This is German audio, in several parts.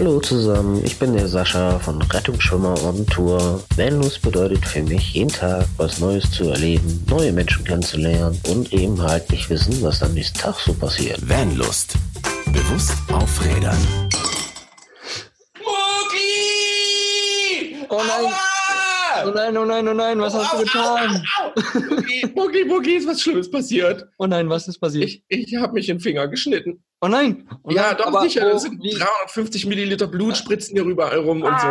Hallo zusammen, ich bin der Sascha von Rettungsschwimmer on Tour. Vanlust bedeutet für mich jeden Tag was Neues zu erleben, neue Menschen kennenzulernen und eben halt nicht wissen, was am nächsten Tag so passiert. Vanlust. Bewusst aufrädern. Mucki! Oh nein. Oh nein, oh nein, oh nein, was hast du getan? Mucki, Mucki, ist was Schlimmes passiert. Oh nein, was ist passiert? Ich, ich habe mich den Finger geschnitten. oh nein. Oh ja, nein, doch aber sicher. wo- Das sind wie- 350 Milliliter Blut spritzen hier überall rum und so.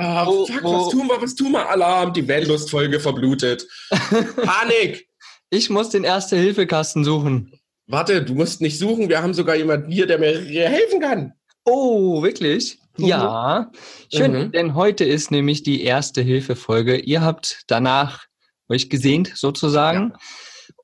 Ah, Wo- fuck, wo- was tun wir, was tun wir? Alarm, die Vanlust-Folge verblutet. Panik! Ich muss den Erste-Hilfe-Kasten suchen. Warte, du musst nicht suchen. Wir haben sogar jemanden hier, der mir helfen kann. Oh, wirklich? Ja. Schön, Mhm. denn heute ist nämlich die Erste-Hilfe-Folge. Ihr habt danach euch gesehnt, sozusagen.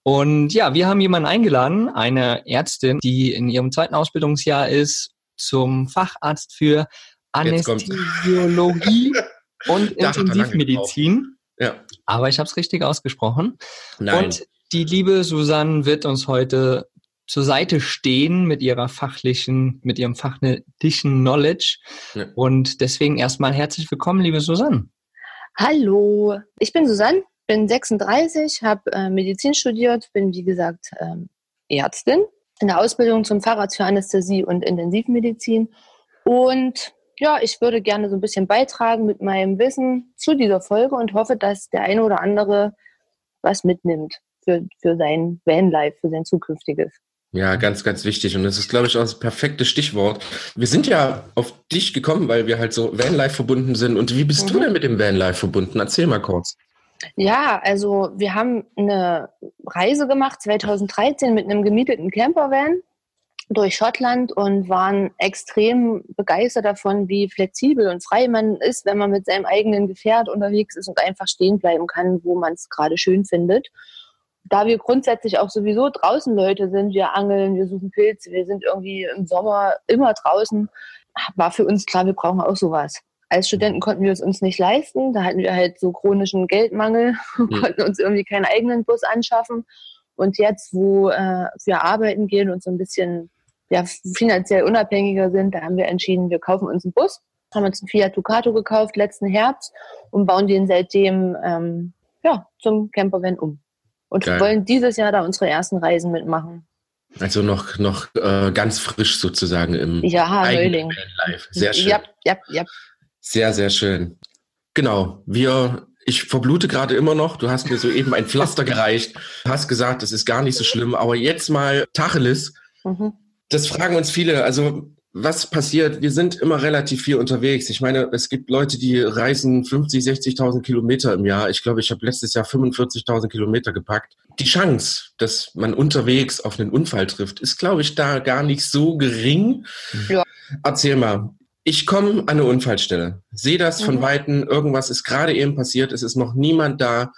Und ja, wir haben jemanden eingeladen, eine Ärztin, die in ihrem zweiten Ausbildungsjahr ist, zum Facharzt für. Anästhesiologie und Intensivmedizin. Ja. Aber ich habe es richtig ausgesprochen. Nein. Und die liebe Susanne wird uns heute zur Seite stehen mit ihrer fachlichen, mit ihrem fachlichen Knowledge. Ja. Und deswegen erstmal herzlich willkommen, liebe Susanne. Hallo, ich bin Susanne, bin 36, habe äh, Medizin studiert, bin wie gesagt ähm, Ärztin in der Ausbildung zum Facharzt für Anästhesie und Intensivmedizin. Und ja, ich würde gerne so ein bisschen beitragen mit meinem Wissen zu dieser Folge und hoffe, dass der eine oder andere was mitnimmt für, für sein Vanlife, für sein zukünftiges. Ja, ganz, ganz wichtig. Und das ist, glaube ich, auch das perfekte Stichwort. Wir sind ja auf dich gekommen, weil wir halt so Vanlife verbunden sind. Und wie bist du Mhm. denn mit dem Vanlife verbunden? Erzähl mal kurz. Ja, also wir haben eine Reise gemacht 2013 mit einem gemieteten Campervan durch Schottland und waren extrem begeistert davon, wie flexibel und frei man ist, wenn man mit seinem eigenen Gefährt unterwegs ist und einfach stehen bleiben kann, wo man es gerade schön findet. Da wir grundsätzlich auch sowieso draußen Leute sind, wir angeln, wir suchen Pilze, wir sind irgendwie im Sommer immer draußen, war für uns klar, wir brauchen auch sowas. Als Studenten konnten wir es uns nicht leisten. Da hatten wir halt so chronischen Geldmangel, konnten uns irgendwie keinen eigenen Bus anschaffen. Und jetzt, wo äh, wir arbeiten gehen und so ein bisschen ja, finanziell unabhängiger sind, da haben wir entschieden, wir kaufen uns einen Bus, haben uns einen Fiat Ducato gekauft letzten Herbst und bauen den seitdem ähm, ja, zum Campervan um. Und Geil. wollen dieses Jahr da unsere ersten Reisen mitmachen. Also noch, noch äh, ganz frisch sozusagen im Ja, eigenen. Vanlife. Sehr schön. Ja, ja, ja. Sehr, sehr schön. Genau. Wir, ich verblute gerade immer noch. Du hast mir soeben ein Pflaster gereicht, hast gesagt, das ist gar nicht so schlimm. Aber jetzt mal Tacheles. Mhm. Das fragen uns viele. Also, was passiert? Wir sind immer relativ viel unterwegs. Ich meine, es gibt Leute, die reisen 50, 60.000 Kilometer im Jahr. Ich glaube, ich habe letztes Jahr 45.000 Kilometer gepackt. Die Chance, dass man unterwegs auf einen Unfall trifft, ist, glaube ich, da gar nicht so gering. Ja. Erzähl mal. Ich komme an eine Unfallstelle, sehe das von Mhm. Weitem, irgendwas ist gerade eben passiert, es ist noch niemand da.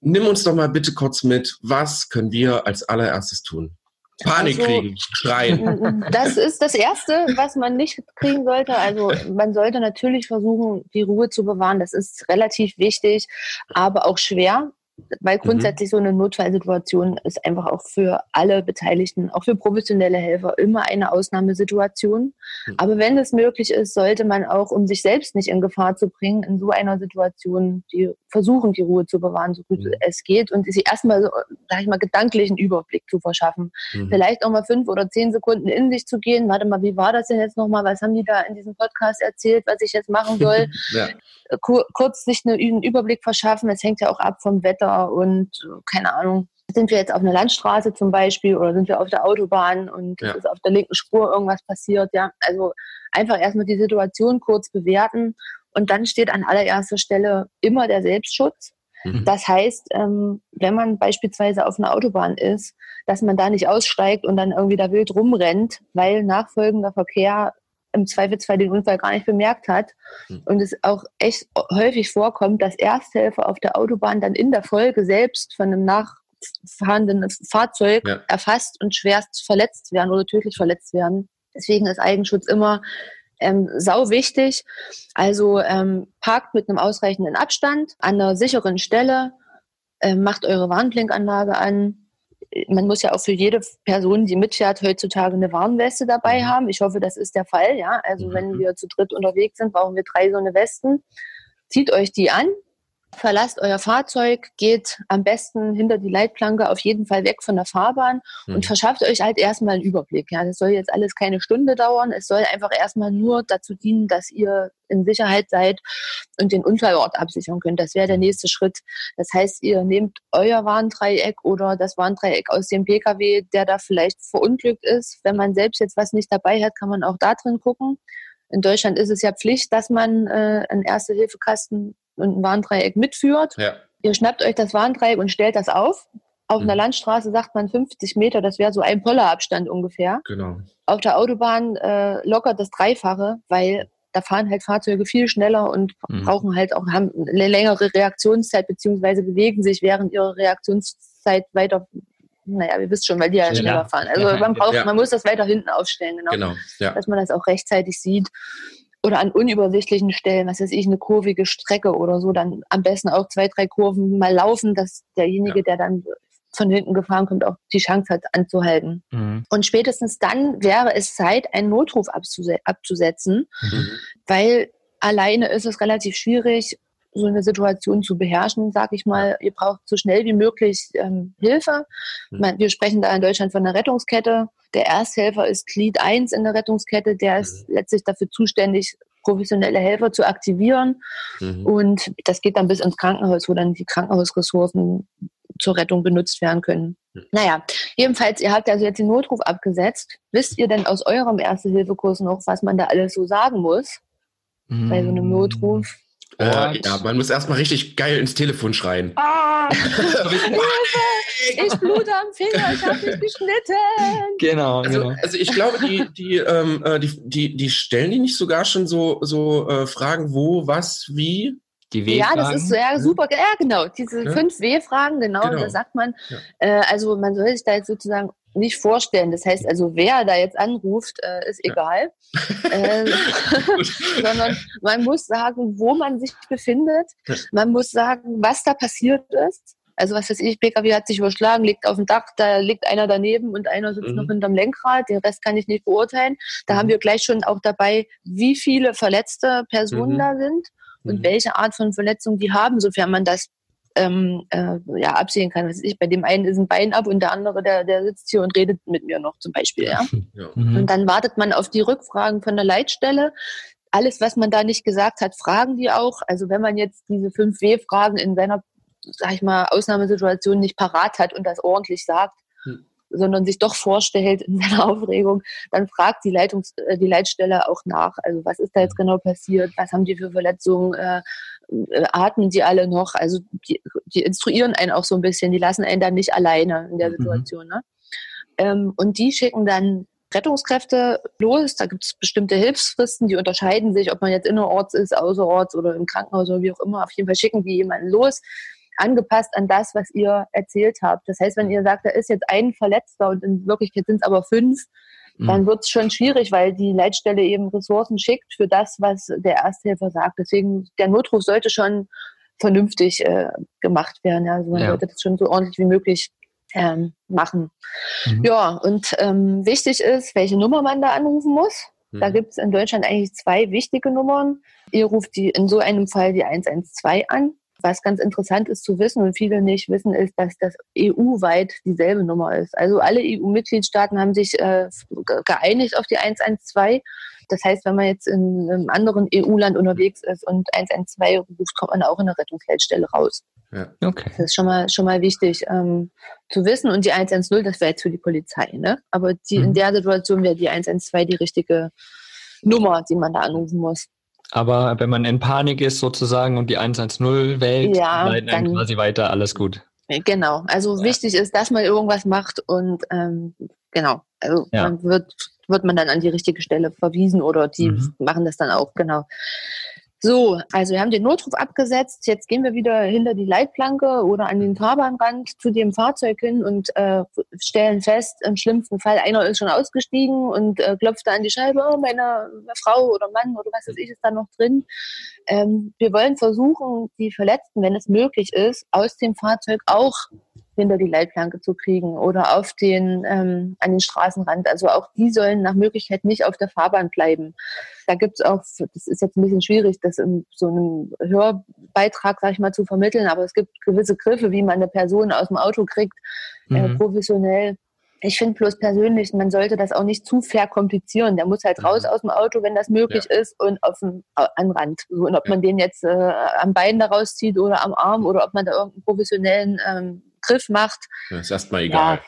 Nimm uns doch mal bitte kurz mit, was können wir als allererstes tun? Panik Also- kriegen, schreien. Das ist das Erste, was man nicht kriegen sollte. Also man sollte natürlich versuchen, die Ruhe zu bewahren. Das ist relativ wichtig, aber auch schwer, weil grundsätzlich so eine Notfallsituation ist einfach auch für alle Beteiligten, auch für professionelle Helfer, immer eine Ausnahmesituation. Mhm. Aber wenn es möglich ist, sollte man auch, um sich selbst nicht in Gefahr zu bringen, in so einer Situation die, versuchen, die Ruhe zu bewahren, so gut Mhm. es geht und sich erstmal, so, sag ich mal, gedanklichen Überblick zu verschaffen Mhm. vielleicht noch mal fünf oder zehn Sekunden in sich zu gehen. Warte mal, wie war das denn jetzt nochmal? Was haben die da in diesem Podcast erzählt, was ich jetzt machen soll? Ja. Kur kurz sich eine, einen Überblick verschaffen. Es hängt ja auch ab vom Wetter und keine Ahnung. Sind wir jetzt auf einer Landstraße zum Beispiel oder sind wir auf der Autobahn und es Ja. ist auf der linken Spur irgendwas passiert? Ja, also einfach erstmal die Situation kurz bewerten und dann steht an allererster Stelle immer der Selbstschutz. Mhm. Das heißt, ähm, wenn man beispielsweise auf einer Autobahn ist, dass man da nicht aussteigt und dann irgendwie da wild rumrennt, weil nachfolgender Verkehr im Zweifelsfall den Unfall gar nicht bemerkt hat. Mhm. Und es auch echt häufig vorkommt, dass Ersthelfer auf der Autobahn dann in der Folge selbst von einem nachfahrenden Fahrzeug Ja. erfasst und schwerst verletzt werden oder tödlich verletzt werden. Deswegen ist Eigenschutz immer ähm, sau wichtig. Also ähm, parkt mit einem ausreichenden Abstand an einer sicheren Stelle, ähm, macht eure Warnblinkanlage an. Man muss ja auch für jede Person, die mitfährt, heutzutage eine Warnweste dabei Mhm. haben. Ich hoffe, das ist der Fall. Ja, also Mhm. wenn wir zu dritt unterwegs sind, brauchen wir drei so eine Westen. Zieht euch die an, verlasst euer Fahrzeug, geht am besten hinter die Leitplanke auf jeden Fall weg von der Fahrbahn Mhm. und verschafft euch halt erstmal einen Überblick. Ja, das soll jetzt alles keine Stunde dauern. Es soll einfach erstmal nur dazu dienen, dass ihr in Sicherheit seid und den Unfallort absichern könnt. Das wäre der nächste Schritt. Das heißt, ihr nehmt euer Warndreieck oder das Warndreieck aus dem Pkw, der da vielleicht verunglückt ist. Wenn man selbst jetzt was nicht dabei hat, kann man auch da drin gucken. In Deutschland ist es ja Pflicht, dass man äh, einen Erste-Hilfe-Kasten und ein Warndreieck mitführt. Ja. Ihr schnappt euch das Warndreieck und stellt das auf. Auf Mhm. einer Landstraße sagt man 50 Meter, das wäre so ein Pollerabstand ungefähr. Genau. Auf der Autobahn äh, locker das Dreifache, weil da fahren halt Fahrzeuge viel schneller und Mhm. brauchen halt auch haben eine längere Reaktionszeit beziehungsweise bewegen sich während ihrer Reaktionszeit weiter. Naja, ihr wisst schon, weil die ja Schneller. schneller fahren. Also Ja, man braucht, ja. man muss das weiter hinten aufstellen, genau Genau. Ja. dass man das auch rechtzeitig sieht. Oder an unübersichtlichen Stellen, was weiß ich, eine kurvige Strecke oder so, dann am besten auch zwei, drei Kurven mal laufen, dass derjenige, der dann von hinten gefahren kommt, auch die Chance hat anzuhalten. Mhm. Und spätestens dann wäre es Zeit, einen Notruf abzuse abzusetzen, Mhm. weil alleine ist es relativ schwierig, so eine Situation zu beherrschen, sag ich mal. Ihr braucht so schnell wie möglich ähm, Hilfe. Mhm. Man, wir sprechen da in Deutschland von einer Rettungskette. Der Ersthelfer ist Glied 1 in der Rettungskette. Der ist letztlich dafür zuständig, professionelle Helfer zu aktivieren. Mhm. Und das geht dann bis ins Krankenhaus, wo dann die Krankenhausressourcen zur Rettung benutzt werden können. Mhm. Naja, jedenfalls, ihr habt also jetzt den Notruf abgesetzt. Wisst ihr denn aus eurem Erste-Hilfe-Kurs noch, was man da alles so sagen muss bei so einem Notruf? Äh, ja, man muss erstmal richtig geil ins Telefon schreien. Ah, ich blute am Finger, ich habe mich geschnitten. Genau, Also, genau. also ich glaube, die, die, ähm, äh, die, die, die stellen die nicht sogar schon so, so äh, Fragen, wo, was, wie. Die Ja, das W-Fragen. ist so, ja, super. Ja, genau. Diese Ja. fünf W-Fragen, genau, Genau. da sagt man. Ja. Äh, also man soll sich da jetzt sozusagen nicht vorstellen. Das heißt also, wer da jetzt anruft, äh, ist Ja. egal. äh, sondern man muss sagen, wo man sich befindet. Ja. Man muss sagen, was da passiert ist. Also was weiß ich, PKW hat sich überschlagen, liegt auf dem Dach, da liegt einer daneben und einer sitzt Mhm. noch hinterm Lenkrad. Den Rest kann ich nicht beurteilen. Da Mhm. haben wir gleich schon auch dabei, wie viele verletzte Personen Mhm. da sind und Mhm. welche Art von Verletzung die haben, sofern man das ähm, äh, ja, absehen kann. Was weiß ich, bei dem einen ist ein Bein ab und der andere, der, der sitzt hier und redet mit mir noch zum Beispiel. Ja? Ja. Mhm. Und dann wartet man auf die Rückfragen von der Leitstelle. Alles, was man da nicht gesagt hat, fragen die auch. Also wenn man jetzt diese fünf W-Fragen in seiner, sag ich mal, Ausnahmesituation nicht parat hat und das ordentlich sagt, Hm. sondern sich doch vorstellt in seiner Aufregung, dann fragt die, Leitungs äh, die Leitstelle auch nach. Also was ist da jetzt genau passiert? Was haben die für Verletzungen? Äh, äh, atmen die alle noch? Also die, die instruieren einen auch so ein bisschen. Die lassen einen dann nicht alleine in der Mhm. Situation. Ne? Ähm, und die schicken dann Rettungskräfte los. Da gibt es bestimmte Hilfsfristen, die unterscheiden sich, ob man jetzt innerorts ist, außerorts oder im Krankenhaus oder wie auch immer. Auf jeden Fall schicken die jemanden los, angepasst an das, was ihr erzählt habt. Das heißt, wenn ihr sagt, da ist jetzt ein Verletzter und in Wirklichkeit sind es aber fünf, Mhm. dann wird es schon schwierig, weil die Leitstelle eben Ressourcen schickt für das, was der Ersthelfer sagt. Deswegen, der Notruf sollte schon vernünftig äh, gemacht werden. Also man Ja. sollte das schon so ordentlich wie möglich ähm, machen. Mhm. Ja, und ähm, wichtig ist, welche Nummer man da anrufen muss. Da Mhm. gibt es in Deutschland eigentlich zwei wichtige Nummern. Ihr ruft die in so einem Fall die 112 an. Was ganz interessant ist zu wissen und viele nicht wissen, ist, dass das EU-weit dieselbe Nummer ist. Also alle EU-Mitgliedstaaten haben sich äh, ge- geeinigt auf die 112. Das heißt, wenn man jetzt in einem anderen EU-Land unterwegs ist und 112 ruft, kommt man auch in der Rettungsleitstelle raus. Okay. Das ist schon mal, schon mal wichtig ähm, zu wissen. Und die 110, das wäre jetzt für die Polizei. Ne? Aber die, in Mhm. der Situation wäre die 112 die richtige Nummer, die man da anrufen muss. Aber wenn man in Panik ist sozusagen und die 110 wählt, Ja, einen dann- quasi weiter, alles gut. Äh, Genau. Also wichtig ist, dass man irgendwas macht und ähm, genau. Also Ja. man wird, wird man dann an die richtige Stelle verwiesen oder die Mhm. machen das dann auch, genau. So, also wir haben den Notruf abgesetzt. Jetzt gehen wir wieder hinter die Leitplanke oder an den Fahrbahnrand zu dem Fahrzeug hin und äh, stellen fest, im schlimmsten Fall, einer ist schon ausgestiegen und äh, klopft da an die Scheibe, oh, meine Frau oder Mann oder was weiß ich ist da noch drin. Ähm, wir wollen versuchen, die Verletzten, wenn es möglich ist, aus dem Fahrzeug auch hinter die Leitplanke zu kriegen oder auf den, ähm, an den Straßenrand. Also auch die sollen nach Möglichkeit nicht auf der Fahrbahn bleiben. Da gibt es auch, das ist jetzt ein bisschen schwierig, das in so einem Hörbeitrag, sag ich mal, zu vermitteln, aber es gibt gewisse Griffe, wie man eine Person aus dem Auto kriegt, äh, Mhm. professionell. Ich finde bloß persönlich, man sollte das auch nicht zu verkomplizieren. Der muss halt Mhm. raus aus dem Auto, wenn das möglich ist, und auf äh, an den Rand. Und ob man den jetzt äh, am Bein da rauszieht oder am Arm oder ob man da irgendeinen professionellen ähm, Griff macht, Das ist erstmal egal.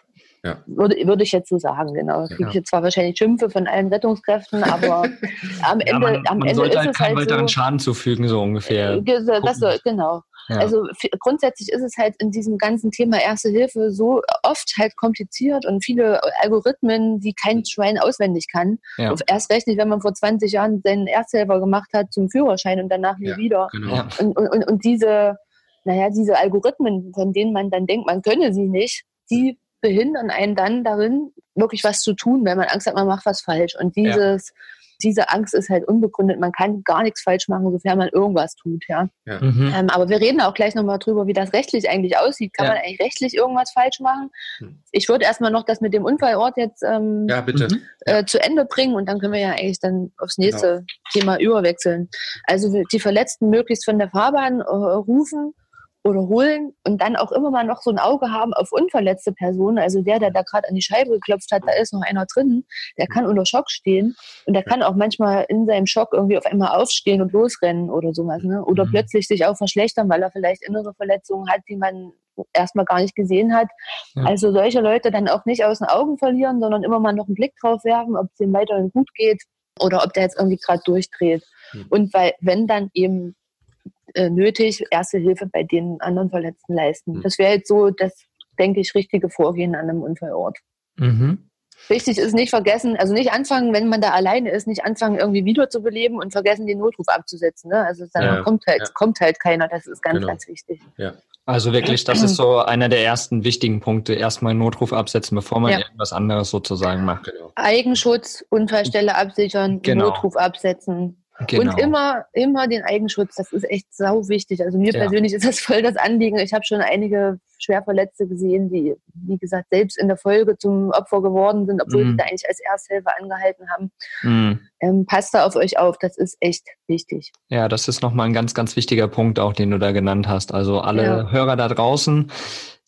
würde, würde ich jetzt so sagen, genau. Kriege Ja. ich jetzt zwar wahrscheinlich Schimpfe von allen Rettungskräften, aber am Ende, Ja, man, am man Ende sollte ist halt es keinen halt weiteren so. Schaden zufügen, so ungefähr. Äh, Das soll, genau. Ja. Also grundsätzlich ist es halt in diesem ganzen Thema Erste Hilfe so oft halt kompliziert und viele Algorithmen, die kein Schwein auswendig kann. Ja. Erst recht nicht, wenn man vor 20 Jahren seinen Ersthelfer gemacht hat zum Führerschein und danach nie Ja. wieder. Genau. Ja. Und, und, und- und diese, naja, diese Algorithmen, von denen man dann denkt, man könne sie nicht, die behindern einen dann darin, wirklich was zu tun, wenn man Angst hat, man macht was falsch. Und dieses, diese Angst ist halt unbegründet. Man kann gar nichts falsch machen, sofern man irgendwas tut, ja. Mhm. Ähm, aber wir reden auch gleich nochmal drüber, wie das rechtlich eigentlich aussieht. Kann Ja. man eigentlich rechtlich irgendwas falsch machen? Hm. Ich würde erstmal noch das mit dem Unfallort jetzt ähm, Ja, bitte. Mhm. äh, zu Ende bringen und dann können wir ja eigentlich dann aufs nächste Thema überwechseln. Also die Verletzten möglichst von der Fahrbahn äh, rufen oder holen und dann auch immer mal noch so ein Auge haben auf unverletzte Personen. Also der, der da gerade an die Scheibe geklopft hat, da ist noch einer drin, der kann unter Schock stehen und der kann auch manchmal in seinem Schock irgendwie auf einmal aufstehen und losrennen oder sowas. Ne? Oder Mhm. plötzlich sich auch verschlechtern, weil er vielleicht innere Verletzungen hat, die man erstmal gar nicht gesehen hat. Ja. Also solche Leute dann auch nicht aus den Augen verlieren, sondern immer mal noch einen Blick drauf werfen, ob es ihm weiterhin gut geht oder ob der jetzt irgendwie gerade durchdreht. Mhm. Und weil, wenn dann eben äh, nötig, erste Hilfe bei den anderen Verletzten leisten. Mhm. Das wäre jetzt so das, denke ich, richtige Vorgehen an einem Unfallort. Mhm. Wichtig ist nicht vergessen, also nicht anfangen, wenn man da alleine ist, nicht anfangen, irgendwie wiederzubeleben und vergessen, den Notruf abzusetzen. Ne? Also dann Ja, kommt halt, ja. kommt halt keiner. Das ist ganz, Genau. ganz wichtig. Also wirklich, das ist so einer der ersten wichtigen Punkte. Erstmal einen Notruf absetzen, bevor man Ja. irgendwas anderes sozusagen macht. Genau. Eigenschutz, Unfallstelle absichern, Genau. Notruf absetzen. Genau. Und immer, immer den Eigenschutz, das ist echt sau wichtig. Also mir Ja. persönlich ist das voll das Anliegen. Ich habe schon einige Schwerverletzte gesehen, die, wie gesagt, selbst in der Folge zum Opfer geworden sind, obwohl Mhm. sie da eigentlich als Ersthelfer angehalten haben. Mhm. Ähm, passt da auf euch auf, das ist echt wichtig. Ja, das ist nochmal ein ganz, ganz wichtiger Punkt auch, den du da genannt hast. Also alle Ja. Hörer da draußen,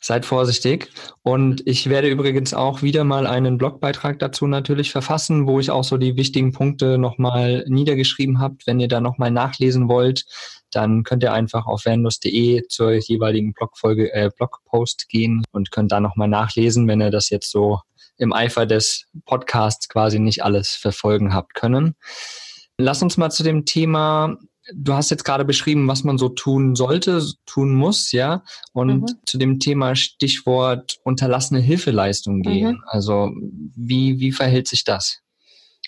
seid vorsichtig. Und ich werde übrigens auch wieder mal einen Blogbeitrag dazu natürlich verfassen, wo ich auch so die wichtigen Punkte nochmal niedergeschrieben habe. Wenn ihr da nochmal nachlesen wollt, dann könnt ihr einfach auf vanlust.de zur jeweiligen Blogfolge, äh, Blogpost gehen und könnt da nochmal nachlesen, wenn ihr das jetzt so im Eifer des Podcasts quasi nicht alles verfolgen habt können. Lass uns mal zu dem Thema, du hast jetzt gerade beschrieben, was man so tun sollte, tun muss, ja, und Mhm. zu dem Thema Stichwort unterlassene Hilfeleistung gehen. Mhm. Also wie, wie verhält sich das?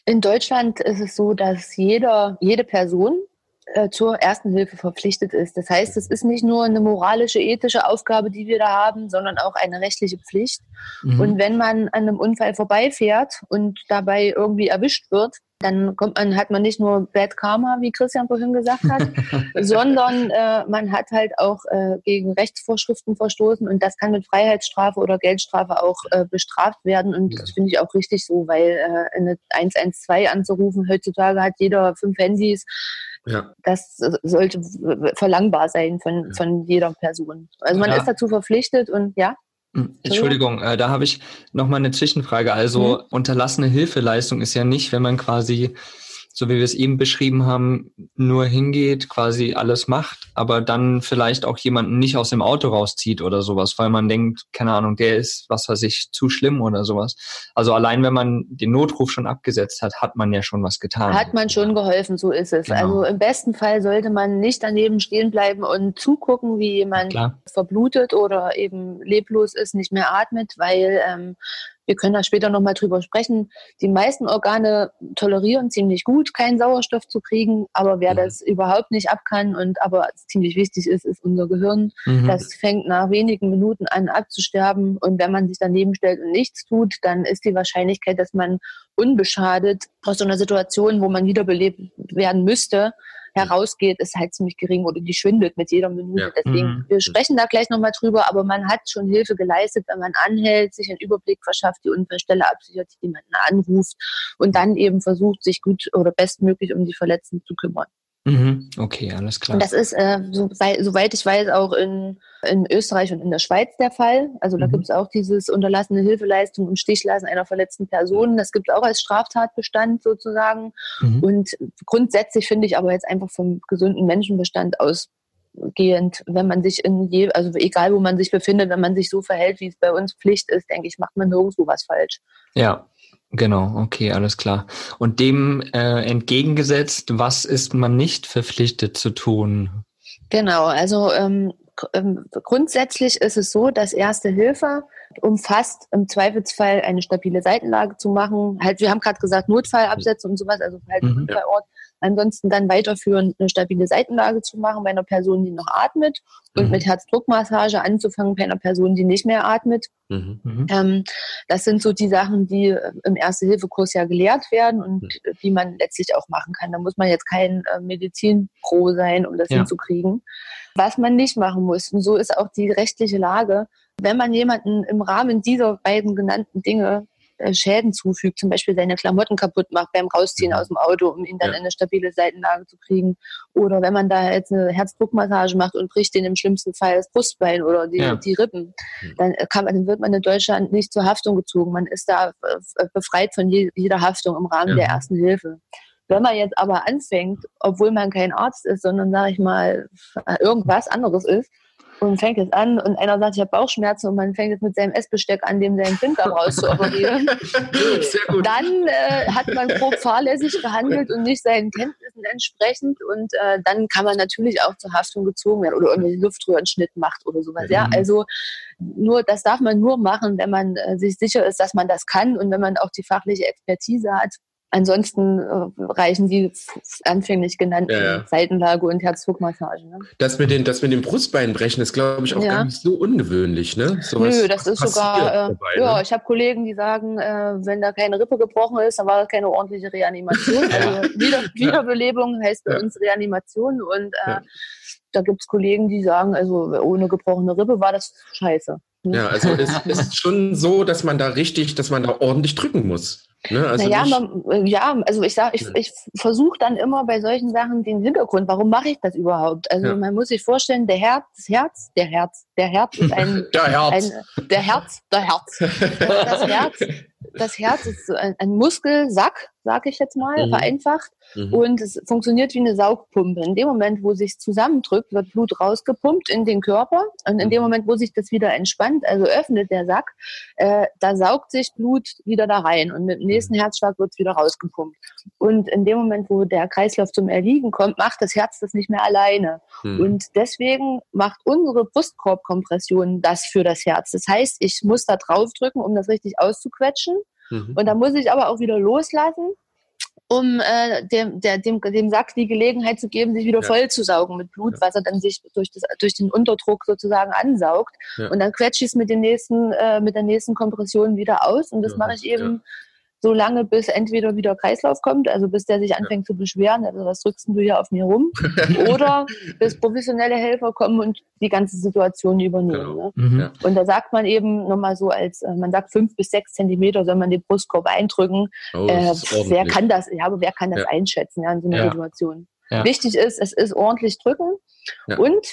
In Deutschland ist es so, dass jeder, jede Person äh, zur ersten Hilfe verpflichtet ist. Das heißt, es ist nicht nur eine moralische, ethische Aufgabe, die wir da haben, sondern auch eine rechtliche Pflicht. Mhm. Und wenn man an einem Unfall vorbeifährt und dabei irgendwie erwischt wird, dann kommt man, hat man nicht nur Bad Karma, wie Christian vorhin gesagt hat, sondern äh, man hat halt auch äh, gegen Rechtsvorschriften verstoßen und das kann mit Freiheitsstrafe oder Geldstrafe auch äh, bestraft werden. Und das finde ich auch richtig so, weil äh, eine 112 anzurufen, heutzutage hat jeder fünf Handys, Ja. das sollte verlangbar sein von, von jeder Person. Also man Ja. ist dazu verpflichtet und ja. Hm, Entschuldigung, äh, da habe ich noch mal eine Zwischenfrage. Also Mhm. unterlassene Hilfeleistung ist ja nicht, wenn man quasi, so wie wir es eben beschrieben haben, nur hingeht, quasi alles macht, aber dann vielleicht auch jemanden nicht aus dem Auto rauszieht oder sowas, weil man denkt, keine Ahnung, der ist, was weiß ich, zu schlimm oder sowas. Also allein wenn man den Notruf schon abgesetzt hat, hat man ja schon was getan. Hat man schon geholfen, so ist es. Genau. Also im besten Fall sollte man nicht daneben stehen bleiben und zugucken, wie jemand Klar. verblutet oder eben leblos ist, nicht mehr atmet, weil ähm, wir können da später nochmal drüber sprechen. Die meisten Organe tolerieren ziemlich gut, keinen Sauerstoff zu kriegen, aber wer Mhm. das überhaupt nicht ab kann und aber ziemlich wichtig ist, ist unser Gehirn. Mhm. Das fängt nach wenigen Minuten an abzusterben und wenn man sich daneben stellt und nichts tut, dann ist die Wahrscheinlichkeit, dass man unbeschadet aus so einer Situation, wo man wiederbelebt werden müsste, herausgeht, ist halt ziemlich gering oder die schwindet mit jeder Minute. Ja. Deswegen, Mhm. wir sprechen da gleich nochmal drüber, aber man hat schon Hilfe geleistet, wenn man anhält, sich einen Überblick verschafft, die Unfallstelle absichert, jemanden anruft und dann eben versucht, sich gut oder bestmöglich um die Verletzten zu kümmern. Mhm. Okay, alles klar. Und das ist, äh, so, wei- soweit ich weiß, auch in, in Österreich und in der Schweiz der Fall. Also da Mhm. gibt es auch dieses unterlassene Hilfeleistung und Stichlassen einer verletzten Person. Das gibt es auch als Straftatbestand sozusagen. Mhm. Und grundsätzlich finde ich aber jetzt einfach vom gesunden Menschenbestand ausgehend, wenn man sich in je, also egal wo man sich befindet, wenn man sich so verhält, wie es bei uns Pflicht ist, denke ich, macht man nirgendwo was falsch. Ja, genau, okay, alles klar. Und dem äh, entgegengesetzt, was ist man nicht verpflichtet zu tun? Genau, also ähm, ähm, grundsätzlich ist es so, dass Erste Hilfe umfasst im Zweifelsfall eine stabile Seitenlage zu machen. Halt, wir haben gerade gesagt, Notfallabsätze und sowas, also halt Mhm. Unfallort. Ansonsten dann weiterführend eine stabile Seitenlage zu machen bei einer Person, die noch atmet und Mhm. mit Herzdruckmassage anzufangen bei einer Person, die nicht mehr atmet. Mhm. Mhm. Ähm, das sind so die Sachen, die äh, im Erste-Hilfe-Kurs ja gelehrt werden und Mhm. äh, die man letztlich auch machen kann. Da muss man jetzt kein äh, Medizinpro sein, um das Ja. hinzukriegen. Was man nicht machen muss, und so ist auch die rechtliche Lage, wenn man jemanden im Rahmen dieser beiden genannten Dinge Schäden zufügt, zum Beispiel seine Klamotten kaputt macht beim Rausziehen Mhm. aus dem Auto, um ihn dann Ja. in eine stabile Seitenlage zu kriegen. Oder wenn man da jetzt eine Herzdruckmassage macht und bricht den im schlimmsten Fall das Brustbein oder die, Ja. die Rippen, Mhm. dann, kann man, dann wird man in Deutschland nicht zur Haftung gezogen. Man ist da äh, befreit von je, jeder Haftung im Rahmen Ja. der ersten Hilfe. Wenn man jetzt aber anfängt, obwohl man kein Arzt ist, sondern, sage ich mal, irgendwas anderes ist, und fängt jetzt an und einer sagt, ich habe Bauchschmerzen und man fängt jetzt mit seinem Essbesteck an, dem seinen Blinddarm rauszuoperieren, Sehr gut. dann äh, hat man grob fahrlässig gehandelt und nicht seinen Kenntnissen entsprechend und äh, dann kann man natürlich auch zur Haftung gezogen werden oder irgendwie Luftröhrenschnitt macht oder sowas. Ja, Mhm. also nur das darf man nur machen, wenn man äh, sich sicher ist, dass man das kann und wenn man auch die fachliche Expertise hat. Ansonsten äh, reichen die anfänglich genannten Ja, ja. Seitenlage und Herzdruckmassage. Ne? Das mit den, das mit dem Brustbein brechen ist, glaube ich, auch Ja. gar nicht so ungewöhnlich, ne? So Nö, das ist sogar, äh, dabei, ja, ne? ich habe Kollegen, die sagen, äh, wenn da keine Rippe gebrochen ist, dann war das keine ordentliche Reanimation. Also Wieder, Wiederbelebung heißt bei uns Reanimation und äh, da gibt's Kollegen, die sagen, also ohne gebrochene Rippe war das scheiße. Ja, also es ist schon so, dass man da richtig, dass man da ordentlich drücken muss. Ne? Also naja, man, ja, also ich sag, ich, Ja. ich versuche dann immer bei solchen Sachen den Hintergrund, warum mache ich das überhaupt? Also Ja. man muss sich vorstellen, der Herz, das Herz, der Herz, der Herz ist ein, der Herz. ein der Herz, der Herz. Das Herz, das Herz ist so ein, ein Muskelsack, sage ich jetzt mal, Mhm. vereinfacht. Mhm. Und es funktioniert wie eine Saugpumpe. In dem Moment, wo sich zusammendrückt, wird Blut rausgepumpt in den Körper. Und in dem Mhm. Moment, wo sich das wieder entspannt, also öffnet der Sack, äh, da saugt sich Blut wieder da rein. Und mit dem nächsten Mhm. Herzschlag wird es wieder rausgepumpt. Und in dem Moment, wo der Kreislauf zum Erliegen kommt, macht das Herz das nicht mehr alleine. Mhm. Und deswegen macht unsere Brustkorbkompression das für das Herz. Das heißt, ich muss da draufdrücken, um das richtig auszuquetschen. Mhm. Und dann muss ich aber auch wieder loslassen, um äh, dem, der, dem, dem Sack die Gelegenheit zu geben, sich wieder Ja. voll zu saugen mit Blut, Ja. was er dann sich durch, das, durch den Unterdruck sozusagen ansaugt. Ja. Und dann quetsche ich es mit, den nächsten, äh, mit der nächsten Kompression wieder aus. Und das mache ich eben so lange, bis entweder wieder Kreislauf kommt, also bis der sich anfängt zu beschweren, also was drückst du hier auf mir rum? Oder bis professionelle Helfer kommen und die ganze Situation übernehmen. Genau. Ne? Mhm. Ja. Und da sagt man eben nochmal so als, äh, man sagt fünf bis sechs Zentimeter soll man den Brustkorb eindrücken. Oh, Äh, wer kann das, ja, aber wer kann das Ja. einschätzen ja, in so einer Ja. Situation? Ja. Wichtig ist, es ist ordentlich drücken Ja. und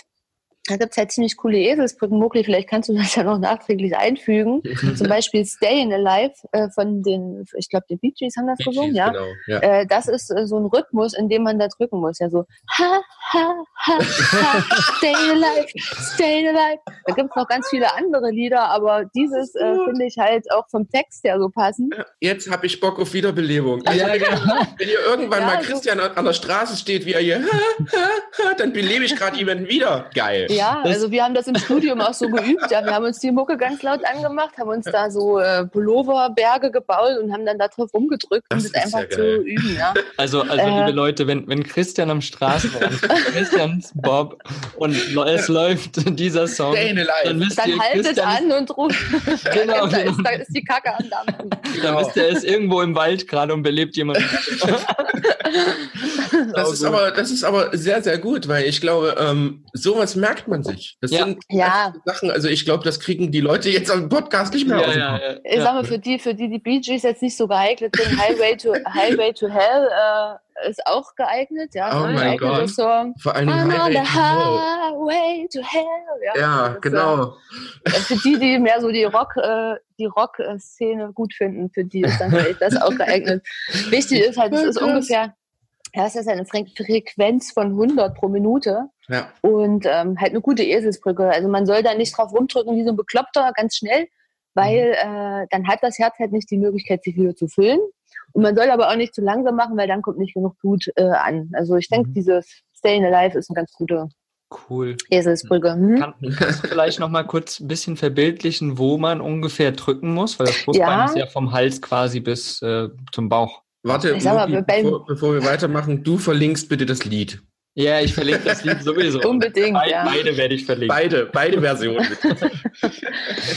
da gibt's halt ziemlich coole Eselsbrücken. Mokli, vielleicht kannst du das ja noch nachträglich einfügen. Zum Beispiel Stayin' Alive äh, von den, ich glaube, die Bee Gees haben das gesungen, ja. Genau, ja. Äh, das ist äh, so ein Rhythmus, in dem man da drücken muss. Ja, so ha, ha, ha, ha, stay alive, stay alive. Da gibt's noch ganz viele andere Lieder, aber dieses äh, finde ich halt auch vom Text her so passend. Jetzt habe ich Bock auf Wiederbelebung. Also, Ja, genau. Wenn ihr irgendwann Ja, mal Christian an an der Straße steht, wie er hier, ha, ha, ha, dann belebe ich gerade jemanden wieder. Geil. Ja, Das- also wir haben das im Studium auch so geübt. Ja, wir haben uns die Mucke ganz laut angemacht, haben uns da so äh, Pulloverberge gebaut und haben dann da drauf rumgedrückt, um Das das, ist einfach ja zu üben. Ja. Also, also Äh. liebe Leute, wenn, wenn Christian am Straßenrand, Christians Bob und es läuft dieser Song, dann wisst ihr, Dann haltet Christian an und ruft. Genau, da, genau. ist, da ist die Kacke am Dampfen. ist, dann wisst ihr, er ist irgendwo im Wald gerade und belebt jemanden. Das ist, aber, das ist aber sehr, sehr gut, weil ich glaube, ähm, sowas merkt man sich. Das Ja. sind Ja. Sachen, also ich glaube, das kriegen die Leute jetzt am Podcast nicht mehr ja, aus ja, ja, Ich sag mal, für die, für die die Bee Gees jetzt nicht so geeignet sind, Highway to, Highway to Hell äh, ist auch geeignet. Ja, Oh ist ein mein Gott. Song. Vor allem I'm on Highway the to Hell. highway to hell. Ja, Ja, das, genau. Äh, für die, die mehr so die Rock, äh, die Rock-Szene gut finden, für die ist dann vielleicht das auch geeignet. Wichtig ist halt, es ist ungefähr, ja, es ist eine Fre- Frequenz von 100 pro Minute Ja. und ähm, halt eine gute Eselsbrücke. Also man soll da nicht drauf rumdrücken wie so ein Bekloppter ganz schnell, weil äh, dann hat das Herz halt nicht die Möglichkeit, sich wieder zu füllen. Und man soll aber auch nicht zu langsam machen, weil dann kommt nicht genug Blut äh, an. Also ich denke, Mhm. dieses Staying Alive ist eine ganz gute Cool. Eselsbrücke. Hm? Kann, kannst du vielleicht noch mal kurz ein bisschen verbildlichen, wo man ungefähr drücken muss? Weil das Brustbein Ja. ist ja vom Hals quasi bis äh, zum Bauch. Warte, beim- bevor, bevor wir weitermachen, du verlinkst bitte das Lied. Ja, ich verlinke das Lied sowieso. Unbedingt, Beide, ja. beide werde ich verlinken. Beide, beide Versionen.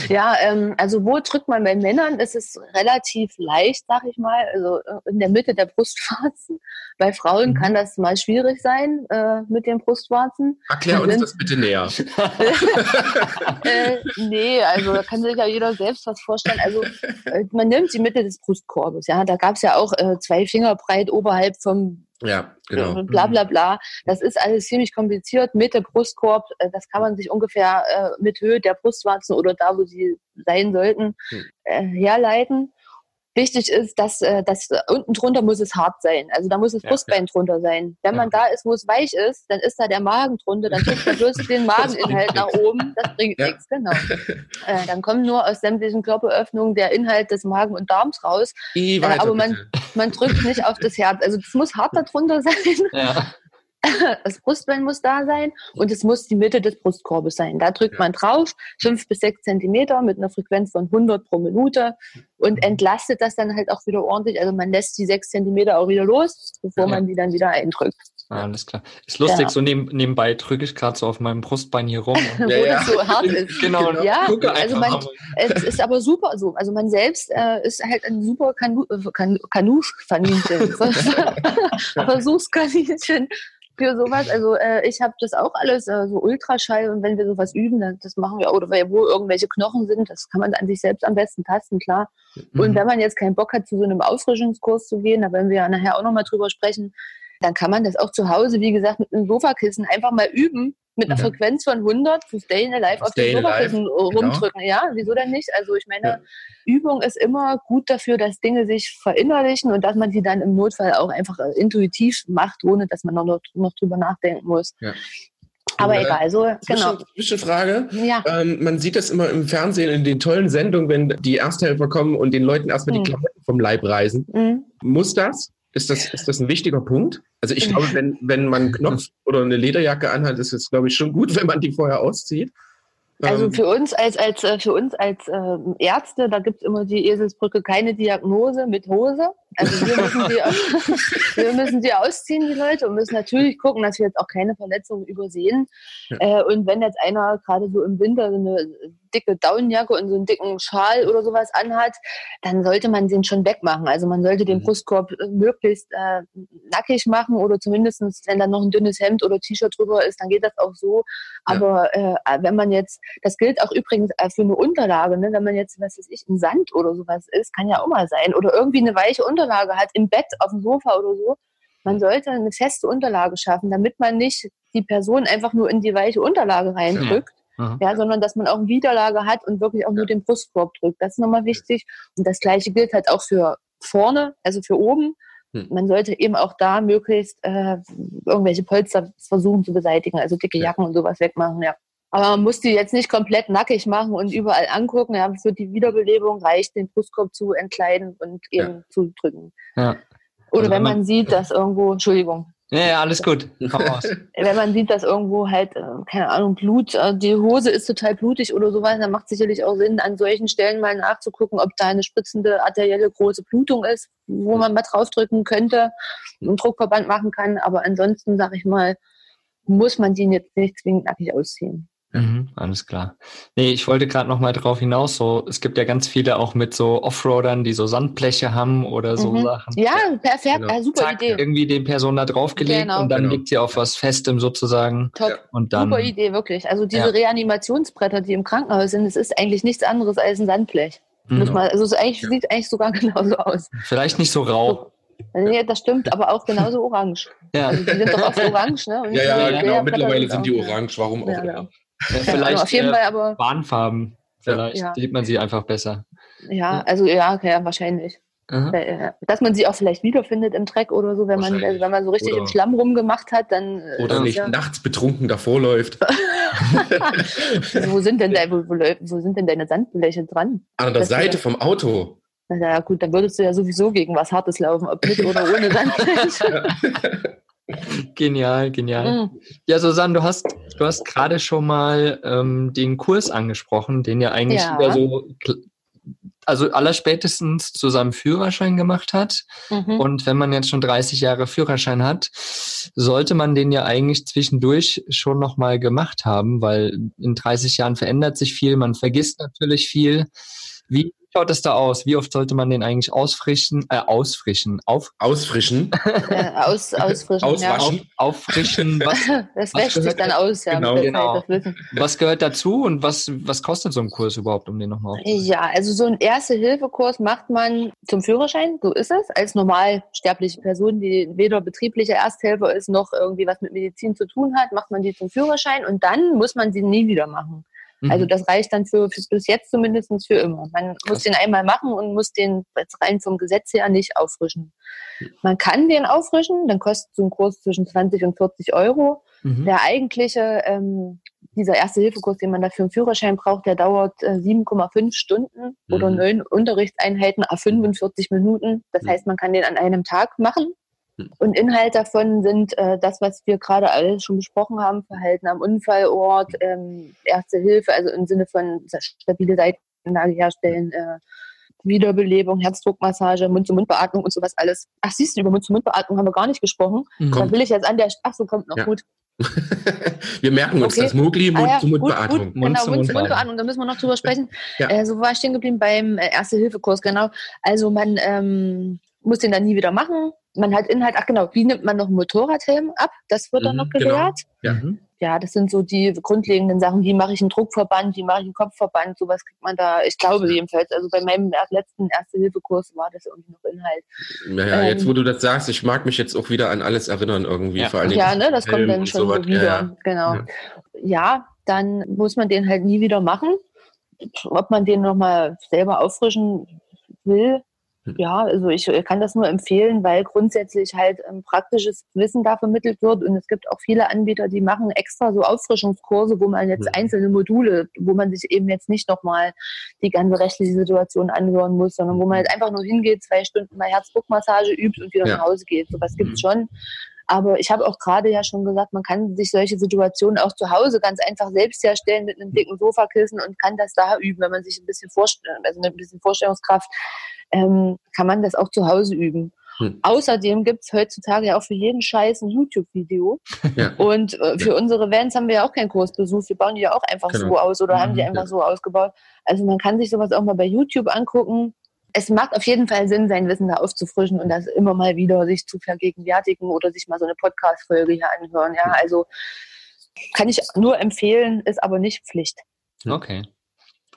Ja, ähm, also wo drückt man bei Männern? Das ist relativ leicht, sag ich mal, also äh, in der Mitte der Brustwarzen. Bei Frauen Mhm. kann das mal schwierig sein äh, mit den Brustwarzen. Erklär uns Sind- das bitte näher. äh, nee, also da kann sich ja jeder selbst was vorstellen. Also äh, man nimmt die Mitte des Brustkorbes. Ja, da gab es ja auch äh, zwei Finger breit oberhalb vom Ja, genau. äh, bla bla bla. Das ist alles ziemlich kompliziert. Mitte Brustkorb, äh, das kann man sich ungefähr äh, mit Höhe der Brustwarzen oder da, wo sie sein sollten, Hm. äh, herleiten. Wichtig ist, dass, äh, dass unten drunter muss es hart sein. Also da muss das Ja, Brustbein drunter sein. Wenn man da ist, wo es weich ist, dann ist da der Magen drunter. Dann drückt man bloß den Mageninhalt nach oben. Das bringt Ja. nichts, genau. Äh, dann kommt nur aus sämtlichen Körperöffnungen der Inhalt des Magen und Darms raus. Geh Äh, weiter, aber man- bitte. Man drückt nicht auf das Herz. Also es muss hart darunter sein. Ja. Das Brustbein muss da sein und es muss die Mitte des Brustkorbes sein. Da drückt Ja. man drauf, fünf bis sechs Zentimeter mit einer Frequenz von 100 pro Minute und Mhm. entlastet das dann halt auch wieder ordentlich. Also man lässt die sechs Zentimeter auch wieder los, bevor Ja. man die dann wieder eindrückt. Alles klar. Ist lustig, Ja. so neben, nebenbei drücke ich gerade so auf meinem Brustbein hier rum. Und wo Ja, das so hart ist. genau, und Ja, also man-. Es ist aber super so. Also man selbst äh, ist halt ein super Kanu äh, kan Kanusch-Kaninchen. Versuchskaninchen für sowas. Also äh, ich habe das auch alles, äh, so Ultraschall und wenn wir sowas üben, dann, das machen wir, oder wo irgendwelche Knochen sind, das kann man an sich selbst am besten tasten, klar. Und Mhm. wenn man jetzt keinen Bock hat, zu so einem Auffrischungskurs zu gehen, da werden wir ja nachher auch nochmal drüber sprechen, dann kann man das auch zu Hause, wie gesagt, mit einem Sofakissen einfach mal üben, mit einer Mhm. Frequenz von 100 zu Stayin' Alive auf dem Sofakissen Alive, genau. rumdrücken. Ja, wieso denn nicht? Also ich meine, Ja. Übung ist immer gut dafür, dass Dinge sich verinnerlichen und dass man sie dann im Notfall auch einfach äh, intuitiv macht, ohne dass man noch, noch drüber nachdenken muss. Ja. Aber Äh, egal, so, genau. Zwischen, Zwischenfrage. Ja, Ähm, man sieht das immer im Fernsehen in den tollen Sendungen, wenn die Ersthelfer kommen und den Leuten erstmal Mhm. die Klamotten vom Leib reißen. mhm. Muss das? Ist das, ist das ein wichtiger Punkt? Also ich glaube, wenn, wenn man einen Knopf oder eine Lederjacke anhat, ist es, glaube ich, schon gut, wenn man die vorher auszieht. Also Ähm, für uns als, als, äh, für uns als ähm, Ärzte, da gibt's immer die Eselsbrücke, keine Diagnose mit Hose. Also wir müssen, die, wir müssen die ausziehen, die Leute, und müssen natürlich gucken, dass wir jetzt auch keine Verletzungen übersehen. Ja. Äh, und wenn jetzt einer gerade so im Winter so eine dicke Daunenjacke und so einen dicken Schal oder sowas anhat, dann sollte man den schon wegmachen. Also man sollte den Mhm. Brustkorb äh, möglichst äh, nackig machen oder zumindestens, wenn da noch ein dünnes Hemd oder T-Shirt drüber ist, dann geht das auch so. Ja. Aber äh, wenn man jetzt, das gilt auch übrigens äh, für eine Unterlage, ne? wenn man jetzt, was weiß ich, im Sand oder sowas ist, kann ja auch mal sein, oder irgendwie eine weiche Unterlage hat, im Bett, auf dem Sofa oder so, man sollte eine feste Unterlage schaffen, damit man nicht die Person einfach nur in die weiche Unterlage reindrückt, Mhm. ja, sondern dass man auch eine Widerlage hat und wirklich auch nur den Brustkorb drückt. Das ist nochmal wichtig. Und das gleiche gilt halt auch für vorne, also für oben. Hm. Man sollte eben auch da möglichst äh, irgendwelche Polster versuchen zu beseitigen, also dicke Ja. Jacken und sowas wegmachen, ja. Aber man muss die jetzt nicht komplett nackig machen und überall angucken. Ja, für die Wiederbelebung reicht, den Brustkorb zu entkleiden und eben zu drücken. Ja. Oder Also wenn wenn man- man sieht, dass irgendwo, Entschuldigung. Ja, ja, alles gut. Komm raus. Wenn man sieht, dass irgendwo halt, äh, keine Ahnung, Blut, äh, die Hose ist total blutig oder sowas, dann macht sicherlich auch Sinn, an solchen Stellen mal nachzugucken, ob da eine spritzende arterielle große Blutung ist, wo man mal draufdrücken könnte, einen Druckverband machen kann. Aber ansonsten, sag ich mal, muss man den jetzt nicht zwingend nackig ausziehen. Mhm, alles klar. Nee, ich wollte gerade noch mal drauf hinaus, so, es gibt ja ganz viele auch mit so Offroadern, die so Sandbleche haben oder so Mhm. Sachen. Ja, perfekt, Genau. ja, super Zack, Idee. irgendwie die Person da draufgelegt Genau. und dann Genau. liegt sie auf was Festem sozusagen Top. und dann. Super Idee, wirklich. Also diese Ja. Reanimationsbretter, die im Krankenhaus sind, das ist eigentlich nichts anderes als ein Sandblech. Muss Mhm. man, also es eigentlich, Ja. sieht eigentlich sogar genauso aus. Vielleicht nicht so rau. Nee, das stimmt, aber auch genauso orange. Ja, Also die sind doch oft orange, ne? Und Ja, ja, genau. Mittlerweile sind die orange. Warum auch Ja, immer. Ja, Ja, vielleicht also auf jeden äh, Fall aber, Warnfarben. Vielleicht Ja. sieht man sie einfach besser. ja, also ja, okay, wahrscheinlich. Aha. Äh, Dass man sie auch vielleicht wiederfindet im Dreck oder so, wenn man, also wenn man so richtig Oder- im Schlamm rumgemacht hat, dann. äh, Oder nicht ja, nachts betrunken davor läuft. wo sind denn da, wo, wo, sind denn deine Sandbleche dran? An der Das Seite vom Auto. Na ja, gut, dann würdest du ja sowieso gegen was Hartes laufen, ob mit oder ohne Sandblech. Genial, genial. Mhm. Ja, Susanne, du hast, du hast gerade schon mal ähm, den Kurs angesprochen, den ja eigentlich Ja. wieder so, also allerspätestens zu seinem Führerschein gemacht hat. Mhm. Und wenn man jetzt schon 30 Jahre Führerschein hat, sollte man den ja eigentlich zwischendurch schon nochmal gemacht haben, weil in 30 Jahren verändert sich viel, man vergisst natürlich viel. Wie schaut es da aus? Wie oft sollte man den eigentlich ausfrischen, äh, ausfrischen, auf, Ausfrischen. Äh, aus, ausfrischen, Auswaschen. ja. auf, auffrischen? Was, Das Was wäscht sich gehört dann da- aus, ja, Genau. Genau. Was gehört dazu und was, was kostet so ein Kurs überhaupt, um den nochmal aufzunehmen? Ja, also so einen Erste-Hilfe-Kurs macht man zum Führerschein, so ist es, als normalsterbliche Person, die weder betrieblicher Ersthelfer ist, noch irgendwie was mit Medizin zu tun hat, macht man die zum Führerschein und dann muss man sie nie wieder machen. Mhm. Also das reicht dann für, für bis jetzt zumindest für immer. Man Krass. muss den einmal machen und muss den jetzt rein vom Gesetz her nicht auffrischen. Man kann den auffrischen, dann kostet so ein Kurs zwischen 20 und 40 Euro. Mhm. Der eigentliche, ähm, dieser Erste-Hilfe-Kurs, den man dafür einen Führerschein braucht, der dauert äh, 7,5 Stunden oder Mhm. neun Unterrichtseinheiten a 45 Minuten. Das heißt, man kann den an einem Tag machen. Und Inhalt davon sind äh, das, was wir gerade alles schon besprochen haben, Verhalten am Unfallort, ähm, Erste Hilfe, also im Sinne von stabile Seitenlage herstellen, äh, Wiederbelebung, Herzdruckmassage, Mund-zu-Mund-Beatmung und sowas alles. Ach, siehst du, über Mund-zu-Mund-Beatmung haben wir gar nicht gesprochen. Mhm. Da will ich jetzt an der, ach so, kommt noch Ja. gut. Wir merken uns Okay. das. Mogli, Ah ja, Mund-zu-Mund-Beatmung. Gut, genau, Mund-zu-Mund-Beatmung. Mund-zu-Mund-Beatmung, da müssen wir noch drüber sprechen. Ja. Äh, so war ich stehen geblieben beim äh, Erste-Hilfe-Kurs, genau. Also man ähm, muss den dann nie wieder machen. Man hat Inhalt, ach genau, wie nimmt man noch einen Motorradhelm ab? Das wird dann Mhm, noch genau. gelehrt. Ja. Mhm. Ja, das sind so die grundlegenden Sachen. Wie mache ich einen Druckverband? Wie mache ich einen Kopfverband? Sowas kriegt man da, ich glaube jedenfalls. Also bei meinem letzten Erste-Hilfe-Kurs war das irgendwie noch Inhalt. Naja, jetzt Ähm. wo du das sagst, ich mag mich jetzt auch wieder an alles erinnern irgendwie. Ja. Vor allen Dingen Ja, ne, das kommt dann schon so wieder. Ja, Genau. Ja. Ja. dann muss man den halt nie wieder machen. Ob man den nochmal selber auffrischen will. Ja, also ich kann das nur empfehlen, weil grundsätzlich halt ähm, praktisches Wissen da vermittelt wird und es gibt auch viele Anbieter, die machen extra so Auffrischungskurse, wo man jetzt Hm. einzelne Module, wo man sich eben jetzt nicht nochmal die ganze rechtliche Situation anhören muss, sondern wo man halt einfach nur hingeht, zwei Stunden mal Herzdruckmassage übt und wieder Ja. nach Hause geht. Sowas gibt's Mhm. schon. Aber ich habe auch gerade ja schon gesagt, man kann sich solche Situationen auch zu Hause ganz einfach selbst herstellen mit einem dicken Sofakissen und kann das da üben, wenn man sich ein bisschen vorstellt, also mit ein bisschen Vorstellungskraft, ähm, kann man das auch zu Hause üben. Hm. Außerdem gibt's heutzutage ja auch für jeden Scheiß ein YouTube-Video. Ja. Und äh, für unsere Vans haben wir ja auch keinen Kurs besucht. Wir bauen die ja auch einfach Genau. so aus oder haben die Mhm, einfach ja. so ausgebaut. Also man kann sich sowas auch mal bei YouTube angucken. Es macht auf jeden Fall Sinn, sein Wissen da aufzufrischen und das immer mal wieder sich zu vergegenwärtigen oder sich mal so eine Podcast-Folge hier anhören. Ja, also kann ich nur empfehlen, ist aber nicht Pflicht. Okay.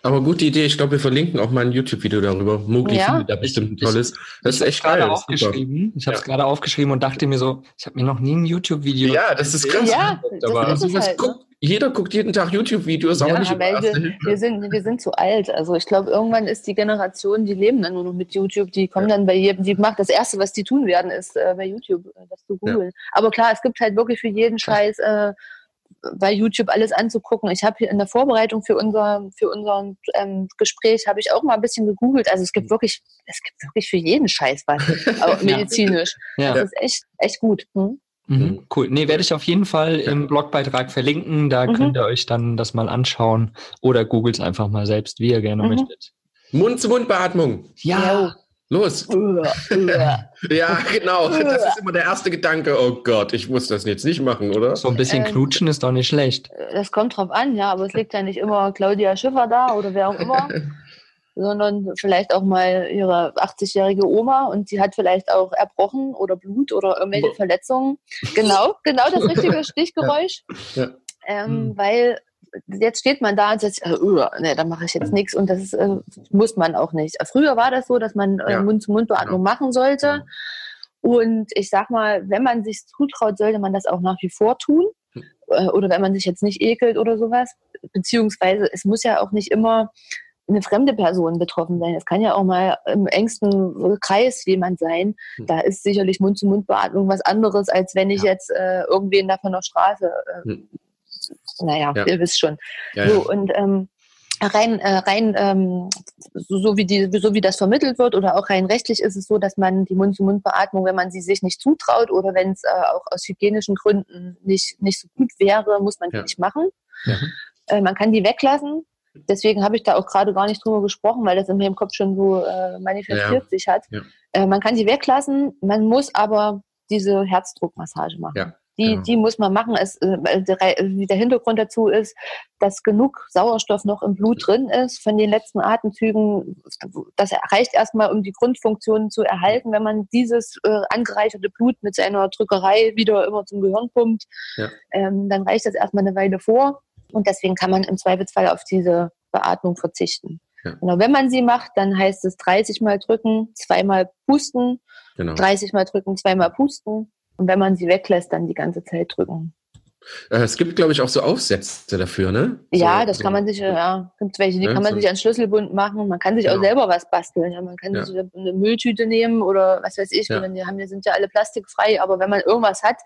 Aber gute Idee. Ich glaube, wir verlinken auch mal ein YouTube-Video darüber. Mogli Ja. findet da bestimmt ein tolles. Das ist echt geil. aufgeschrieben. Ich habe es Ja. gerade aufgeschrieben und dachte mir so, ich habe mir noch nie ein YouTube-Video. Ja, das ist krass. Ja, das aber ist Sowas halt, ne? guckt, Jeder guckt jeden Tag YouTube-Videos, aber Ja, nicht Ja, über Erste wir, Hilfe. wir, sind, wir sind zu alt. Also ich glaube, irgendwann ist die Generation, die leben dann nur noch mit YouTube, die kommen dann bei jedem, die macht das Erste, was die tun werden, ist äh, bei YouTube äh, das zu googeln. Aber klar, es gibt halt wirklich für jeden Scheiß äh, bei YouTube alles anzugucken. Ich habe hier in der Vorbereitung für unser für unser ähm, Gespräch habe ich auch mal ein bisschen gegoogelt. Also es gibt wirklich es gibt wirklich für jeden Scheiß was, auch medizinisch. Ja. Das ist echt echt gut. Hm? Mhm, cool. Nee, werde ich auf jeden Fall im Blogbeitrag verlinken. Da Mhm. könnt ihr euch dann das mal anschauen oder googelt es einfach mal selbst, wie ihr gerne Mhm. möchtet. Mund-zu-Mund-Beatmung. Ja, Los. Ja, genau. Das ist immer der erste Gedanke. Oh Gott, ich muss das jetzt nicht machen, oder? so ein bisschen Ähm, knutschen ist doch nicht schlecht. Das kommt drauf an, ja, aber es liegt ja nicht immer Claudia Schiffer da oder wer auch immer, sondern vielleicht auch mal ihre 80-jährige Oma und die hat vielleicht auch Erbrochen oder Blut oder irgendwelche. Verletzungen. Genau, genau das richtige Stichgeräusch. Ja. Ähm, Hm. Weil jetzt steht man da und sagt, äh, uh, nee, da mache ich jetzt nichts und das äh, muss man auch nicht. Früher war das so, dass man äh, Ja. Mund-zu-Mund-Beatmung machen sollte. Und ich sag mal, wenn man sich zutraut, sollte man das auch nach wie vor tun. Äh, Oder wenn man sich jetzt nicht ekelt oder sowas. Beziehungsweise es muss ja auch nicht immer eine fremde Person betroffen sein. Es kann ja auch mal im engsten Kreis jemand sein. Hm. Da ist sicherlich Mund-zu-Mund-Beatmung was anderes, als wenn ich Ja. jetzt äh, irgendwen da von der Straße, äh, Hm. naja, Ja. ihr wisst schon. Ja, So, und ähm, rein, äh, rein ähm, so, so, wie die, so wie das vermittelt wird oder auch rein rechtlich ist es so, dass man die Mund-zu-Mund-Beatmung, wenn man sie sich nicht zutraut oder wenn es äh, auch aus hygienischen Gründen nicht, nicht so gut wäre, muss man die nicht machen. Äh, man kann die weglassen. Deswegen habe ich da auch gerade gar nicht drüber gesprochen, weil das in meinem Kopf schon so äh, manifestiert Ja. sich hat. Ja. Äh, man kann die weglassen, man muss aber diese Herzdruckmassage machen. Ja, Die, genau. die muss man machen. Es, äh, der, der Hintergrund dazu ist, dass genug Sauerstoff noch im Blut drin ist von den letzten Atemzügen. Das reicht erstmal, um die Grundfunktionen zu erhalten, wenn man dieses äh, angereicherte Blut mit seiner Drückerei wieder immer zum Gehirn pumpt. Ja. Ähm, dann reicht das erstmal eine Weile vor. Und deswegen kann man im Zweifelsfall auf diese Beatmung verzichten. Ja. Genau, wenn man sie macht, dann heißt es 30 Mal drücken, zweimal pusten, Genau. 30 Mal drücken, zweimal pusten. Und wenn man sie weglässt, dann die ganze Zeit drücken. Äh, Es gibt, glaube ich, auch so Aufsätze dafür, ne? Ja, so, das so. kann man sich, äh, ja, gibt welche, die Ja, kann man so- sich an Schlüsselbund machen. Man kann sich auch Genau. selber was basteln. Ja. Man kann Ja. sich eine Mülltüte nehmen oder was weiß ich. Ja. wenn Die haben, die sind ja alle plastikfrei. Aber wenn man irgendwas hat,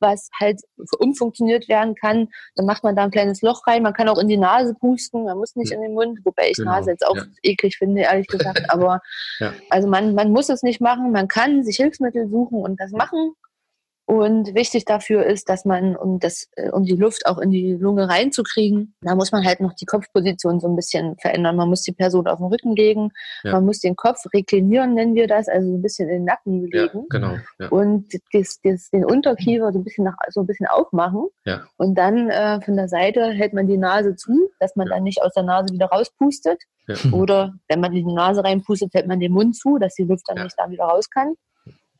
was halt umfunktioniert werden kann, dann macht man da ein kleines Loch rein. Man kann auch in die Nase pusten. Man muss nicht Hm. in den Mund, wobei ich Genau, Nase jetzt auch eklig finde, ehrlich gesagt. Aber also man, man muss es nicht machen. Man kann sich Hilfsmittel suchen und das machen. Und wichtig dafür ist, dass man, um das, äh, um die Luft auch in die Lunge reinzukriegen, da muss man halt noch die Kopfposition so ein bisschen verändern. Man muss die Person auf den Rücken legen, Ja. man muss den Kopf reklinieren, nennen wir das, also so ein bisschen in den Nacken Ja, legen. genau. Ja. Und das, das, den Unterkiefer so ein bisschen nach, so ein bisschen aufmachen. Ja. Und dann äh, von der Seite hält man die Nase zu, dass man Ja. dann nicht aus der Nase wieder rauspustet. Ja. Oder wenn man in die Nase reinpustet, hält man den Mund zu, dass die Luft dann Ja. nicht da wieder raus kann.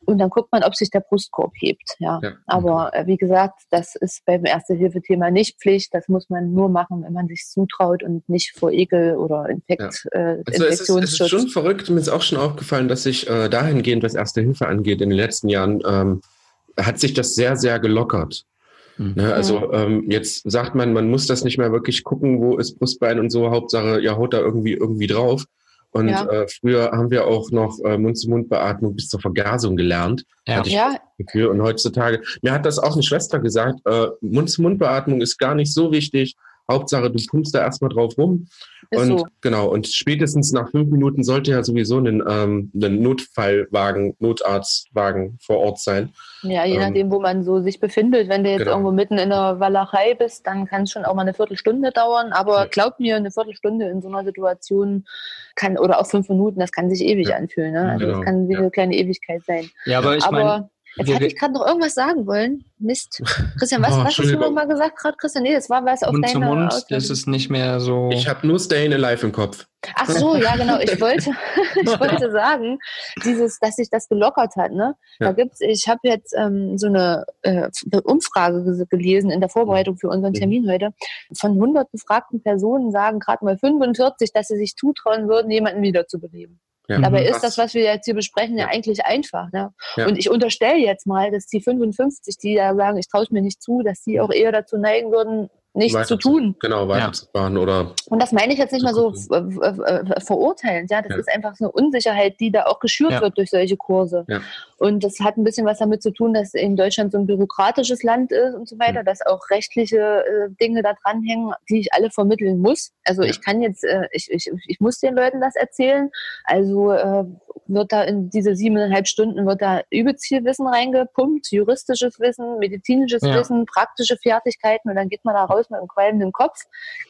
Und dann guckt man, ob sich der Brustkorb hebt. Ja. Ja. Aber äh, wie gesagt, das ist beim Erste-Hilfe-Thema nicht Pflicht. Das muss man nur machen, wenn man sich zutraut und nicht vor Ekel oder Infekt, äh, Also es ist, es Infektionsschutz. ist schon verrückt, mir ist auch schon aufgefallen, dass sich äh, dahingehend, was Erste Hilfe angeht, in den letzten Jahren, ähm, hat sich das sehr, sehr gelockert. Mhm. Ne, also ähm, jetzt sagt man, man muss das nicht mehr wirklich gucken, wo ist Brustbein und so, Hauptsache, ja, haut da irgendwie irgendwie drauf. Und Ja. äh, früher haben wir auch noch äh, Mund-zu-Mund-Beatmung bis zur Vergasung gelernt. Ja. Hatte ich Ja. Gefühl. Und heutzutage, mir hat das auch eine Schwester gesagt, äh, Mund-zu-Mund-Beatmung ist gar nicht so wichtig. Hauptsache, du pumpst da erstmal drauf rum. Ist und so. genau, und spätestens nach fünf Minuten sollte ja sowieso ein, ähm, ein Notfallwagen, Notarztwagen vor Ort sein. Ja, je Ähm, nachdem, wo man so sich befindet. Wenn du jetzt genau. irgendwo mitten in der Walachei bist, dann kann es schon auch mal eine Viertelstunde dauern. Aber Ja. glaub mir, eine Viertelstunde in so einer Situation kann, oder auch fünf Minuten, das kann sich ewig Ja. anfühlen. Ne? Also Genau, das kann wie ja. eine kleine Ewigkeit sein. Ja, aber ich meine, aber jetzt wir- hatte ich gerade noch irgendwas sagen wollen. Mist. Christian, was, Oh, was hast du noch mal gesagt gerade, Christian? Nee, das war was auf Mund zu deiner Mund, Aussage. das ist nicht mehr so. Ich habe nur Stay in Alive im Kopf. Ach so, ja genau. Ich wollte, ich wollte sagen, dieses, dass sich das gelockert hat. Ne? Da Ja. gibt's, ich habe jetzt ähm, so eine äh, Umfrage gelesen in der Vorbereitung für unseren Mhm. Termin heute. Von 100 befragten Personen sagen gerade mal 45, dass sie sich zutrauen würden, jemanden wiederzubeleben. Ja. Dabei Krass. ist das, was wir jetzt hier besprechen, ja, Ja. eigentlich einfach. Ne? Ja. Und ich unterstelle jetzt mal, dass die 55, die da sagen, ich traue es mir nicht zu, dass die auch eher dazu neigen würden, nichts Weiter zu tun. Genau, weiterzufahren oder Und das meine ich jetzt nicht mal so verurteilend. Ja, das Ja. ist einfach so eine Unsicherheit, die da auch geschürt Ja. wird durch solche Kurse. Und das hat ein bisschen was damit zu tun, dass in Deutschland so ein bürokratisches Land ist und so weiter, Mhm. dass auch rechtliche äh, Dinge da dranhängen, die ich alle vermitteln muss. Also Ja. ich kann jetzt, äh, ich, ich, ich muss den Leuten das erzählen. Also äh, wird da in diese siebeneinhalb Stunden wird da übelst viel Wissen reingepumpt, juristisches Wissen, medizinisches Ja. Wissen, praktische Fertigkeiten und dann geht man da raus mit einem qualmenden Kopf,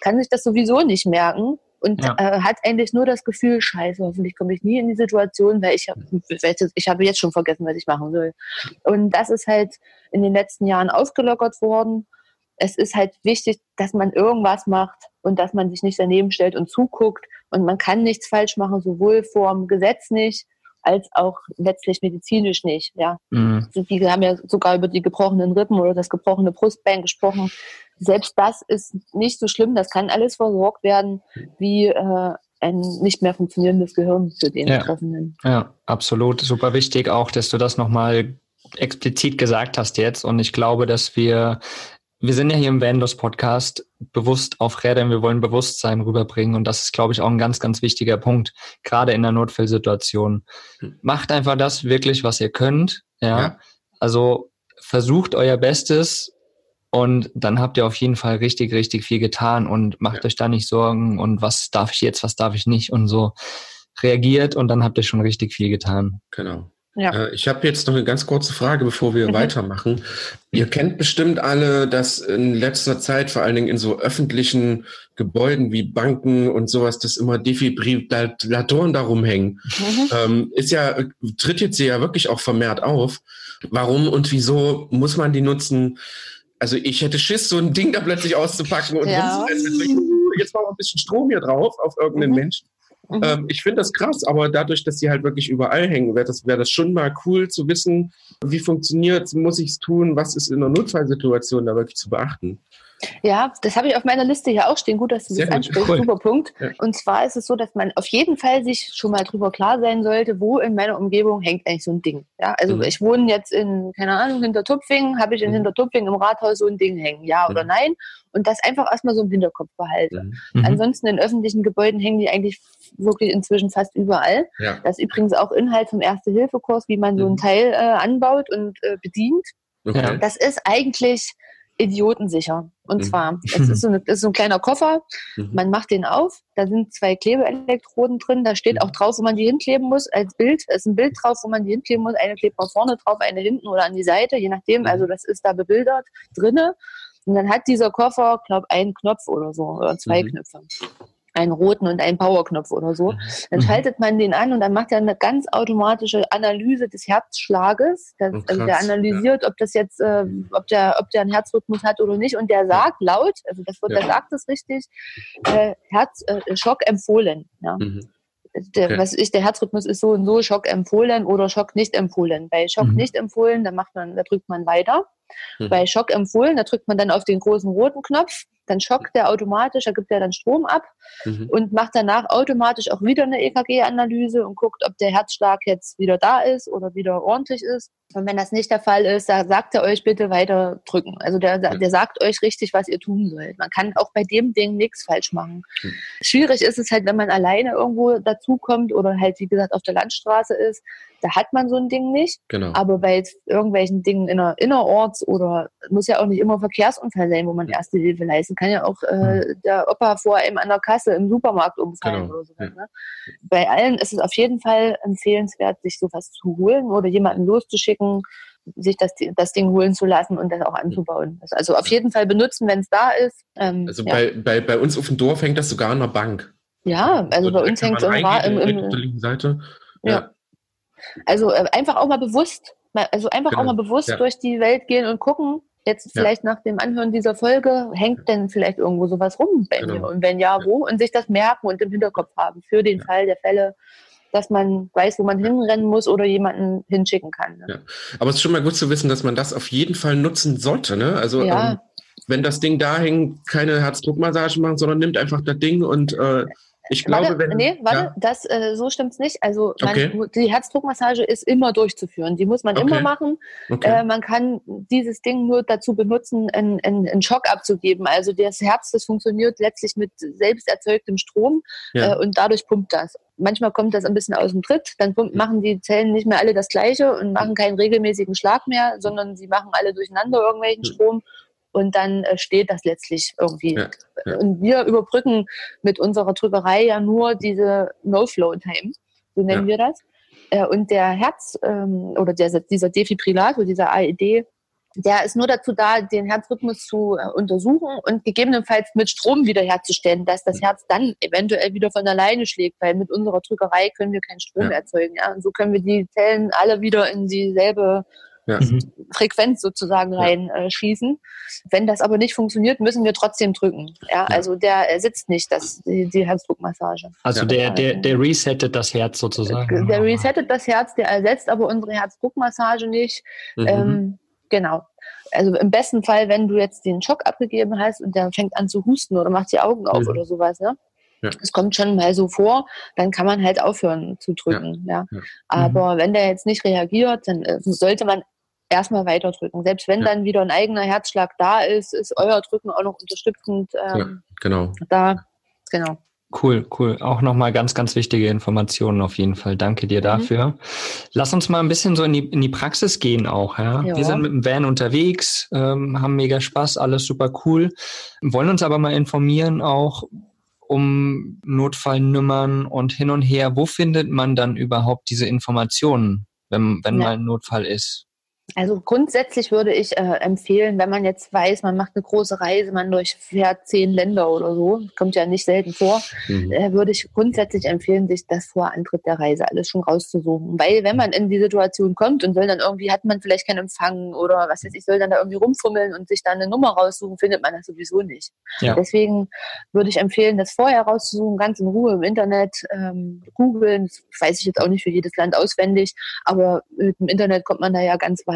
kann sich das sowieso nicht merken und Ja. äh, hat eigentlich nur das Gefühl, scheiße, hoffentlich komme ich nie in die Situation, weil ich, hab, weil ich habe jetzt schon vergessen, was ich machen soll. Und das ist halt in den letzten Jahren aufgelockert worden. Es ist halt wichtig, dass man irgendwas macht und dass man sich nicht daneben stellt und zuguckt. Und man kann nichts falsch machen, sowohl vor dem Gesetz nicht, als auch letztlich medizinisch nicht. Ja, Mhm. die haben ja sogar über die gebrochenen Rippen oder das gebrochene Brustbein gesprochen. Selbst das ist nicht so schlimm. Das kann alles versorgt werden wie äh, ein nicht mehr funktionierendes Gehirn für den Ja. Betroffenen. Ja, absolut. Super wichtig auch, dass du das nochmal explizit gesagt hast jetzt. Und ich glaube, dass wir, wir sind ja hier im Vandos Podcast bewusst auf Rädern. Wir wollen Bewusstsein rüberbringen. Und das ist, glaube ich, auch ein ganz, ganz wichtiger Punkt, gerade in der Notfallsituation. Hm. Macht einfach das wirklich, was ihr könnt. Ja. Ja. Also versucht euer Bestes. Und dann habt ihr auf jeden Fall richtig, richtig viel getan und macht Ja. euch da nicht Sorgen und was darf ich jetzt, was darf ich nicht und so reagiert und dann habt ihr schon richtig viel getan. Genau. Ja. Äh, Ich habe jetzt noch eine ganz kurze Frage, bevor wir Mhm. weitermachen. Ihr kennt bestimmt alle, dass in letzter Zeit, vor allen Dingen in so öffentlichen Gebäuden wie Banken und sowas, dass immer Defibrillatoren da rumhängen. Mhm. Ähm, ist ja, tritt jetzt ja wirklich auch vermehrt auf. Warum und wieso muss man die nutzen? Also ich hätte Schiss, so ein Ding da plötzlich auszupacken und Ja. Jetzt, jetzt mal ein bisschen Strom hier drauf auf irgendeinen Mhm. Menschen. Mhm. Ähm, ich finde das krass, aber dadurch, dass die halt wirklich überall hängen, wäre das, wär das schon mal cool zu wissen, wie funktioniert muss ich es tun, was ist in einer Notfallsituation da wirklich zu beachten. Ja, das habe ich auf meiner Liste hier auch stehen. Gut, dass du das ansprichst. cool. Super Punkt. Ja. Und zwar ist es so, dass man auf jeden Fall sich schon mal drüber klar sein sollte, wo in meiner Umgebung hängt eigentlich so ein Ding. Ja, also Mhm. ich wohne jetzt in, keine Ahnung, Hintertupfing, habe ich in Mhm. Hintertupfing im Rathaus so ein Ding hängen, ja oder Mhm. nein? Und das einfach erstmal so im Hinterkopf behalte. Mhm. Ansonsten in öffentlichen Gebäuden hängen die eigentlich wirklich inzwischen fast überall. Ja. Das ist übrigens auch Inhalt vom Erste-Hilfe-Kurs, wie man so ein Mhm. Teil äh, anbaut und äh, bedient. Okay. Das ist eigentlich idiotensicher. Und Mhm. zwar, es ist so, eine, ist so ein kleiner Koffer, Mhm. man macht den auf, da sind zwei Klebeelektroden drin, da steht auch drauf, wo man die hinkleben muss, als Bild. Es ist ein Bild drauf, wo man die hinkleben muss. Eine klebt man vorne drauf, eine hinten oder an die Seite, je nachdem. Mhm. Also das ist da bebildert drinne. Und dann hat dieser Koffer, glaube einen Knopf oder so, oder zwei Mhm. Knöpfe. Einen roten und einen Powerknopf oder so. Dann Mhm. schaltet man den an und dann macht er eine ganz automatische Analyse des Herzschlages. Das, Oh, also der analysiert, ob das jetzt, äh, ob der, ob der einen Herzrhythmus hat oder nicht. Und der sagt laut, also das wird, Ja. der sagt es richtig, äh, Herz, äh, Schock empfohlen. Ja. Mhm. Der, Okay. was ich, der Herzrhythmus ist so und so, Schock empfohlen oder Schock nicht empfohlen. Bei Schock Mhm. nicht empfohlen, da macht man, da drückt man weiter. Mhm. Bei Schock empfohlen, da drückt man dann auf den großen roten Knopf, dann schockt der automatisch, da gibt er dann Strom ab Mhm. und macht danach automatisch auch wieder eine EKG-Analyse und guckt, ob der Herzschlag jetzt wieder da ist oder wieder ordentlich ist. Und wenn das nicht der Fall ist, da sagt er euch bitte weiter drücken. Also der, Ja. der sagt euch richtig, was ihr tun sollt. Man kann auch bei dem Ding nichts falsch machen. Hm. Schwierig ist es halt, wenn man alleine irgendwo dazukommt oder halt, wie gesagt, auf der Landstraße ist. Da hat man so ein Ding nicht. Genau. Aber bei irgendwelchen Dingen in der, innerorts oder muss ja auch nicht immer Verkehrsunfall sein, wo man erste Hilfe leisten kann, ja auch äh, der Opa vor einem an der Kasse im Supermarkt umfallen Genau, oder ja. Ne? Bei allen ist es auf jeden Fall empfehlenswert, sich sowas zu holen oder jemanden loszuschicken, sich das, das Ding holen zu lassen und das auch anzubauen. Also auf jeden Fall benutzen, wenn es da ist. Ähm, Also ja. bei, bei, bei uns auf dem Dorf hängt das sogar an der Bank. ja, also bei direkt, uns hängt es im, im, direkt auf der im linken Seite. Ja. Also äh, einfach auch mal bewusst, also einfach Genau. auch mal bewusst Ja. durch die Welt gehen und gucken, jetzt Ja. vielleicht nach dem Anhören dieser Folge, hängt denn vielleicht irgendwo sowas rum bei Genau. mir? Und wenn ja, Ja. wo? Und sich das merken und im Hinterkopf haben für den Fall der Fälle, dass man weiß, wo man hinrennen muss oder jemanden hinschicken kann. Ne? Ja. Aber es ist schon mal gut zu wissen, dass man das auf jeden Fall nutzen sollte. Ne? Also Ja. ähm, wenn das Ding da hängt, keine Herzdruckmassage machen, sondern nimmt einfach das Ding und äh, Ich glaube, warte, wenn. nee, warte, ja. das, äh, so stimmt's nicht. Also man, Okay. die Herzdruckmassage ist immer durchzuführen. Die muss man Okay. immer machen. Okay. Äh, man kann dieses Ding nur dazu benutzen, einen, einen, einen Schock abzugeben. Also das Herz, das funktioniert letztlich mit selbst erzeugtem Strom Ja. äh, und dadurch pumpt das. Manchmal kommt das ein bisschen aus dem Tritt, dann pumpt, machen die Zellen nicht mehr alle das Gleiche und machen keinen regelmäßigen Schlag mehr, sondern sie machen alle durcheinander irgendwelchen. Strom und dann äh, steht das letztlich irgendwie. Ja, ja. Und wir überbrücken mit unserer Drückerei ja nur diese No-Flow-Time, so nennen wir das. Äh, und der Herz ähm, oder der, dieser Defibrillator, dieser AED, der ist nur dazu da, den Herzrhythmus zu äh, untersuchen und gegebenenfalls mit Strom wiederherzustellen, dass das Herz dann eventuell wieder von alleine schlägt, weil mit unserer Drückerei können wir keinen Strom Ja. erzeugen. Ja? Und so können wir die Zellen alle wieder in dieselbe Ja. Mhm. Frequenz sozusagen Ja. reinschießen. Wenn das aber nicht funktioniert, müssen wir trotzdem drücken. Ja, also der ersetzt nicht das, die, die Herzdruckmassage. Also Ja. der, der, der resettet das Herz sozusagen. Der resettet das Herz, der ersetzt aber unsere Herzdruckmassage nicht. Mhm. Ähm, genau. Also im besten Fall, wenn du jetzt den Schock abgegeben hast und der fängt an zu husten oder macht die Augen auf Mhm. oder sowas, ne? Ja. Das kommt schon mal so vor, dann kann man halt aufhören zu drücken. Ja. Ja. Aber wenn der jetzt nicht reagiert, dann äh, sollte man erstmal weiter drücken. Selbst wenn Ja. dann wieder ein eigener Herzschlag da ist, ist euer Drücken auch noch unterstützend ähm, Genau. da. Genau. Cool, cool. Auch nochmal ganz, ganz wichtige Informationen auf jeden Fall. Danke dir Mhm. dafür. Lass uns mal ein bisschen so in die, in die Praxis gehen auch. Ja? Ja. Wir sind mit dem Van unterwegs, ähm, haben mega Spaß, alles super cool. Wollen uns aber mal informieren auch um Notfallnummern und hin und her. Wo findet man dann überhaupt diese Informationen, wenn, wenn Ja. mal ein Notfall ist? Also grundsätzlich würde ich äh, empfehlen, wenn man jetzt weiß, man macht eine große Reise, man durchfährt zehn Länder oder so, kommt ja nicht selten vor, Mhm. äh, würde ich grundsätzlich empfehlen, sich das vor Antritt der Reise alles schon rauszusuchen. Weil wenn man in die Situation kommt und will dann irgendwie, hat man vielleicht keinen Empfang oder was weiß ich, soll dann da irgendwie rumfummeln und sich da eine Nummer raussuchen, findet man das sowieso nicht. Ja. Deswegen würde ich empfehlen, das vorher rauszusuchen, ganz in Ruhe im Internet, ähm, googeln, das weiß ich jetzt auch nicht für jedes Land auswendig, aber mit dem Internet kommt man da ja ganz weit.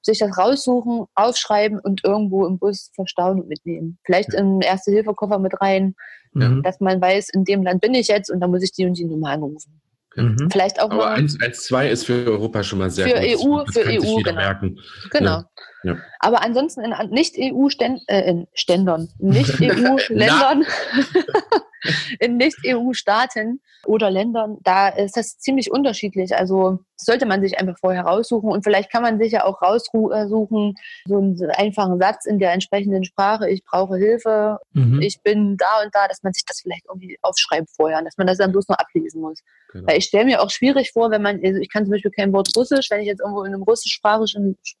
Sich das raussuchen, aufschreiben und irgendwo im Bus verstauen und mitnehmen. Vielleicht in einen Erste-Hilfe-Koffer mit rein, Mhm. dass man weiß, in dem Land bin ich jetzt und da muss ich die und die Nummer anrufen. Mhm. Vielleicht auch Aber mal. 1, 1, 2 ist für Europa schon mal sehr Für gut. EU, das für EU, jeder genau. merken. Genau. Ja, ja. Aber ansonsten in Nicht-EU-Ständern, äh, in Ständern, Nicht-EU-Ländern, in Nicht-EU-Staaten oder Ländern, da ist das ziemlich unterschiedlich. Also sollte man sich einfach vorher raussuchen und vielleicht kann man sich ja auch raussuchen, so einen einfachen Satz in der entsprechenden Sprache, ich brauche Hilfe, Mhm. ich bin da und da, dass man sich das vielleicht irgendwie aufschreibt vorher, dass man das dann bloß noch ablesen muss. Genau. Weil ich stelle mir auch schwierig vor, wenn man, also ich kann zum Beispiel kein Wort Russisch, wenn ich jetzt irgendwo in einem russischsprachigen,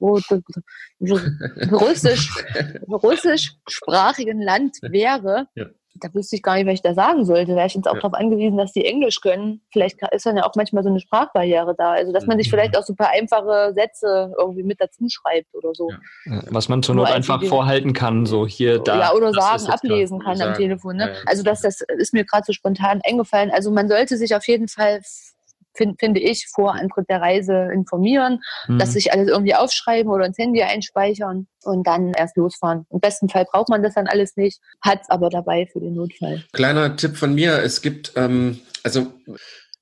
russisch, russischsprachigen Land wäre, Ja. Da wüsste ich gar nicht, was ich da sagen sollte. Wäre ich jetzt auch Ja. darauf angewiesen, dass die Englisch können. Vielleicht ist dann ja auch manchmal so eine Sprachbarriere da. Also, dass man sich Mhm. vielleicht auch so ein paar einfache Sätze irgendwie mit dazu schreibt oder so. Ja. Was man zur Nur Not einfach vorhalten kann, so hier, da. ja, oder sagen, ablesen klar. kann am Sagen. Telefon. Ne? Ja, ja. Also das, das ist mir gerade so spontan eingefallen. Also man sollte sich auf jeden Fall, find, finde ich, vor Antritt der Reise informieren, Mhm. dass sich alles irgendwie aufschreiben oder ins Handy einspeichern und dann erst losfahren. Im besten Fall braucht man das dann alles nicht, hat es aber dabei für den Notfall. Kleiner Tipp von mir, es gibt, ähm, also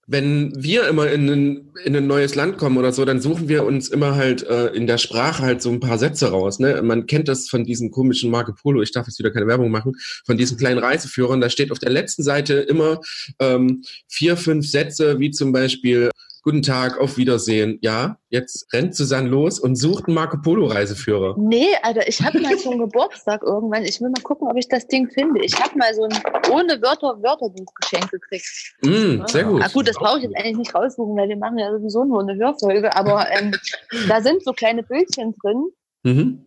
wenn wir immer in ein, in ein neues Land kommen oder so, dann suchen wir uns immer halt äh, in der Sprache halt so ein paar Sätze raus. Ne? Man kennt das von diesem komischen Marco Polo, ich darf jetzt wieder keine Werbung machen, von diesen kleinen Reiseführern, da steht auf der letzten Seite immer ähm, vier, fünf Sätze, wie zum Beispiel Guten Tag, auf Wiedersehen. Ja, jetzt rennt Susanne los und sucht einen Marco Polo Reiseführer. Nee, Alter, ich habe mal zum Geburtstag irgendwann, ich will mal gucken, ob ich das Ding finde. Ich habe mal so ein ohne Wörter Wörterbuch geschenkt gekriegt. Mm, sehr gut. Ah, gut, das brauche ich jetzt eigentlich nicht raussuchen, weil wir machen ja sowieso nur eine Hörfolge, aber ähm, da sind so kleine Bildchen drin. Mhm.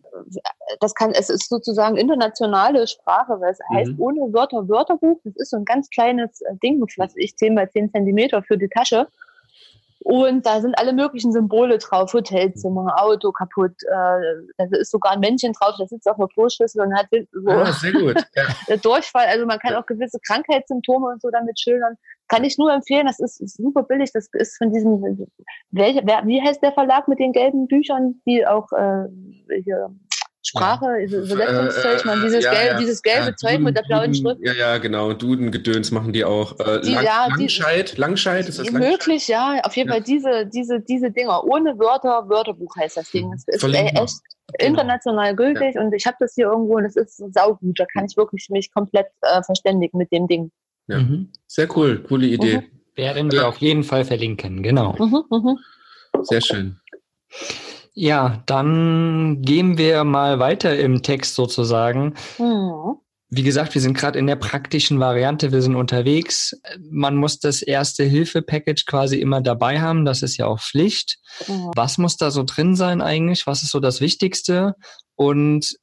Das kann, es ist sozusagen internationale Sprache, weil es heißt Mhm. ohne Wörter Wörterbuch. Das ist so ein ganz kleines äh, Ding, was ich 10 mal 10 Zentimeter für die Tasche. Und da sind alle möglichen Symbole drauf, Hotelzimmer, Auto kaputt, äh, da ist sogar ein Männchen drauf, das sitzt auf einer Kloschüssel und hat so Ah, sehr gut. Ja. der Durchfall, also man kann auch gewisse Krankheitssymptome und so damit schildern. Kann ich nur empfehlen, das ist, ist super billig, das ist von diesem, welcher, wer, wie heißt der Verlag mit den gelben Büchern, die auch äh, hier, Sprache, ja. Übersetzungszeug, man, dieses, ja, gelbe, ja. dieses gelbe Ja, Zeug Duden- mit der blauen Duden- Schrift. Ja, ja, genau. Duden-Gedöns machen die auch. Äh, Die- Lang, ja, die- Langscheid? Langscheid? Ist das Langscheid? Möglich, ja. Auf jeden Ja. Fall diese, diese, diese Dinger. Ohne Wörter, Wörterbuch heißt das Ding. Es ist Verlinken äh, echt international gültig und ich habe das hier irgendwo und es ist saugut. Da kann ich wirklich mich komplett äh, verständigen mit dem Ding. Ja. Mhm. Sehr cool. Coole Idee. Mhm. Werden wir auf jeden Fall verlinken, genau. Mhm, mhm. Sehr schön. Ja, dann gehen wir mal weiter im Text sozusagen. Mhm. Wie gesagt, wir sind gerade in der praktischen Variante, wir sind unterwegs. Man muss das erste Hilfe-Package quasi immer dabei haben, das ist ja auch Pflicht. Mhm. Was muss da so drin sein eigentlich? Was ist so das Wichtigste? Und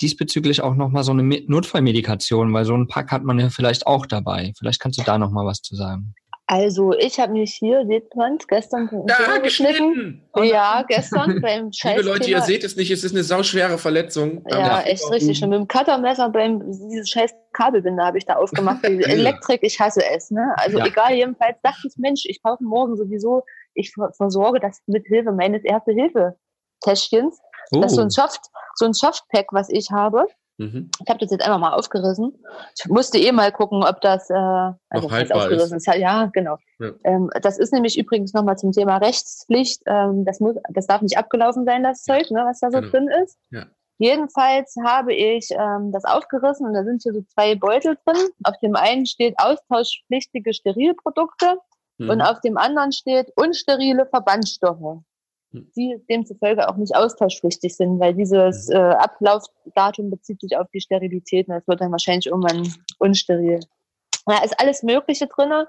diesbezüglich auch nochmal so eine Me- Notfallmedikation, weil so ein Pack hat man ja vielleicht auch dabei. Vielleicht kannst du da nochmal was zu sagen. Also ich habe mich hier, sieht man gestern Finger geschnitten. Ja, gestern beim Scheiß. Liebe Leute, ihr seht es nicht, es ist eine sauschwere Verletzung. Ja, echt richtig. Und mit dem Cuttermesser beim dieses scheiß Kabelbinder habe ich da aufgemacht. Diese Elektrik, ich hasse es. Ne? Also Ja. egal, jedenfalls dachte ich, Mensch, ich kaufe morgen sowieso, ich ver- versorge das mit Hilfe meines Erste-Hilfe-Täschchens. Oh, Das ist so ein Soft, so ein Softpack, was ich habe. Mhm. Ich habe das jetzt einfach mal aufgerissen. Ich musste eh mal gucken, ob das äh, also was haltbar aufgerissen ist. Ja, genau. Ja. Ähm, das ist nämlich übrigens nochmal zum Thema Rechtspflicht. Ähm, das, muss, das darf nicht abgelaufen sein, das Zeug, ne, was da so Genau. drin ist. Ja. Jedenfalls habe ich ähm, das aufgerissen und da sind hier so zwei Beutel drin. Auf dem einen steht austauschpflichtige Sterilprodukte Mhm. und auf dem anderen steht unsterile Verbandstoffe. Die demzufolge auch nicht austauschpflichtig sind, weil dieses äh, Ablaufdatum bezieht sich auf die Sterilität und das wird dann wahrscheinlich irgendwann unsteril. Da ist alles Mögliche drinne,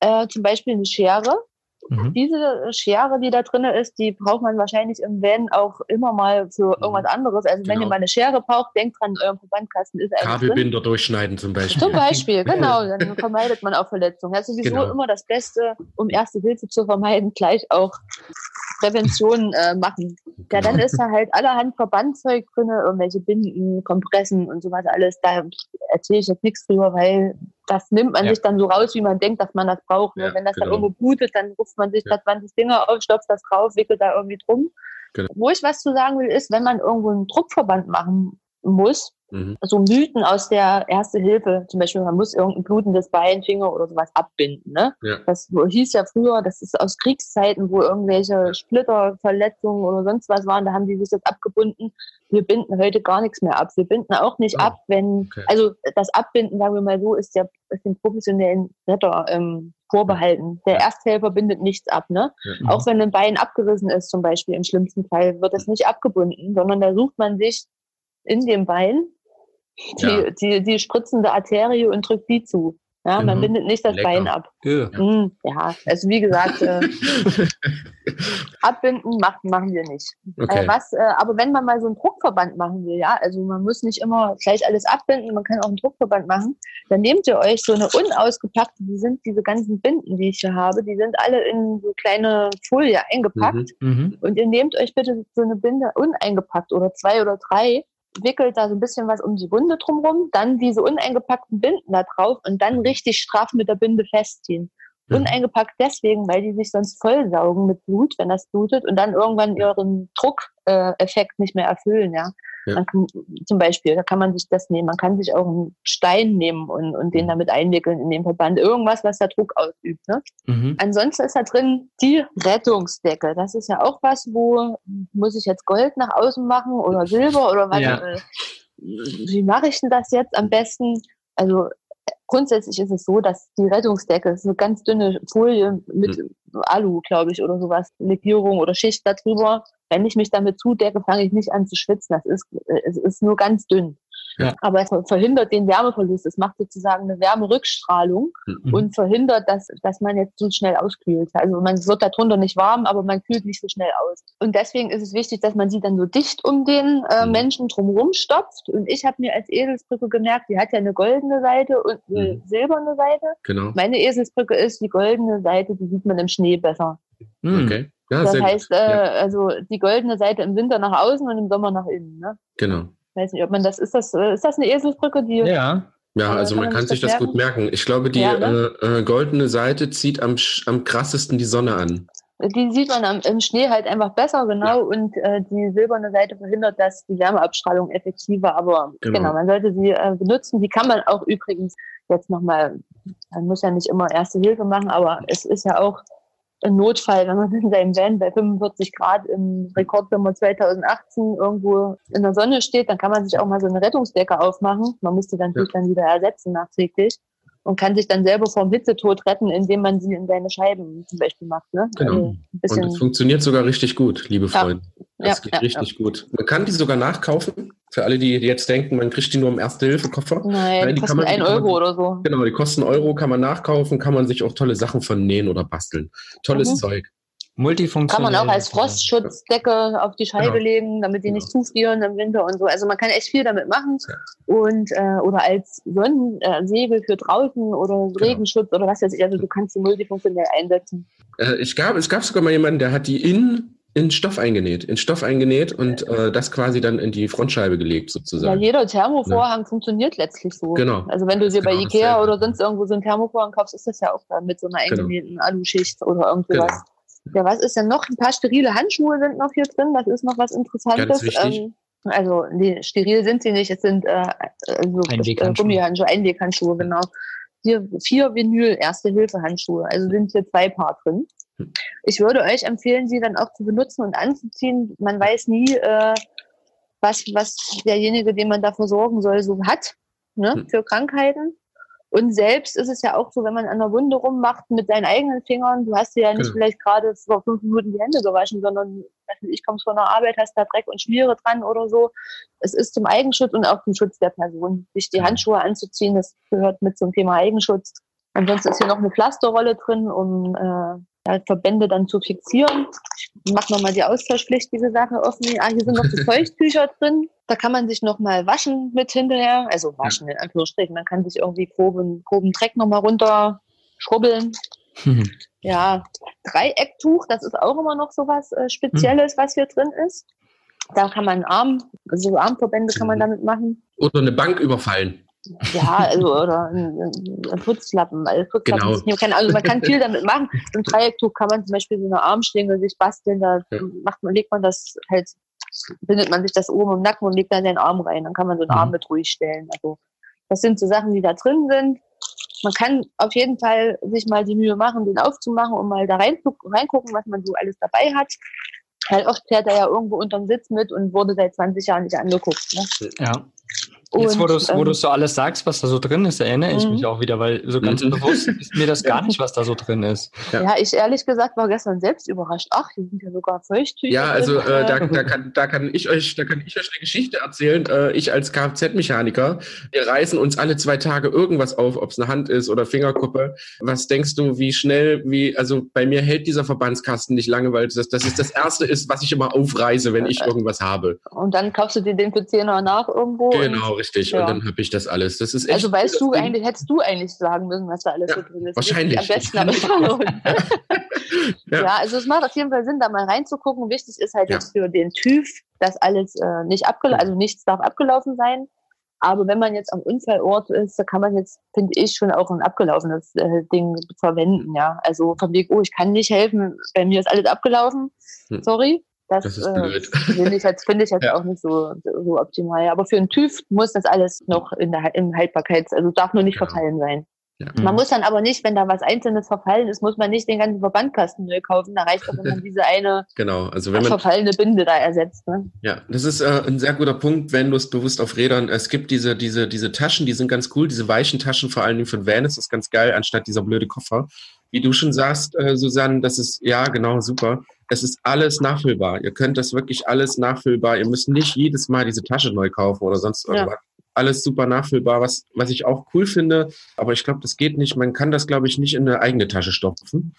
äh, zum Beispiel eine Schere. Mhm. Diese Schere, die da drinne ist, die braucht man wahrscheinlich im Van auch immer mal für irgendwas anderes. Also wenn Genau. ihr mal eine Schere braucht, denkt dran, in eurem Verbandkasten ist drin. Kabelbinder durchschneiden zum Beispiel. Zum Beispiel, genau. Dann vermeidet man auch Verletzungen. Das ist sowieso Genau. immer das Beste, um Erste Hilfe zu vermeiden, gleich auch Prävention äh, machen. Ja, dann ist da halt allerhand Verbandzeug drin, irgendwelche Binden, Kompressen und sowas alles. Da erzähle ich jetzt nichts drüber, weil das nimmt man Ja. sich dann so raus, wie man denkt, dass man das braucht. Ne? Ja, Wenn das dann genau. irgendwo blutet, dann ruft man sich Ja. da 20 Dinger auf, stopft das drauf, wickelt da irgendwie drum. Genau. Wo ich was zu sagen will, ist, wenn man irgendwo einen Druckverband machen muss, Mhm. so Mythen aus der Erste Hilfe, zum Beispiel, man muss irgendein blutendes Bein, Finger oder sowas abbinden. Ne? Ja. Das hieß ja früher, das ist aus Kriegszeiten, wo irgendwelche Splitterverletzungen oder sonst was waren, da haben die sich das abgebunden. Wir binden heute gar nichts mehr ab. Wir binden auch nicht Oh, ab, wenn, okay. also das Abbinden, sagen wir mal so, ist ja ist dem professionellen Retter ähm, vorbehalten. Der. Ersthelfer bindet nichts ab, ne? Ja. Auch wenn ein Bein abgerissen ist, zum Beispiel im schlimmsten Fall, wird das nicht abgebunden, sondern da sucht man sich in dem Bein die, Ja. die, die spritzende Arterie und drückt die zu. Ja, man Mhm. bindet nicht das Lecker. Bein ab. Ja. Mm, ja, also wie gesagt, äh, abbinden macht, machen wir nicht. Okay. Äh, was, äh, aber wenn man mal so einen Druckverband machen will, ja, also man muss nicht immer gleich alles abbinden, man kann auch einen Druckverband machen, dann nehmt ihr euch so eine unausgepackte, die sind diese ganzen Binden, die ich hier habe, die sind alle in so kleine Folie eingepackt. Mhm. Mhm. Und ihr nehmt euch bitte so eine Binde uneingepackt oder zwei oder drei, wickelt da so ein bisschen was um die Wunde drumrum, dann diese uneingepackten Binden da drauf und dann richtig straff mit der Binde festziehen. Mhm. Uneingepackt deswegen, weil die sich sonst vollsaugen mit Blut, wenn das blutet und dann irgendwann ihren Druckeffekt nicht mehr erfüllen, ja. Ja. Man kann, zum Beispiel, da kann man sich das nehmen. Man kann sich auch einen Stein nehmen und, und den Mhm. damit einwickeln in den Verband. Irgendwas, was da Druck ausübt, ne? Mhm. Ansonsten ist da drin die Rettungsdecke. Das ist ja auch was, wo muss ich jetzt Gold nach außen machen oder Silber oder was? Ja. Äh, Wie mache ich denn das jetzt am besten? Also grundsätzlich ist es so, dass die Rettungsdecke ist eine ganz dünne Folie mit Alu, glaube ich, oder sowas, Legierung oder Schicht darüber. Wenn ich mich damit zudecke, fange ich nicht an zu schwitzen. Das ist, äh, es ist nur ganz dünn. Ja. Aber es verhindert den Wärmeverlust. Es macht sozusagen eine Wärmerückstrahlung Mhm. und verhindert, dass, dass man jetzt so schnell auskühlt. Also man wird darunter nicht warm, aber man kühlt nicht so schnell aus. Und deswegen ist es wichtig, dass man sie dann so dicht um den äh, Mhm. Menschen drumherum stopft. Und ich habe mir als Eselsbrücke gemerkt, die hat ja eine goldene Seite und eine Mhm. silberne Seite. Genau. Meine Eselsbrücke ist die goldene Seite, die sieht man im Schnee besser. Mhm. Okay. Ja, Das heißt, äh, Ja, also die goldene Seite im Winter nach außen und im Sommer nach innen. Ne? genau. Weiß nicht, ob man das ist das äh, ist das eine Eselsbrücke, die Ja. Ja, Äh, also kann man kann sich das gut merken. Ich glaube, die Ja, ne? äh, äh, goldene Seite zieht am, am krassesten die Sonne an. Die sieht man am, im Schnee halt einfach besser, genau. Ja. Und äh, die silberne Seite verhindert das die Wärmeabstrahlung effektiver. Aber genau, genau man sollte sie äh, benutzen. Die kann man auch übrigens jetzt nochmal, man muss ja nicht immer Erste Hilfe machen, aber es ist ja auch ein Notfall, wenn man in seinem Van bei 45 Grad im Rekordwimmer 2018 irgendwo in der Sonne steht, dann kann man sich auch mal so eine Rettungsdecke aufmachen. Man muss die dann natürlich ja. dann wieder ersetzen nachträglich und kann sich dann selber vom Hitzetod retten, indem man sie in seine Scheiben zum Beispiel macht. Ne? Genau. Also und es funktioniert sogar richtig gut, liebe Freunde. Das ja, geht ja, richtig ja. gut. Man kann die sogar nachkaufen. Für alle, die jetzt denken, man kriegt die nur im Erste-Hilfe-Koffer. Nein, Nein, die kosten man, ein Euro oder so. Genau, die kosten Euro, kann man nachkaufen, kann man sich auch tolle Sachen von nähen oder basteln. Tolles mhm. Zeug. Multifunktional. Kann man auch als Frostschutzdecke auf die Scheibe genau. legen, damit die genau. nicht zufrieren im Winter und so. Also man kann echt viel damit machen. Und äh, oder als Sonnensegel für draußen oder genau. Regenschutz oder was weiß ich. Also du kannst sie multifunktionell einsetzen. Äh, ich gab, es gab sogar mal jemanden, der hat die in in Stoff eingenäht, in Stoff eingenäht und äh, das quasi dann in die Frontscheibe gelegt sozusagen. Ja, jeder Thermovorhang ja. funktioniert letztlich so. Genau. Also wenn du dir bei genau Ikea oder sonst irgendwo so einen Thermovorhang kaufst, ist das ja auch dann mit so einer genau. eingenähten genau. Aluschicht oder irgendwie genau. Was. Ja, was ist denn noch? Ein paar sterile Handschuhe sind noch hier drin. Das ist noch was Interessantes. Ähm, also nee, steril sind sie nicht. Es sind äh, also, äh, Gummihandschuhe, Einweghandschuhe, genau. Hier vier Vinyl Erste Hilfe Handschuhe. Also sind hier zwei Paar drin. Hm. Ich würde euch empfehlen, sie dann auch zu benutzen und anzuziehen. Man weiß nie, äh, was, was derjenige, den man da versorgen soll, so hat ne, hm. für Krankheiten. Und selbst ist es ja auch so, wenn man an der Wunde rummacht mit seinen eigenen Fingern, du hast dir ja nicht genau. vielleicht gerade vor fünf Minuten die Hände gewaschen, sondern ich komme von der Arbeit, hast da Dreck und Schmiere dran oder so. Es ist zum Eigenschutz und auch zum Schutz der Person. Sich die Handschuhe anzuziehen, das gehört mit zum Thema Eigenschutz. Ansonsten ist hier noch eine Pflasterrolle drin, um äh, halt Verbände dann zu fixieren. Ich mache nochmal die austauschpflichtige Sache offen. Ah, hier sind noch die Feuchttücher drin. Da kann man sich nochmal waschen mit hinterher. Also waschen in Anführungsstrichen. Man kann sich irgendwie groben, groben Dreck nochmal runter schrubbeln. Mhm. Ja, Dreiecktuch, das ist auch immer noch so was äh, Spezielles, mhm. was hier drin ist. Da kann man Arm, also Armverbände kann man mhm. damit machen. Oder eine Bank überfallen. Ja, also oder ein, Putzlappen. Also Putzlappen genau. keine Ahnung, man kann viel damit machen. Im Dreiecktuch kann man zum Beispiel so eine Armschlinge sich basteln, da ja. macht man, legt man das halt, bindet man sich das oben im Nacken und legt dann den Arm rein. Dann kann man so einen mhm. Arm mit ruhig stellen. Also das sind so Sachen, die da drin sind. Man kann auf jeden Fall sich mal die Mühe machen, den aufzumachen und mal da reingucken, was man so alles dabei hat. Halt oft fährt er ja irgendwo unterm Sitz mit und wurde seit 20 Jahren nicht angeguckt. Ne? Ja. Jetzt, wo du ähm, wo so alles sagst, was da so drin ist, erinnere ich mich mhm. auch wieder, weil so ganz mhm. bewusst ist mir das gar nicht, was da so drin ist. Ja. ja, ich ehrlich gesagt war gestern selbst überrascht. Ach, hier sind ja sogar Feuchttücher. Ja, also äh, da, da, kann, da, kann ich euch, da kann ich euch eine Geschichte erzählen. Äh, ich als Kfz-Mechaniker, wir reißen uns alle zwei Tage irgendwas auf, ob es eine Hand ist oder Fingerkuppe. Was denkst du, wie schnell, wie, also bei mir hält dieser Verbandskasten nicht lange, weil das, das ist das Erste ist, was ich immer aufreiße, wenn ich irgendwas habe. Und dann kaufst du dir den für 10er nach irgendwo. Genau richtig. Ja. Und dann habe ich das alles. Das ist echt, also weißt du eigentlich, hättest du eigentlich sagen müssen, was da alles ja, so drin ist. Wahrscheinlich. Am besten aber ja. ja, also es macht auf jeden Fall Sinn, da mal reinzugucken. Wichtig ist halt jetzt für den TÜV, dass alles äh, nicht abgelaufen, also nichts darf abgelaufen sein. Aber wenn man jetzt am Unfallort ist, da kann man jetzt, finde ich, schon auch ein abgelaufenes äh, Ding verwenden, ja. Also vom Weg, oh, ich kann nicht helfen, bei mir ist alles abgelaufen, hm. sorry. Das, das ist äh, blöd. Äh, finde ich jetzt, find ich jetzt ja. auch nicht so, so optimal. Aber für einen TÜV muss das alles noch in der in Haltbarkeit, also darf nur nicht ja. verfallen sein. Ja. Man muss dann aber nicht, wenn da was Einzelnes verfallen ist, muss man nicht den ganzen Verbandkasten neu kaufen. Da reicht doch, wenn man diese eine genau, also wenn man, verfallene Binde da ersetzt. Ne? Ja, das ist äh, ein sehr guter Punkt, wenn du es bewusst auf Rädern. Es gibt diese, diese, diese Taschen, die sind ganz cool, diese weichen Taschen, vor allen Dingen von Van ist das ganz geil, anstatt dieser blöde Koffer. Wie du schon sagst, äh, Susanne, das ist ja genau super es ist alles nachfüllbar. Ihr könnt das wirklich alles nachfüllbar. Ihr müsst nicht jedes Mal diese Tasche neu kaufen oder sonst irgendwas. Ja. Alles super nachfüllbar, was, was ich auch cool finde. Aber ich glaube, das geht nicht. Man kann das, glaube ich, nicht in eine eigene Tasche stopfen.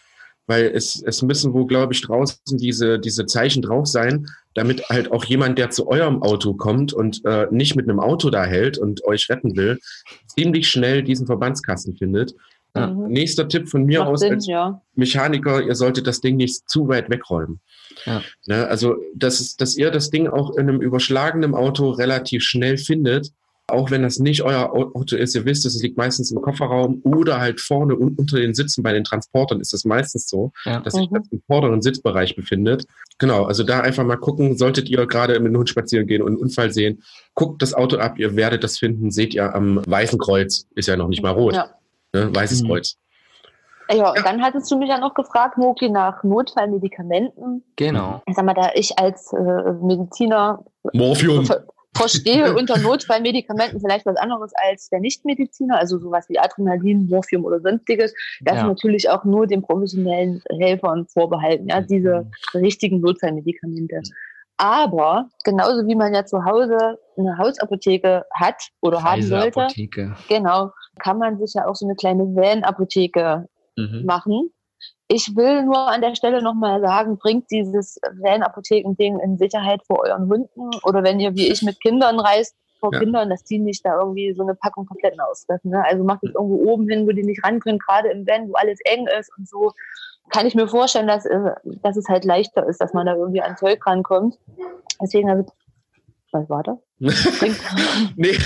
Weil es, es müssen wo, glaube ich, draußen diese, diese Zeichen drauf sein, damit halt auch jemand, der zu eurem Auto kommt und äh, nicht mit einem Auto da hält und euch retten will, ziemlich schnell diesen Verbandskasten findet ja. Mhm. Nächster Tipp von mir Macht aus Sinn, als ja. Mechaniker, ihr solltet das Ding nicht zu weit wegräumen. Ja. Ne, also, dass, dass ihr das Ding auch in einem überschlagenen Auto relativ schnell findet, Auch wenn das nicht euer Auto ist, ihr wisst, es liegt meistens im Kofferraum oder halt vorne und unter den Sitzen bei den Transportern ist es meistens so, ja. dass sich mhm. das im vorderen Sitzbereich befindet. Genau, also da einfach mal gucken, solltet ihr gerade mit dem Hund spazieren gehen und einen Unfall sehen, guckt das Auto ab, ihr werdet das finden, seht ihr am weißen Kreuz, ist ja noch nicht mal rot. Ja. Ne? Weißes mhm. Kreuz. Ja, ja, dann hattest du mich ja noch gefragt, Moki, nach Notfallmedikamenten. Genau. Ich sag mal, da ich als äh, Mediziner Morphium. verstehe unter Notfallmedikamenten vielleicht was anderes als der Nichtmediziner, also sowas wie Adrenalin, Morphium oder sonstiges. Das ja. ist natürlich auch nur den professionellen Helfern vorbehalten, ja, diese mhm. richtigen Notfallmedikamente. Aber genauso wie man ja zu Hause eine Hausapotheke hat oder haben sollte, genau, kann man sich ja auch so eine kleine Van-Apotheke mhm. machen. Ich will nur an der Stelle nochmal sagen, bringt dieses Van-Apotheken-Ding in Sicherheit vor euren Hunden oder wenn ihr wie ich mit Kindern reist, vor ja. Kindern, dass die nicht da irgendwie so eine Packung komplett ausfressen. Ne? Also macht es irgendwo oben hin, wo die nicht ran können, gerade im Van, wo alles eng ist und so. Kann ich mir vorstellen, dass, äh, dass es halt leichter ist, dass man da irgendwie an Zeug rankommt. Deswegen, also was war das? nee,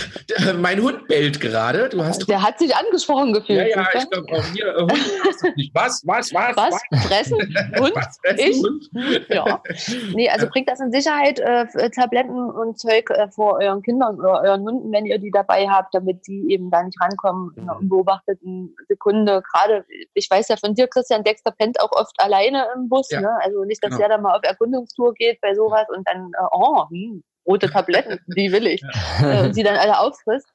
mein Hund bellt gerade. Du hast der hat sich angesprochen gefühlt. Ja, ja, ich glaube auch hier. Äh, Hund, nicht. Was, was, was? Was? Fressen? Hund? Was, fressen? Ich? Ja. Nee, also bringt das in Sicherheit äh, Tabletten und Zeug äh, vor euren Kindern oder euren Hunden, wenn ihr die dabei habt, damit die eben da nicht rankommen in einer unbeobachteten Sekunde. Gerade, ich weiß ja von dir, Christian Dexter pennt auch oft alleine im Bus. Ja. Ne? Also nicht, dass genau. der da mal auf Erkundungstour geht bei sowas und dann, äh, oh, hm, rote Tabletten, die will ich, äh, und sie dann alle auffrisst.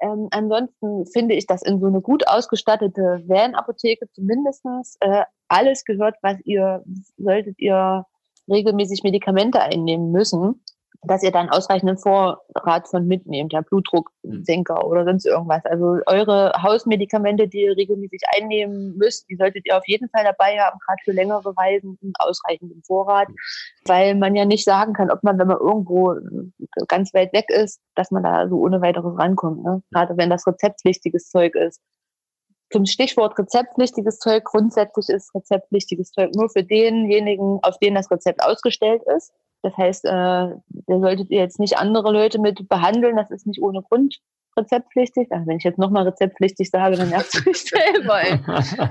Ähm, ansonsten finde ich, dass in so eine gut ausgestattete Van-Apotheke zumindestens äh, alles gehört, was ihr, solltet ihr regelmäßig Medikamente einnehmen müssen dass ihr dann ausreichenden Vorrat von mitnehmt, ja, Blutdrucksenker oder sonst irgendwas. Also eure Hausmedikamente, die ihr regelmäßig einnehmen müsst, die solltet ihr auf jeden Fall dabei haben, gerade für längere Reisen einen ausreichenden Vorrat, weil man ja nicht sagen kann, ob man, wenn man irgendwo ganz weit weg ist, dass man da so ohne weiteres rankommt, ne? gerade wenn das rezeptpflichtiges Zeug ist. Zum Stichwort rezeptpflichtiges Zeug. Grundsätzlich ist rezeptpflichtiges Zeug nur für denjenigen, auf den das Rezept ausgestellt ist. Das heißt, äh, da solltet ihr jetzt nicht andere Leute mit behandeln. Das ist nicht ohne Grund rezeptpflichtig. Also wenn ich jetzt nochmal rezeptpflichtig sage, dann nervt es mich selber.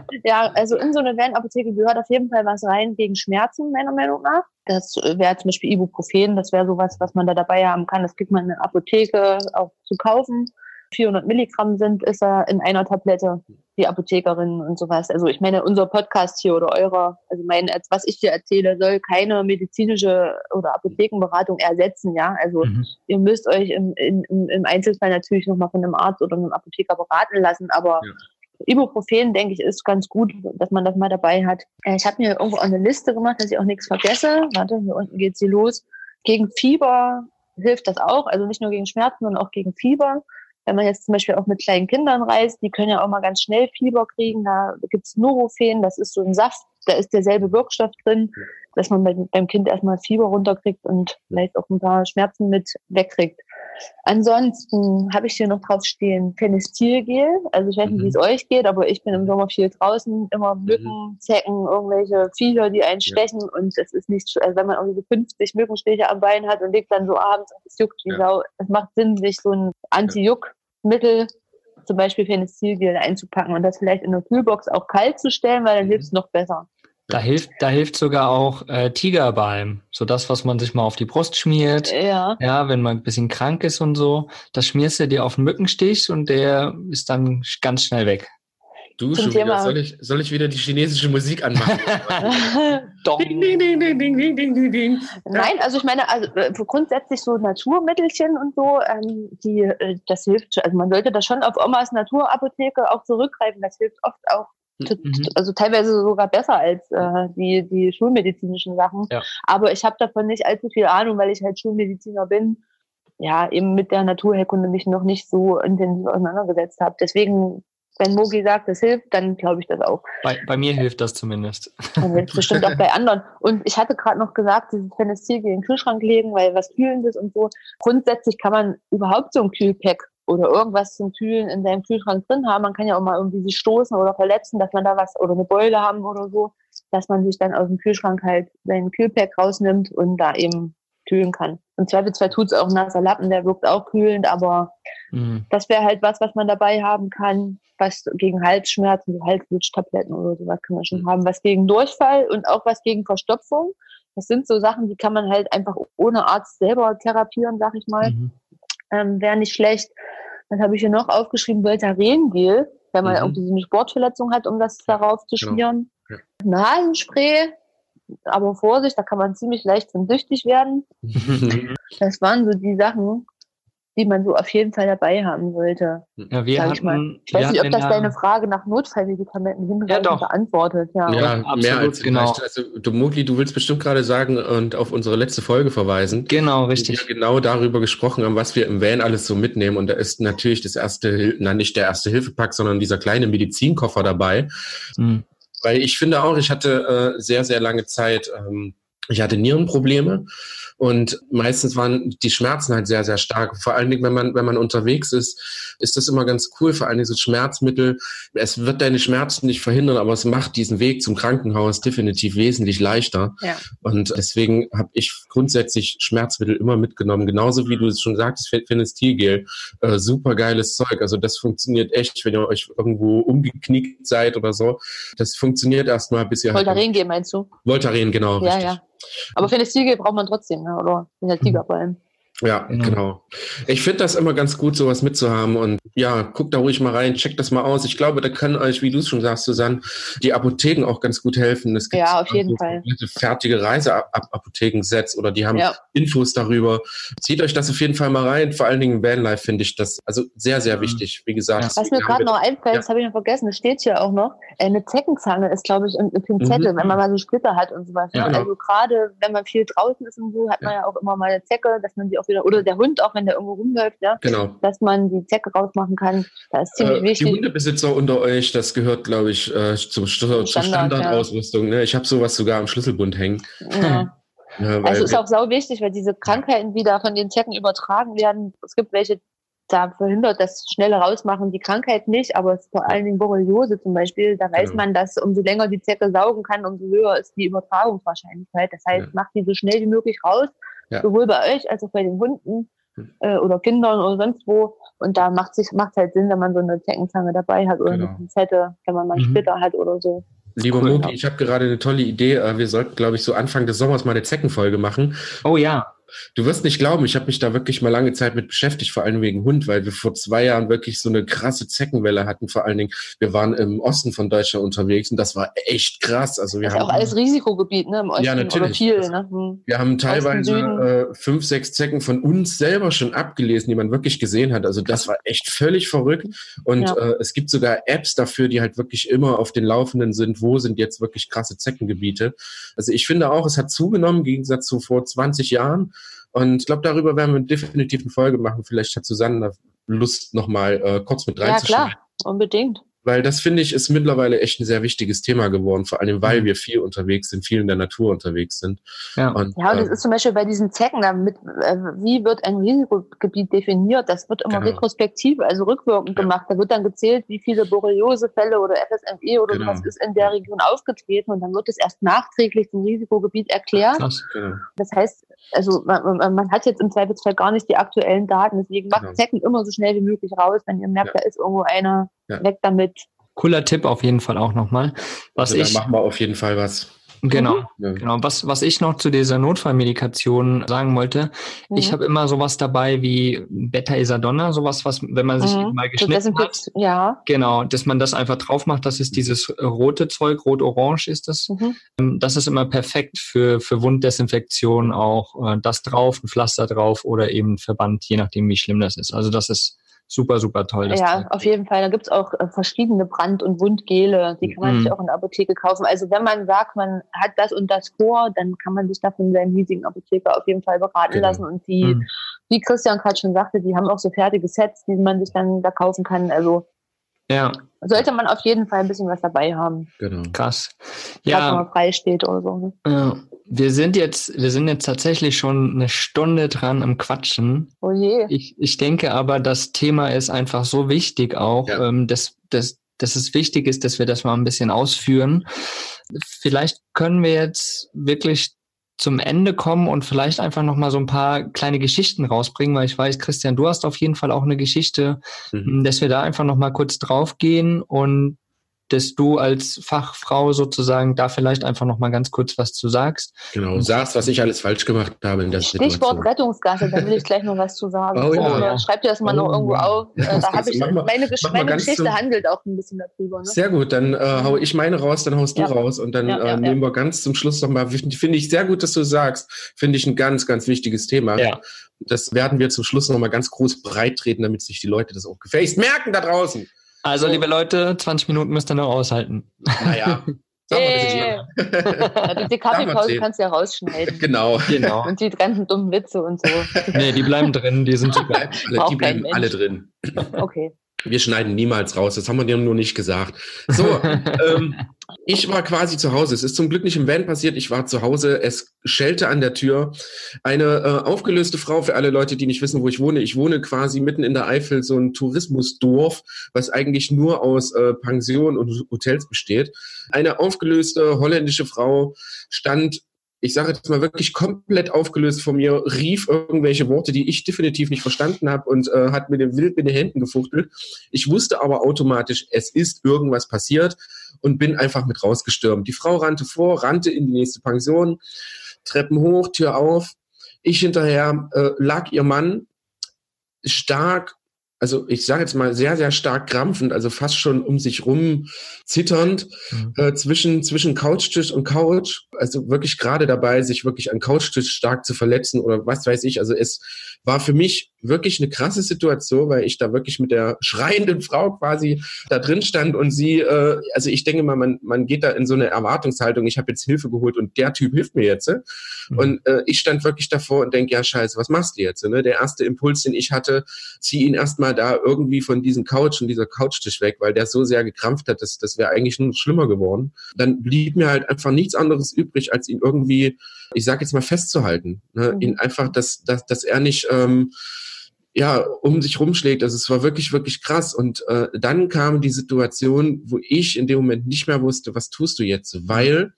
Ja, also in so eine Van-Apotheke gehört auf jeden Fall was rein gegen Schmerzen, meiner Meinung nach. Das wäre zum Beispiel Ibuprofen. Das wäre sowas, was man da dabei haben kann. Das kriegt man in der Apotheke auch zu kaufen. 400 Milligramm sind, ist er in einer Tablette, die Apothekerin und sowas. Also ich meine, unser Podcast hier oder eurer, also mein, was ich dir erzähle, soll keine medizinische oder Apothekenberatung ersetzen, ja. Also mhm. ihr müsst euch im, im, im Einzelfall natürlich nochmal von einem Arzt oder einem Apotheker beraten lassen, aber ja. Ibuprofen, denke ich, ist ganz gut, dass man das mal dabei hat. Äh, ich habe mir irgendwo eine Liste gemacht, dass ich auch nichts vergesse. Warte, hier unten geht sie los. Gegen Fieber hilft das auch, also nicht nur gegen Schmerzen, sondern auch gegen Fieber. Wenn man jetzt zum Beispiel auch mit kleinen Kindern reist, die können ja auch mal ganz schnell Fieber kriegen. Da gibt's Nurofen, das ist so ein Saft, da ist derselbe Wirkstoff drin, dass man beim Kind erstmal Fieber runterkriegt und vielleicht auch ein paar Schmerzen mit wegkriegt. Ansonsten habe ich hier noch drauf stehen Penistilgel. Also ich weiß nicht, wie es mhm. euch geht, aber ich bin im Sommer viel draußen, immer mhm. Mücken, Zecken, irgendwelche Viecher, die einen stechen ja. und es ist nicht, also wenn man irgendwie so 50 Mückenstiche am Bein hat und liegt dann so abends und es juckt wie ja. Sau, es macht Sinn, sich so ein Anti-Juck-Mittel zum Beispiel Penicillgel einzupacken und das vielleicht in der Kühlbox auch kalt zu stellen, weil dann mhm. hilft es noch besser. Da hilft, da hilft sogar auch äh, Tigerbalm, so das, was man sich mal auf die Brust schmiert. Ja. Ja, wenn man ein bisschen krank ist und so, das schmierst du dir auf den Mückenstich und der ist dann ganz schnell weg. Du schon wieder. Soll ich, soll ich wieder die chinesische Musik anmachen? ding, ding, ding, ding, ding, ding, ding, ding. Nein, also ich meine, also äh, grundsätzlich so Naturmittelchen und so, ähm, die, äh, das hilft, also man sollte da schon auf Omas Naturapotheke auch zurückgreifen. Das hilft oft auch Mhm. Also teilweise sogar besser als äh, die, die schulmedizinischen Sachen. Ja. Aber ich habe davon nicht allzu viel Ahnung, weil ich halt Schulmediziner bin. Ja, eben mit der Naturherkunde mich noch nicht so intensiv auseinandergesetzt habe. Deswegen, wenn Mogi sagt, das hilft, dann glaube ich das auch. Bei, bei mir hilft das zumindest. Dann hilft bestimmt auch bei anderen. Und ich hatte gerade noch gesagt, dieses Penicillin in den Kühlschrank legen, weil was Kühlendes und so. Grundsätzlich kann man überhaupt so ein Kühlpack oder irgendwas zum Kühlen in seinem Kühlschrank drin haben. Man kann ja auch mal irgendwie sich stoßen oder verletzen, dass man da was oder eine Beule haben oder so, dass man sich dann aus dem Kühlschrank halt seinen Kühlpack rausnimmt und da eben kühlen kann. Im Zweifelsfall tut es auch ein nasser Lappen, der wirkt auch kühlend, aber mhm. das wäre halt was, was man dabei haben kann, was gegen Halsschmerzen, die Halswutschtabletten oder sowas kann man schon mhm. haben, was gegen Durchfall und auch was gegen Verstopfung. Das sind so Sachen, die kann man halt einfach ohne Arzt selber therapieren, sag ich mal. Mhm. Ähm, wäre nicht schlecht. Dann habe ich hier noch aufgeschrieben, Voltarengel, wenn man mhm. irgendwie so eine Sportverletzung hat, um das darauf zu schmieren. Genau. Ja. Nasenspray, aber Vorsicht, da kann man ziemlich leicht von süchtig werden. das waren so die Sachen, die man so auf jeden Fall dabei haben sollte. Ja, wir hatten, ich, mal. ich weiß nicht, ob das deine Frage nach Notfallmedikamenten hinreichend ja, beantwortet. Ja, ja absolut, mehr als genau. Also, du, Mogli, du willst bestimmt gerade sagen und auf unsere letzte Folge verweisen. Genau, richtig. Wir genau darüber gesprochen haben, was wir im Van alles so mitnehmen. Und da ist natürlich das erste, na nicht der erste Hilfepack, sondern dieser kleine Medizinkoffer dabei. Mhm. Weil ich finde auch, ich hatte äh, sehr, sehr lange Zeit, ähm, ich hatte Nierenprobleme und meistens waren die Schmerzen halt sehr, sehr stark. Vor allen Dingen, wenn man, wenn man unterwegs ist, ist das immer ganz cool. Vor allen Dingen so Schmerzmittel. Es wird deine Schmerzen nicht verhindern, aber es macht diesen Weg zum Krankenhaus definitiv wesentlich leichter. Ja. Und deswegen habe ich grundsätzlich Schmerzmittel immer mitgenommen. Genauso wie du es schon sagtest, Phenestilgel. Äh, super geiles Zeug. Also das funktioniert echt, wenn ihr euch irgendwo umgeknickt seid oder so. Das funktioniert erstmal, bis ihr Voltaren halt, meinst du? Voltaren, genau. Ja, richtig. ja. Aber Ziege braucht man trotzdem, ne? Oder in der Tiger vor allem. Ja, genau. genau. Ich finde das immer ganz gut, sowas mitzuhaben. Und ja, guckt da ruhig mal rein, checkt das mal aus. Ich glaube, da können euch, wie du es schon sagst, Susanne, die Apotheken auch ganz gut helfen. Es gibt ja, auf jeden Fall. fertige Reiseapotheken-Sets oder die haben ja. Infos darüber. Zieht euch das auf jeden Fall mal rein. Vor allen Dingen im Vanlife finde ich das also sehr, sehr wichtig. Wie gesagt. Was mir gerade noch einfällt, ja. das habe ich noch vergessen, das steht hier auch noch. Eine Zeckenzange ist, glaube ich, eine Pinzette, mhm. wenn man mal so Splitter hat und so was. Ja, also gerade, wenn man viel draußen ist und so, hat man ja auch immer mal eine Zecke, dass man sie auch wieder, oder der Hund auch, wenn der irgendwo rumläuft, ja, genau. dass man die Zecke rausmachen kann. Das ist ziemlich äh, wichtig. Die Hundebesitzer unter euch, das gehört, glaube ich, äh, zum, zur Standardausrüstung. Ja. Ne? Ich habe sowas sogar am Schlüsselbund hängen. Ja. Ja, also ist auch sau wichtig, weil diese Krankheiten, die da von den Zecken übertragen werden, es gibt welche, da verhindert das schnelle Rausmachen die Krankheit nicht, aber vor allen Dingen Borreliose zum Beispiel, da weiß genau. man, dass umso länger die Zecke saugen kann, umso höher ist die Übertragungswahrscheinlichkeit. Das heißt, ja. macht die so schnell wie möglich raus, ja. sowohl bei euch als auch bei den Hunden hm. äh, oder Kindern oder sonst wo. Und da macht es macht halt Sinn, wenn man so eine Zeckenzange dabei hat oder genau. eine Pinzette, wenn man mal einen mhm. Splitter hat oder so. Lieber cool, Mogi, ich habe gerade eine tolle Idee. Äh, wir sollten, glaube ich, so Anfang des Sommers mal eine Zeckenfolge machen. Oh ja. Du wirst nicht glauben, ich habe mich da wirklich mal lange Zeit mit beschäftigt, vor allem wegen Hund, weil wir vor zwei Jahren wirklich so eine krasse Zeckenwelle hatten. Vor allen Dingen, wir waren im Osten von Deutschland unterwegs und das war echt krass. Also wir das haben ist auch alles Risikogebiet, ne? Im Osten ja, natürlich. oder viel. Ne? Hm. Wir haben teilweise äh, fünf, sechs Zecken von uns selber schon abgelesen, die man wirklich gesehen hat. Also das war echt völlig verrückt. Und ja. äh, es gibt sogar Apps dafür, die halt wirklich immer auf den Laufenden sind. Wo sind jetzt wirklich krasse Zeckengebiete? Also ich finde auch, es hat zugenommen im Gegensatz zu vor 20 Jahren. Und ich glaube, darüber werden wir definitiv eine Folge machen. Vielleicht hat Susanne Lust, nochmal äh, kurz mit reinzuschauen. Ja, klar, unbedingt. Weil das finde ich ist mittlerweile echt ein sehr wichtiges Thema geworden, vor allem weil mhm. wir viel unterwegs sind, viel in der Natur unterwegs sind. Ja, und, ja, und das äh, ist zum Beispiel bei diesen Zecken, damit, äh, wie wird ein Risikogebiet definiert? Das wird immer genau. retrospektiv, also rückwirkend ja. gemacht. Da wird dann gezählt, wie viele Borreliosefälle oder FSME oder genau. sowas ist in der Region aufgetreten und dann wird es erst nachträglich zum Risikogebiet erklärt. Krass, genau. Das heißt, also man, man, hat jetzt im Zweifelsfall gar nicht die aktuellen Daten, deswegen macht genau. Zecken immer so schnell wie möglich raus, wenn ihr merkt, ja. da ist irgendwo einer, ja. weg damit. Cooler Tipp auf jeden Fall auch nochmal. Was also ich, machen wir auf jeden Fall was. Genau, mhm. genau. Was, was ich noch zu dieser Notfallmedikation sagen wollte, mhm. ich habe immer sowas dabei wie Beta-Isadonna, sowas, was, wenn man sich mhm. mal geschnitten hat, ja. genau, dass man das einfach drauf macht, das ist dieses rote Zeug, rot-orange ist das. Mhm. Ähm, das ist immer perfekt für, für Wunddesinfektion auch, äh, das drauf, ein Pflaster drauf oder eben Verband, je nachdem, wie schlimm das ist. Also das ist super, super toll. ja, Zeug. auf jeden Fall. Da gibt's auch äh, verschiedene Brand- und Wundgele, die kann man mhm. sich auch in der Apotheke kaufen. Also wenn man sagt, man hat das und das vor, dann kann man sich da von seinem hiesigen Apotheker auf jeden Fall beraten genau. lassen. Und die, mhm. wie Christian gerade schon sagte, die haben auch so fertige Sets, die man sich dann da kaufen kann. Also ja. Sollte man auf jeden Fall ein bisschen was dabei haben. Genau. Krass. Ja. Wenn man frei steht oder so. Ne? Ja. Wir sind jetzt, wir sind jetzt tatsächlich schon eine Stunde dran am Quatschen. Oh je. Ich, ich denke aber, das Thema ist einfach so wichtig auch, ja. ähm, dass, dass, dass es wichtig ist, dass wir das mal ein bisschen ausführen. Vielleicht können wir jetzt wirklich zum Ende kommen und vielleicht einfach noch mal so ein paar kleine Geschichten rausbringen, weil ich weiß, Christian, du hast auf jeden Fall auch eine Geschichte, mhm. dass wir da einfach noch mal kurz draufgehen und dass du als Fachfrau sozusagen da vielleicht einfach noch mal ganz kurz was zu sagst. Genau, sagst, was ich alles falsch gemacht habe in der Stichwort Situation. Rettungsgasse, da will ich gleich noch was zu sagen. Oh, ja. ja. Schreib dir das mal oh, noch irgendwo auf. Äh, da habe ich, mal, meine, Gesch meine Geschichte zum, handelt auch ein bisschen darüber. Ne? Sehr gut, dann äh, hau ich meine raus, dann haust du ja. raus und dann äh, nehmen wir ganz zum Schluss noch mal, finde ich sehr gut, dass du sagst, finde ich ein ganz, ganz wichtiges Thema. Ja. Das werden wir zum Schluss noch mal ganz groß breit treten, damit sich die Leute das auch gefälligst merken da draußen. Also, liebe Leute, 20 Minuten müsst ihr noch aushalten. Naja. Hey. ja, die Kaffeepause kannst du ja rausschneiden. Genau. genau. Und die ganzen dummen Witze und so. Nee, die bleiben drin, die sind super. Die bleiben alle drin. Okay. Wir schneiden niemals raus. Das haben wir dir nur nicht gesagt. So, ähm, ich war quasi zu Hause. Es ist zum Glück nicht im Van passiert. Ich war zu Hause. Es schellte an der Tür. Eine äh, aufgelöste Frau für alle Leute, die nicht wissen, wo ich wohne. Ich wohne quasi mitten in der Eifel, so ein Tourismusdorf, was eigentlich nur aus äh, Pensionen und Hotels besteht. Eine aufgelöste holländische Frau stand ich sage jetzt mal wirklich komplett aufgelöst von mir, rief irgendwelche Worte, die ich definitiv nicht verstanden habe und äh, hat mir den Wild in den Händen gefuchtelt. Ich wusste aber automatisch, es ist irgendwas passiert und bin einfach mit rausgestürmt. Die Frau rannte vor, rannte in die nächste Pension, Treppen hoch, Tür auf. Ich hinterher äh, lag ihr Mann stark also ich sage jetzt mal sehr, sehr stark krampfend, also fast schon um sich rum zitternd mhm. äh, zwischen, zwischen Couchtisch und Couch. Also wirklich gerade dabei, sich wirklich an Couchtisch stark zu verletzen oder was weiß ich. Also es war für mich wirklich eine krasse Situation, weil ich da wirklich mit der schreienden Frau quasi da drin stand und sie, äh, also ich denke mal, man, man geht da in so eine Erwartungshaltung, ich habe jetzt Hilfe geholt und der Typ hilft mir jetzt. Mhm. Und äh, ich stand wirklich davor und denke, ja scheiße, was machst du jetzt? Ne? Der erste Impuls, den ich hatte, zieh ihn erstmal da irgendwie von diesem Couch und dieser Couchtisch weg, weil der so sehr gekrampft hat, dass das wäre eigentlich nur schlimmer geworden. Dann blieb mir halt einfach nichts anderes übrig, als ihn irgendwie, ich sage jetzt mal, festzuhalten. Ne? Mhm. Ihn einfach, dass, dass, dass er nicht ähm, ja, um sich rumschlägt. Also es war wirklich, wirklich krass. Und äh, dann kam die Situation, wo ich in dem Moment nicht mehr wusste, was tust du jetzt? Weil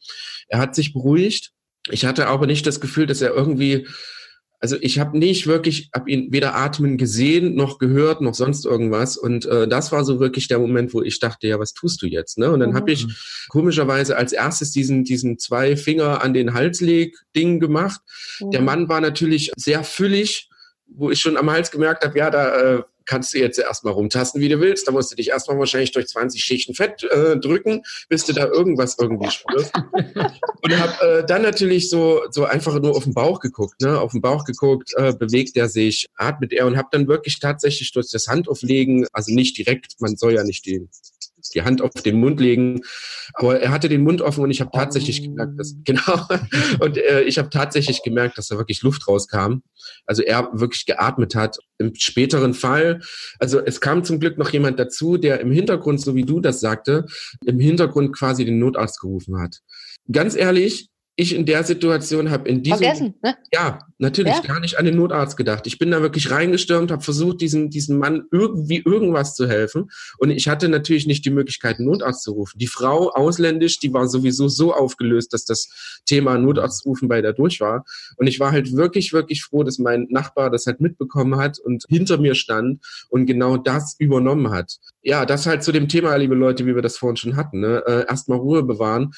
er hat sich beruhigt. Ich hatte aber nicht das Gefühl, dass er irgendwie, also ich habe nicht wirklich, habe ihn weder atmen gesehen, noch gehört, noch sonst irgendwas. Und äh, das war so wirklich der Moment, wo ich dachte, ja, was tust du jetzt? Ne? Und dann mhm. habe ich komischerweise als erstes diesen, diesen zwei Finger an den Halsleg Ding gemacht. Mhm. Der Mann war natürlich sehr füllig wo ich schon am Hals gemerkt habe, ja, da äh, kannst du jetzt erstmal rumtasten, wie du willst. Da musst du dich erstmal wahrscheinlich durch 20 Schichten Fett äh, drücken, bis du da irgendwas irgendwie spürst. und habe äh, dann natürlich so, so einfach nur auf den Bauch geguckt, ne? auf den Bauch geguckt, äh, bewegt er sich, atmet er und habe dann wirklich tatsächlich durch das Handauflegen, also nicht direkt, man soll ja nicht den die Hand auf den Mund legen. Aber er hatte den Mund offen und ich habe tatsächlich gemerkt, dass genau und äh, ich habe tatsächlich gemerkt, dass da wirklich Luft rauskam. Also er wirklich geatmet hat. Im späteren Fall, also es kam zum Glück noch jemand dazu, der im Hintergrund, so wie du das sagte, im Hintergrund quasi den Notarzt gerufen hat. Ganz ehrlich, ich in der Situation habe in diesem Vergessen, ne? ja natürlich ja? gar nicht an den Notarzt gedacht. Ich bin da wirklich reingestürmt, habe versucht, diesem diesem Mann irgendwie irgendwas zu helfen und ich hatte natürlich nicht die Möglichkeit, einen Notarzt zu rufen. Die Frau ausländisch, die war sowieso so aufgelöst, dass das Thema Notarzt rufen bei der durch war und ich war halt wirklich wirklich froh, dass mein Nachbar das halt mitbekommen hat und hinter mir stand und genau das übernommen hat. Ja, das halt zu dem Thema, liebe Leute, wie wir das vorhin schon hatten. Ne? Äh, Erstmal Ruhe bewahren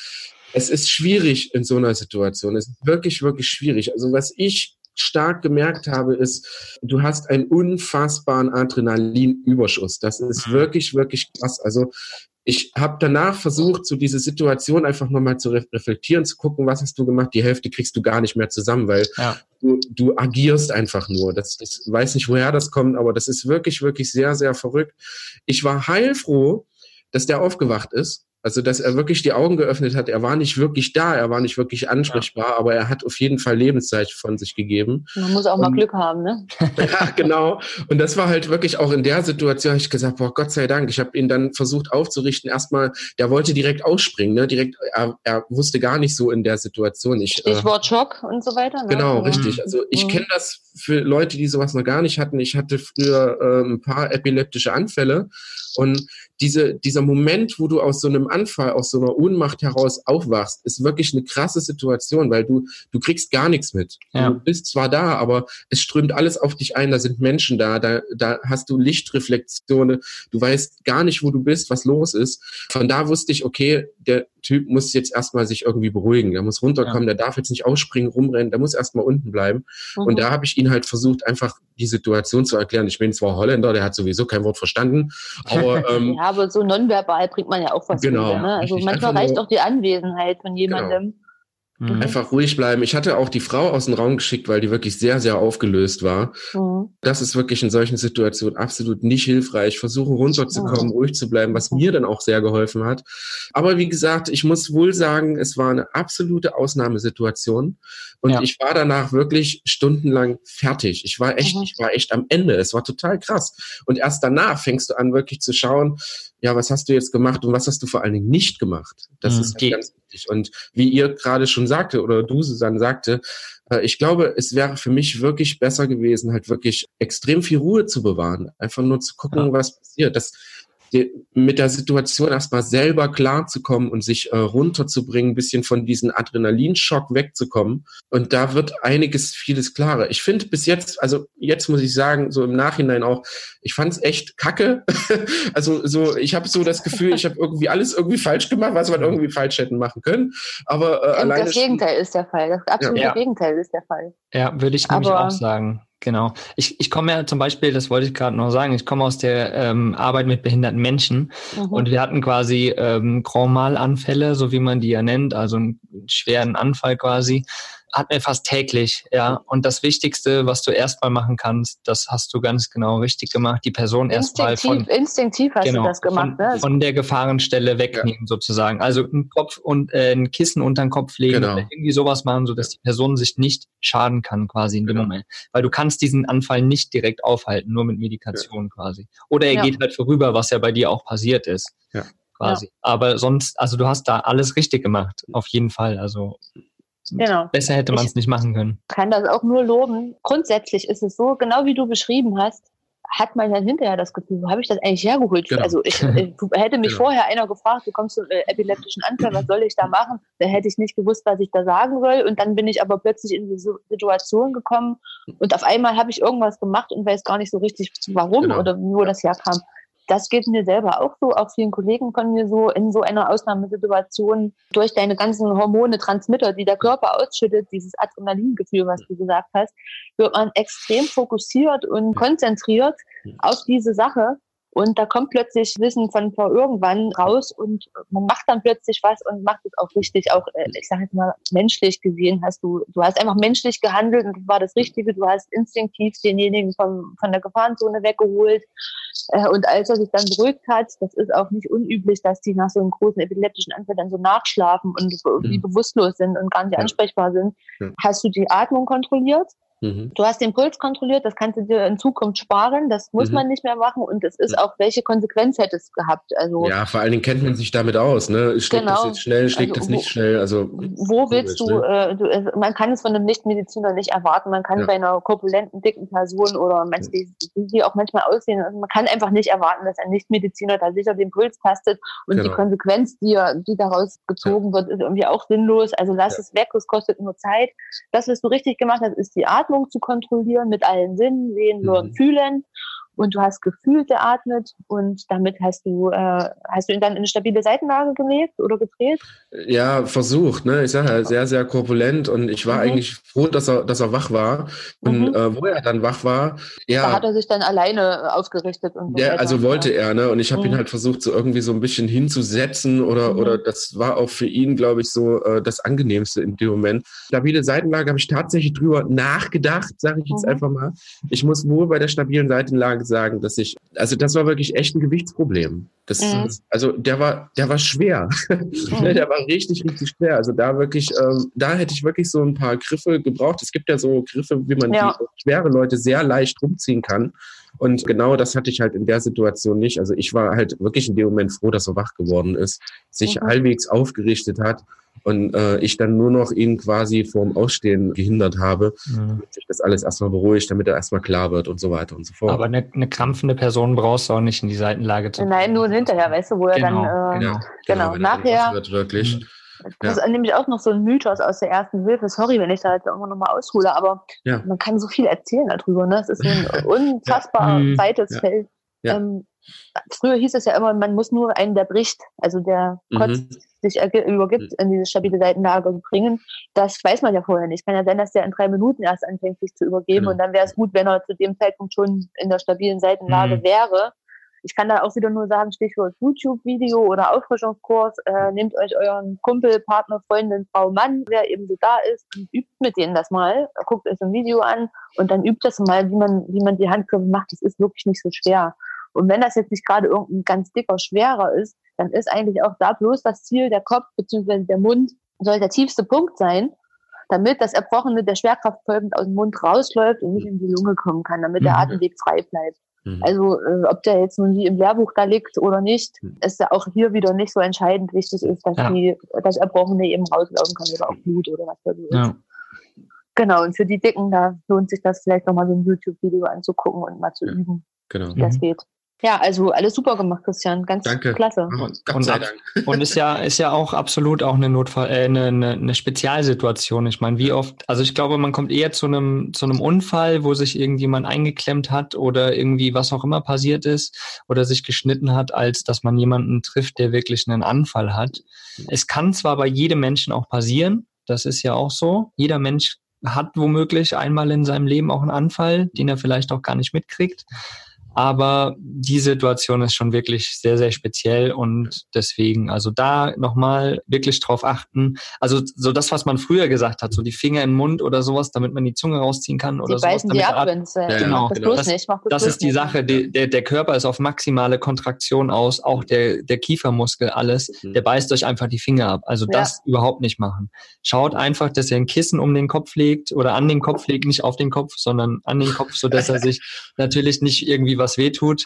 es ist schwierig in so einer Situation. Es ist wirklich, wirklich schwierig. Also was ich stark gemerkt habe, ist, du hast einen unfassbaren Adrenalinüberschuss. Das ist mhm. wirklich, wirklich krass. Also ich habe danach versucht, so diese Situation einfach nochmal zu reflektieren, zu gucken, was hast du gemacht. Die Hälfte kriegst du gar nicht mehr zusammen, weil ja. du, du agierst einfach nur. Das, das weiß nicht, woher das kommt, aber das ist wirklich, wirklich sehr, sehr verrückt. Ich war heilfroh, dass der aufgewacht ist also, dass er wirklich die Augen geöffnet hat. Er war nicht wirklich da, er war nicht wirklich ansprechbar, ja. aber er hat auf jeden Fall Lebenszeichen von sich gegeben. Man muss auch mal Glück haben, ne? Ja, genau. Und das war halt wirklich auch in der Situation, habe ich gesagt, boah, Gott sei Dank. Ich habe ihn dann versucht aufzurichten. Erstmal, der wollte direkt ausspringen, ne? Direkt, er, er wusste gar nicht so in der Situation. Ich, äh, Stichwort äh, Schock und so weiter. Ne? Genau, richtig. Also ich mhm. kenne das für Leute, die sowas noch gar nicht hatten. Ich hatte früher äh, ein paar epileptische Anfälle und diese, dieser Moment, wo du aus so einem Anfall aus so einer Ohnmacht heraus aufwachst, ist wirklich eine krasse Situation, weil du, du kriegst gar nichts mit. Ja. Du bist zwar da, aber es strömt alles auf dich ein, da sind Menschen da, da, da hast du Lichtreflexionen, du weißt gar nicht, wo du bist, was los ist. Von da wusste ich, okay, der Typ muss jetzt erstmal sich irgendwie beruhigen, der muss runterkommen, ja. der darf jetzt nicht ausspringen, rumrennen, der muss erstmal unten bleiben. Mhm. Und da habe ich ihn halt versucht, einfach die Situation zu erklären. Ich bin zwar Holländer, der hat sowieso kein Wort verstanden, aber ähm, ja, aber so nonverbal bringt man ja auch was. Genau. Wieder, ne? Also manchmal reicht auch die Anwesenheit von jemandem. Genau. Mhm. Einfach ruhig bleiben. Ich hatte auch die Frau aus dem Raum geschickt, weil die wirklich sehr, sehr aufgelöst war. Mhm. Das ist wirklich in solchen Situationen absolut nicht hilfreich. Versuchen runterzukommen, mhm. ruhig zu bleiben, was mir dann auch sehr geholfen hat. Aber wie gesagt, ich muss wohl sagen, es war eine absolute Ausnahmesituation. Und ja. ich war danach wirklich stundenlang fertig. Ich war echt, mhm. ich war echt am Ende. Es war total krass. Und erst danach fängst du an, wirklich zu schauen, ja, was hast du jetzt gemacht und was hast du vor allen Dingen nicht gemacht? Das mhm. ist halt ganz wichtig. Und wie ihr gerade schon sagte oder du, Susanne, sagte, äh, ich glaube, es wäre für mich wirklich besser gewesen, halt wirklich extrem viel Ruhe zu bewahren. Einfach nur zu gucken, ja. was passiert. Das, mit der Situation erstmal selber klarzukommen und sich äh, runterzubringen, ein bisschen von diesem Adrenalinschock wegzukommen. Und da wird einiges, vieles klarer. Ich finde bis jetzt, also jetzt muss ich sagen, so im Nachhinein auch, ich fand es echt kacke. also so, ich habe so das Gefühl, ich habe irgendwie alles irgendwie falsch gemacht, was man irgendwie falsch hätten machen können. Aber äh, alleine das Gegenteil ist der Fall. Das absolute ja. Gegenteil ist der Fall. Ja, würde ich nämlich auch sagen. Genau. Ich, ich komme ja zum Beispiel, das wollte ich gerade noch sagen, ich komme aus der ähm, Arbeit mit behinderten Menschen mhm. und wir hatten quasi ähm, Grand Mal-Anfälle, so wie man die ja nennt, also einen schweren Anfall quasi hat mir fast täglich, ja. Und das Wichtigste, was du erstmal machen kannst, das hast du ganz genau richtig gemacht, die Person erstmal von instinktiv hast genau, du das gemacht, von, ne? von der Gefahrenstelle wegnehmen ja. sozusagen. Also ein Kopf und äh, ein Kissen unter den Kopf legen genau. oder irgendwie sowas machen, so dass die Person sich nicht schaden kann quasi in dem genau. Moment, weil du kannst diesen Anfall nicht direkt aufhalten, nur mit Medikation ja. quasi. Oder er ja. geht halt vorüber, was ja bei dir auch passiert ist. Ja quasi. Ja. Aber sonst, also du hast da alles richtig gemacht, auf jeden Fall. Also Genau. Besser hätte man es nicht machen können. Ich kann das auch nur loben. Grundsätzlich ist es so, genau wie du beschrieben hast, hat man dann hinterher das Gefühl, wo habe ich das eigentlich hergeholt? Genau. Also ich, ich, hätte mich genau. vorher einer gefragt, du kommst zu äh, epileptischen Anfall, was soll ich da machen? Da hätte ich nicht gewusst, was ich da sagen soll. Und dann bin ich aber plötzlich in die Situation gekommen und auf einmal habe ich irgendwas gemacht und weiß gar nicht so richtig, warum genau. oder wo das herkam das geht mir selber auch so, auch vielen Kollegen von mir so, in so einer Ausnahmesituation durch deine ganzen Hormone, Transmitter, die der Körper ausschüttet, dieses Adrenalingefühl, was du gesagt hast, wird man extrem fokussiert und konzentriert auf diese Sache und da kommt plötzlich Wissen von vor irgendwann raus und man macht dann plötzlich was und macht es auch richtig, auch, äh, ich sage jetzt mal, menschlich gesehen hast du, du hast einfach menschlich gehandelt und das war das Richtige. Du hast instinktiv denjenigen vom, von der Gefahrenzone weggeholt. Äh, und als er sich dann beruhigt hat, das ist auch nicht unüblich, dass die nach so einem großen epileptischen Anfall dann so nachschlafen und irgendwie mhm. bewusstlos sind und gar nicht ansprechbar sind, hast du die Atmung kontrolliert Mhm. Du hast den Puls kontrolliert, das kannst du dir in Zukunft sparen, das muss mhm. man nicht mehr machen und es ist auch, welche Konsequenz hätte es gehabt. Also, ja, vor allen Dingen kennt man sich damit aus, ne? Schlägt genau. das jetzt schnell, schlägt also, das nicht wo, schnell? Also wo willst du, ne? äh, du, äh, man kann es von einem Nichtmediziner nicht erwarten, man kann ja. bei einer korpulenten, dicken Person oder manche, die, die auch manchmal aussehen, also man kann einfach nicht erwarten, dass ein Nichtmediziner da sicher den Puls tastet und genau. die Konsequenz, die, die daraus gezogen ja. wird, ist irgendwie auch sinnlos. Also lass ja. es weg, es kostet nur Zeit. Das, was du richtig gemacht hast, ist die Art Atmung zu kontrollieren mit allen Sinnen, sehen, hören, mhm. fühlen und du hast gefühlt geatmet und damit hast du, äh, hast du ihn dann in eine stabile Seitenlage gelegt oder gedreht? Ja, versucht, ne? Ich sage ja, sehr, sehr korpulent und ich war mhm. eigentlich froh, dass er, dass er wach war. Und mhm. äh, wo er dann wach war, ja. Da hat er sich dann alleine aufgerichtet und so Ja, also wollte er, ne? Und ich habe mhm. ihn halt versucht, so irgendwie so ein bisschen hinzusetzen oder, mhm. oder das war auch für ihn, glaube ich, so äh, das Angenehmste in dem Moment. Stabile Seitenlage habe ich tatsächlich drüber nachgedacht, sage ich jetzt mhm. einfach mal. Ich muss wohl bei der stabilen Seitenlage sagen, dass ich, also das war wirklich echt ein Gewichtsproblem. Das, mhm. das also der war, der war schwer. Mhm. der war richtig, richtig schwer. Also da wirklich, ähm, da hätte ich wirklich so ein paar Griffe gebraucht. Es gibt ja so Griffe, wie man ja. die schwere Leute sehr leicht rumziehen kann. Und genau das hatte ich halt in der Situation nicht. Also ich war halt wirklich in dem Moment froh, dass er wach geworden ist, sich mhm. halbwegs aufgerichtet hat und äh, ich dann nur noch ihn quasi vorm Ausstehen gehindert habe, mhm. damit sich das alles erstmal beruhigt, damit er erstmal klar wird und so weiter und so fort. Aber eine, eine krampfende Person brauchst du auch nicht in die Seitenlage zu Nein, nur hinterher, weißt du, wo er genau. dann äh, genau, genau, genau nachher wird wirklich. Mhm. Das ja. ist nämlich auch noch so ein Mythos aus der ersten Hilfe. Sorry, wenn ich da jetzt irgendwann nochmal aushole, aber ja. man kann so viel erzählen darüber. Ne? Es ist so ein unfassbar ja. weites mhm. Feld. Ähm, früher hieß es ja immer, man muss nur einen, der bricht, also der mhm. sich übergibt, in diese stabile Seitenlage bringen. Das weiß man ja vorher nicht. Kann ja sein, dass der in drei Minuten erst anfängt, sich zu übergeben. Genau. Und dann wäre es gut, wenn er zu dem Zeitpunkt schon in der stabilen Seitenlage mhm. wäre. Ich kann da auch wieder nur sagen, Stichwort YouTube-Video oder Auffrischungskurs, äh, nehmt euch euren Kumpel, Partner, Freundin, Frau, Mann, wer eben so da ist und übt mit denen das mal. Guckt euch ein Video an und dann übt das mal, wie man, wie man die Handgriffe macht. Das ist wirklich nicht so schwer. Und wenn das jetzt nicht gerade irgendein ganz dicker, schwerer ist, dann ist eigentlich auch da bloß das Ziel, der Kopf bzw. der Mund soll der tiefste Punkt sein, damit das Erbrochene der Schwerkraft folgend aus dem Mund rausläuft und nicht in die Lunge kommen kann, damit der mhm. Atemweg frei bleibt. Mhm. Also äh, ob der jetzt nun wie im Lehrbuch da liegt oder nicht, mhm. ist ja auch hier wieder nicht so entscheidend. Wichtig ist, dass ja. die, das Erbrochene eben rauslaufen kann oder auch Blut oder was da so ja. ist. Genau, und für die Dicken, da lohnt sich das vielleicht nochmal so ein YouTube-Video anzugucken und mal zu ja. üben, genau. wie das mhm. geht. Ja, also alles super gemacht, Christian. Ganz Danke. klasse. Und, und, und ist ja, ist ja auch absolut auch eine Notfall, äh, eine, eine, eine Spezialsituation. Ich meine, wie oft, also ich glaube, man kommt eher zu einem, zu einem Unfall, wo sich irgendjemand eingeklemmt hat oder irgendwie was auch immer passiert ist oder sich geschnitten hat, als dass man jemanden trifft, der wirklich einen Anfall hat. Es kann zwar bei jedem Menschen auch passieren, das ist ja auch so. Jeder Mensch hat womöglich einmal in seinem Leben auch einen Anfall, den er vielleicht auch gar nicht mitkriegt. Aber die Situation ist schon wirklich sehr, sehr speziell und deswegen, also da nochmal wirklich drauf achten. Also so das, was man früher gesagt hat, so die Finger im Mund oder sowas, damit man die Zunge rausziehen kann oder die sowas. Damit die ab, wenn's, äh, ja, genau, das, das, nicht, das, das ist die Sache. Die, der, der Körper ist auf maximale Kontraktion aus, auch der, der Kiefermuskel, alles. Mhm. Der beißt euch einfach die Finger ab. Also ja. das überhaupt nicht machen. Schaut einfach, dass ihr ein Kissen um den Kopf legt oder an den Kopf legt, nicht auf den Kopf, sondern an den Kopf, so dass er sich natürlich nicht irgendwie was was wehtut.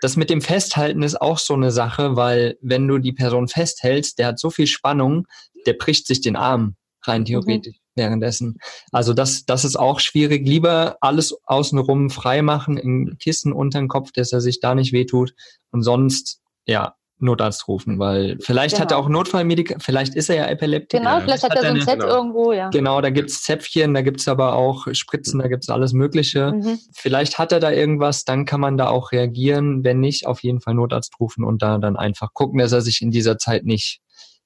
Das mit dem Festhalten ist auch so eine Sache, weil wenn du die Person festhältst, der hat so viel Spannung, der bricht sich den Arm rein theoretisch mhm. währenddessen. Also das, das ist auch schwierig. Lieber alles außenrum frei machen, im Kissen unter den Kopf, dass er sich da nicht wehtut. Und sonst, ja, Notarzt rufen, weil vielleicht genau. hat er genau. auch Notfallmedikamente, vielleicht ist er ja Epileptiker. Genau, vielleicht hat, er so ein Set genau. irgendwo, ja. Genau, da gibt's Zäpfchen, da gibt's aber auch Spritzen, da gibt's alles Mögliche. Mhm. Vielleicht hat er da irgendwas, dann kann man da auch reagieren. Wenn nicht, auf jeden Fall Notarzt rufen und da dann einfach gucken, dass er sich in dieser Zeit nicht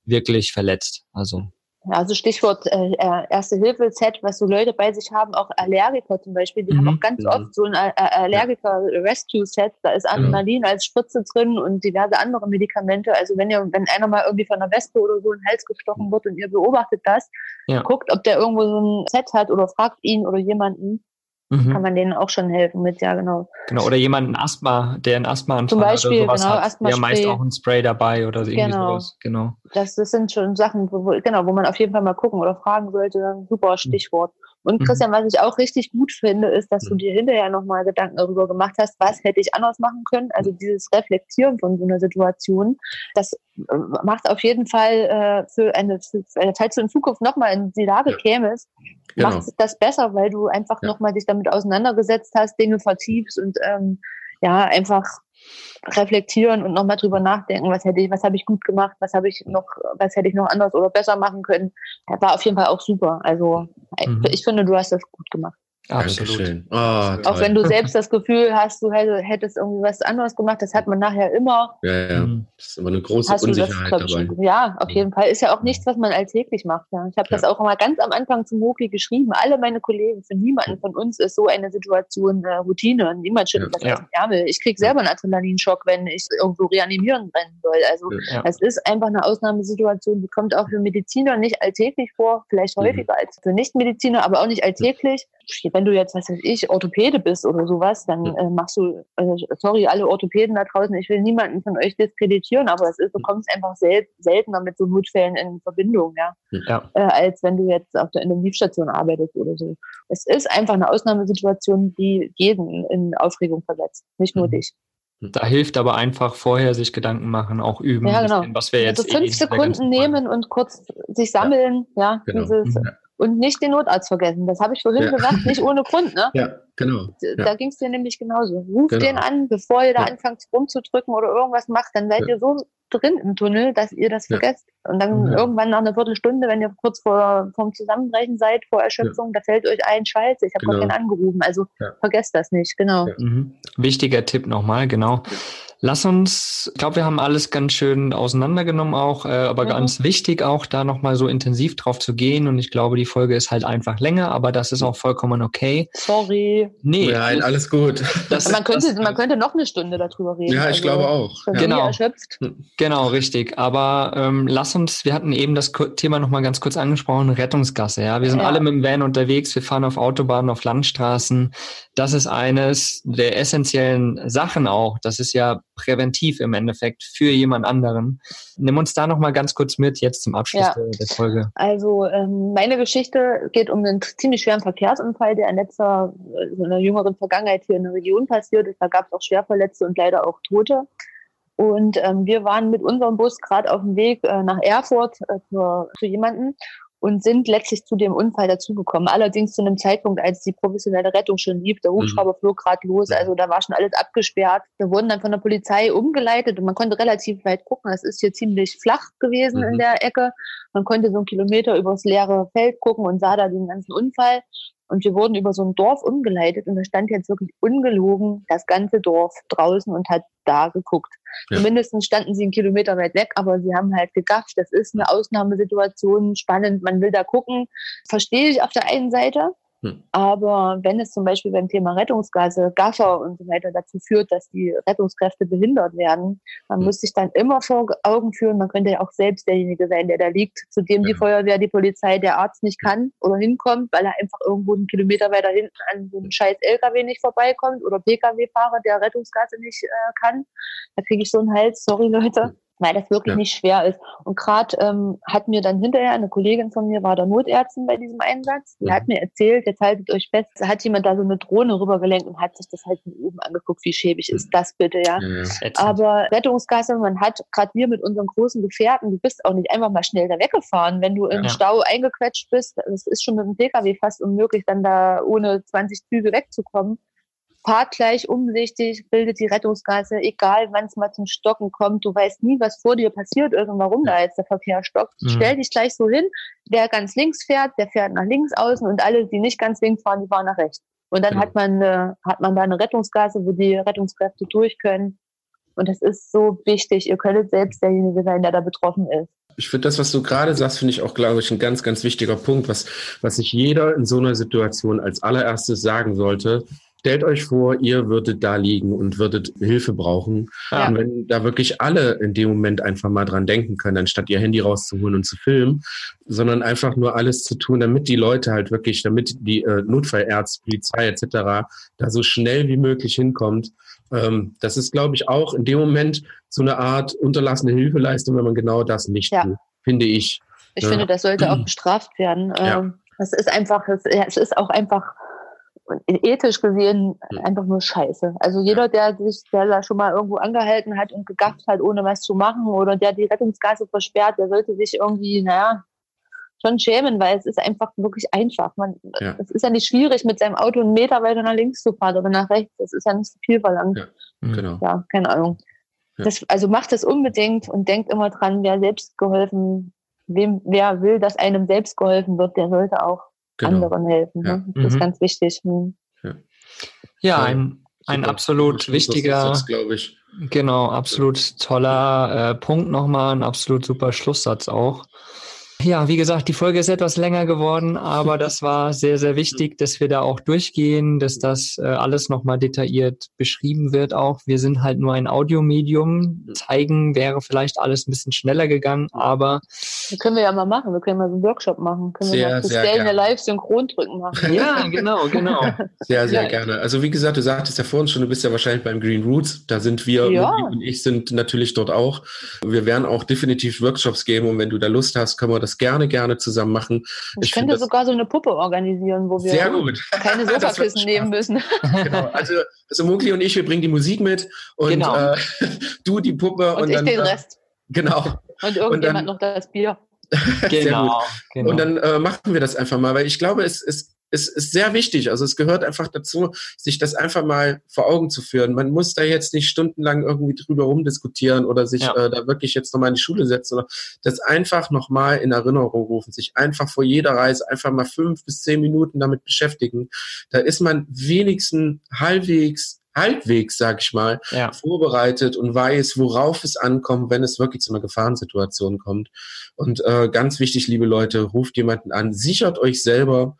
wirklich verletzt. Also also Stichwort äh, äh, Erste-Hilfe-Set, was so Leute bei sich haben, auch Allergiker zum Beispiel, die mhm. haben auch ganz mhm. oft so ein äh, Allergiker-Rescue-Set, da ist Adrenalin mhm. als Spritze drin und diverse andere Medikamente. Also wenn ihr, wenn einer mal irgendwie von einer Wespe oder so in den Hals gestochen wird und ihr beobachtet das, ja. guckt, ob der irgendwo so ein Set hat oder fragt ihn oder jemanden, mhm. kann man denen auch schon helfen mit, ja, genau. Genau, oder jemanden Asthma, der ein Asthma Zum Beispiel, oder sowas genau, hat, Asthma der meist auch ein Spray dabei oder irgendwie genau. sowas, genau. Das, das sind schon Sachen, wo, genau, wo man auf jeden Fall mal gucken oder fragen sollte, super mhm. Und mhm. Christian, was ich auch richtig gut finde, ist, dass du mhm. dir hinterher nochmal Gedanken darüber gemacht hast, was hätte ich anders machen können. Also dieses Reflektieren von so einer Situation, das äh, macht auf jeden Fall äh, für eine, für eine falls du in Zukunft nochmal in die Lage ja. kämest, genau. macht das besser, weil du einfach ja. nochmal dich damit auseinandergesetzt hast, Dinge vertiefst und ähm, ja, einfach reflektieren und nochmal drüber nachdenken, was hätte ich, was habe ich gut gemacht, was habe ich noch, was hätte ich noch anders oder besser machen können. Das war auf jeden Fall auch super. Also mhm. ich finde, du hast das gut gemacht. Absolut. Oh, auch wenn du selbst das Gefühl hast, du hättest irgendwie was anderes gemacht, das hat man nachher immer. Ja, ja. Mhm. Das ist immer eine große hast Unsicherheit das, dabei. Ja, auf jeden Fall. Ist ja auch nichts, was man alltäglich macht. Ja. Ich habe ja. das auch immer ganz am Anfang zum Moki geschrieben. Alle meine Kollegen, für niemanden von uns ist so eine Situation äh, Routine. Niemand schüttelt ja. das aus dem Ärmel. Ich krieg selber einen Adrenalinschock, wenn ich irgendwo reanimieren rennen soll. Also es ist einfach eine Ausnahmesituation, die kommt auch für Mediziner nicht alltäglich vor, vielleicht mhm. häufiger mhm. als für Nichtmediziner, aber auch nicht alltäglich wenn du jetzt, was weiß ich, Orthopäde bist oder sowas, dann äh, machst du, äh, sorry, alle Orthopäden da draußen, ich will niemanden von euch diskreditieren, aber es ist, du kommst einfach sel seltener mit so Notfällen in Verbindung, ja, ja. Äh, als wenn du jetzt auf der Intensivstation arbeitest oder so. Es ist einfach eine Ausnahmesituation, die jeden in Aufregung versetzt, nicht nur mhm. dich. Da hilft aber einfach vorher sich Gedanken machen, auch üben, Ja, genau. bisschen, was wir jetzt Also fünf eh Sekunden nehmen und kurz sich sammeln, ja, Genau. dieses, Mhm. Und nicht den Notarzt vergessen. Das habe ich vorhin Ja. gesagt, nicht ohne Grund, ne? Ja, genau. Da Ja. ging es dir nämlich genauso. Ruft Genau. den an, bevor ihr da Ja. anfangt rumzudrücken oder irgendwas macht, dann seid Ja. ihr so drin im Tunnel, dass ihr das Ja. vergesst. Und dann Ja. irgendwann nach einer Viertelstunde, wenn ihr kurz vor vom Zusammenbrechen seid, vor Erschöpfung, da fällt euch ein Scheiße, ich habe Genau. gerade keinen angerufen. Also Ja. vergesst das nicht, genau. Ja. Mhm. Wichtiger Tipp nochmal, genau. Lass uns, ich glaube, wir haben alles ganz schön auseinandergenommen auch, äh, aber Mhm. ganz wichtig auch, da nochmal so intensiv drauf zu gehen. Und ich glaube, die Folge ist halt einfach länger, aber das ist auch vollkommen okay. Sorry. Nee, Nein, alles gut. das, Man könnte, das, man könnte noch eine Stunde darüber reden. Ja, ich Also, glaube auch. Ja. Genau. erschöpft. Genau, richtig. Aber ähm, lass uns, wir hatten eben das Thema nochmal ganz kurz angesprochen, Rettungsgasse. Ja, wir sind Ja. alle mit dem Van unterwegs, wir fahren auf Autobahnen, auf Landstraßen. Das ist eines der essentiellen Sachen auch. Das ist ja präventiv im Endeffekt für jemand anderen. Nimm uns da nochmal ganz kurz mit jetzt zum Abschluss Ja. der, der Folge. Also ähm, meine Geschichte geht um einen ziemlich schweren Verkehrsunfall, der in letzter, äh, so einer jüngeren Vergangenheit hier in der Region passiert ist. Da gab es auch Schwerverletzte und leider auch Tote. Und ähm, wir waren mit unserem Bus gerade auf dem Weg äh, nach Erfurt äh, zu, zu jemandem und sind letztlich zu dem Unfall dazugekommen. Allerdings zu einem Zeitpunkt, als die professionelle Rettung schon lief. Der Hubschrauber flog gerade los, also da war schon alles abgesperrt. Wir wurden dann von der Polizei umgeleitet und man konnte relativ weit gucken. Es ist hier ziemlich flach gewesen in Mhm. der Ecke. Man konnte so einen Kilometer übers leere Feld gucken und sah da den ganzen Unfall. Und wir wurden über so ein Dorf umgeleitet und da stand jetzt wirklich ungelogen das ganze Dorf draußen und hat da geguckt. Ja. Mindestens standen sie einen Kilometer weit weg, aber sie haben halt gegafft. Das ist eine Ausnahmesituation, spannend, man will da gucken. Verstehe ich auf der einen Seite. Hm. Aber wenn es zum Beispiel beim Thema Rettungsgase, Gaffer und so weiter dazu führt, dass die Rettungskräfte behindert werden, man Hm. muss sich dann immer vor Augen führen, man könnte ja auch selbst derjenige sein, der da liegt, zu dem die Ja. Feuerwehr, die Polizei, der Arzt nicht kann oder hinkommt, weil er einfach irgendwo einen Kilometer weiter hinten an so einem scheiß LKW nicht vorbeikommt oder PKW-Fahrer, der Rettungsgase nicht äh, kann. Da kriege ich so einen Hals, sorry Leute, weil das wirklich Ja. nicht schwer ist. Und gerade ähm, hat mir dann hinterher, eine Kollegin von mir war da Notärztin bei diesem Einsatz, die Mhm. hat mir erzählt, jetzt haltet euch fest, hat jemand da so eine Drohne rübergelenkt und hat sich das halt von oben angeguckt, wie schäbig ist das bitte, ja. Ja, ja. Aber Rettungsgasse, man hat, gerade wir mit unseren großen Gefährten, du bist auch nicht einfach mal schnell da weggefahren. Wenn du im Ja. Stau eingequetscht bist, das ist schon mit dem Pkw fast unmöglich, dann da ohne 20 Züge wegzukommen. Fahrt gleich umsichtig, bildet die Rettungsgasse, egal wann es mal zum Stocken kommt. Du weißt nie, was vor dir passiert, irgendwann warum da jetzt der Verkehr stockt. Mhm. Stell dich gleich so hin, der ganz links fährt, der fährt nach links außen und alle, die nicht ganz links fahren, die fahren nach rechts. Und dann Genau. hat man äh, hat man da eine Rettungsgasse, wo die Rettungskräfte durch können. Und das ist so wichtig. Ihr könntet selbst derjenige sein, der da betroffen ist. Ich finde das, was du gerade sagst, finde ich auch, glaube ich, ein ganz, ganz wichtiger Punkt, was, was sich jeder in so einer Situation als allererstes sagen sollte. Stellt euch vor, ihr würdet da liegen und würdet Hilfe brauchen. Ja. Und wenn da wirklich alle in dem Moment einfach mal dran denken können, anstatt ihr Handy rauszuholen und zu filmen, sondern einfach nur alles zu tun, damit die Leute halt wirklich, damit die äh, Notfallärzte, Polizei etc. da so schnell wie möglich hinkommt. Ähm, das ist, glaube ich, auch in dem Moment so eine Art unterlassene Hilfeleistung, wenn man genau das nicht Ja. tut, finde ich. Ich Ja. finde, das sollte auch bestraft werden. Ja. Ähm, Das ist einfach, es ist auch einfach ethisch gesehen Hm. einfach nur scheiße. Also jeder, der sich, der da schon mal irgendwo angehalten hat und gegafft hat, ohne was zu machen, oder der die Rettungsgasse versperrt, der sollte sich irgendwie, naja, schon schämen, weil es ist einfach wirklich einfach. Man, Ja. Es ist ja nicht schwierig, mit seinem Auto einen Meter weiter nach links zu fahren oder nach rechts. Das ist ja nicht so viel verlangt. Ja. Mhm. Genau. Ja, keine Ahnung. Ja. Das, also macht es unbedingt und denkt immer dran, wer selbst geholfen, wem, wer will, dass einem selbst geholfen wird, der sollte auch genau. anderen helfen. Ja. Ne? Das ist Mhm. ganz wichtig. Hm. Ja, ein, ein Super. absolut wichtiger, Schlusssatz, glaube ich. genau, absolut toller äh, Punkt nochmal, ein absolut super Schlusssatz auch. Ja, wie gesagt, die Folge ist etwas länger geworden, aber das war sehr, sehr wichtig, dass wir da auch durchgehen, dass das äh, alles nochmal detailliert beschrieben wird auch. Wir sind halt nur ein Audiomedium. Zeigen wäre vielleicht alles ein bisschen schneller gegangen, aber Das können wir ja mal machen. Wir können mal so einen Workshop machen. Können Sehr, wir mal sehr live synchron drücken machen. ja, genau, genau. Sehr, sehr Ja. gerne. Also wie gesagt, du sagtest ja vorhin schon, du bist ja wahrscheinlich beim Green Roots. Da sind wir Ja. Und ich sind natürlich dort auch. Wir werden auch definitiv Workshops geben und wenn du da Lust hast, können wir das gerne, gerne zusammen machen. Ich, ich könnte sogar so eine Puppe organisieren, wo wir sehr gut. keine Sofakissen nehmen müssen. genau. Also, also Mugli und ich, wir bringen die Musik mit und genau. äh, du die Puppe und, und ich dann, den Rest. Genau. Und irgendjemand und dann, noch das Bier. genau, genau. Und dann äh, machen wir das einfach mal, weil ich glaube, es, es ist, ist sehr wichtig. Also es gehört einfach dazu, sich das einfach mal vor Augen zu führen. Man muss da jetzt nicht stundenlang irgendwie drüber rumdiskutieren oder sich ja. äh, da wirklich jetzt nochmal in die Schule setzen oder das einfach nochmal in Erinnerung rufen, sich einfach vor jeder Reise einfach mal fünf bis zehn Minuten damit beschäftigen. Da ist man wenigstens halbwegs halbwegs, sag ich mal, ja. vorbereitet und weiß, worauf es ankommt, wenn es wirklich zu einer Gefahrensituation kommt. Und äh, ganz wichtig, liebe Leute, ruft jemanden an, sichert euch selber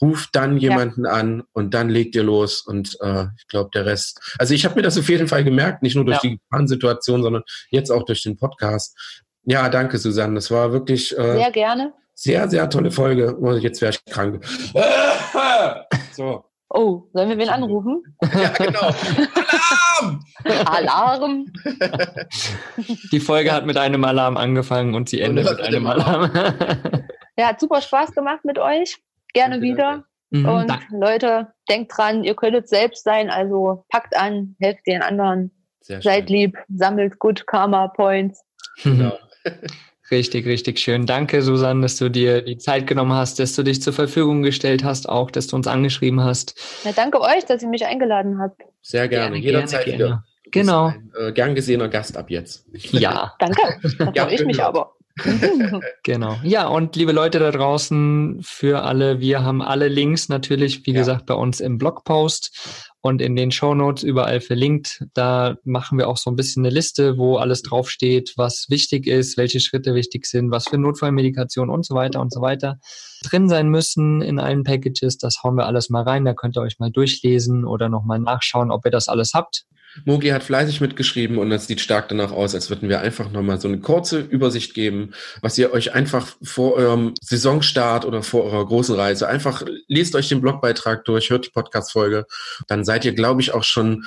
ruft dann jemanden ja. an und dann legt ihr los und äh, ich glaube der Rest. Also ich habe mir das auf jeden Fall gemerkt, nicht nur durch ja. die Bahnsituation, sondern jetzt auch durch den Podcast. Ja, danke Susanne, das war wirklich äh, sehr gerne. Sehr, sehr tolle Folge. Oh, jetzt wäre ich krank. so. Oh, sollen wir wen anrufen? ja, genau. Alarm! Alarm! Die Folge hat mit einem Alarm angefangen und sie endet mit einem Alarm. ja, hat super Spaß gemacht mit euch gerne wieder. Mhm, und danke. Leute, denkt dran, ihr könntet selbst sein, also packt an, helft den anderen, seid lieb, sammelt gut Karma Points. Genau. Richtig, richtig schön. Danke, Susanne, dass du dir die Zeit genommen hast, dass du dich zur Verfügung gestellt hast, auch, dass du uns angeschrieben hast. Ja, danke euch, dass ihr mich eingeladen habt. Sehr gerne, gerne jederzeit gerne, wieder. Genau. Ein, äh, gern gesehener Gast ab jetzt. Ja. danke. Da ja, freue ich mich aber. genau. Ja, und liebe Leute da draußen, für alle, wir haben alle Links natürlich, wie ja. gesagt, bei uns im Blogpost und in den Show Notes überall verlinkt. Da machen wir auch so ein bisschen eine Liste, wo alles draufsteht, was wichtig ist, welche Schritte wichtig sind, was für Notfallmedikation und so weiter und so weiter drin sein müssen in allen Packages. Das hauen wir alles mal rein. Da könnt ihr euch mal durchlesen oder nochmal nachschauen, ob ihr das alles habt. Mogi hat fleißig mitgeschrieben und es sieht stark danach aus, als würden wir einfach nochmal so eine kurze Übersicht geben, was ihr euch einfach vor eurem Saisonstart oder vor eurer großen Reise einfach lest euch den Blogbeitrag durch, hört die Podcast-Folge. Dann seid ihr, glaube ich, auch schon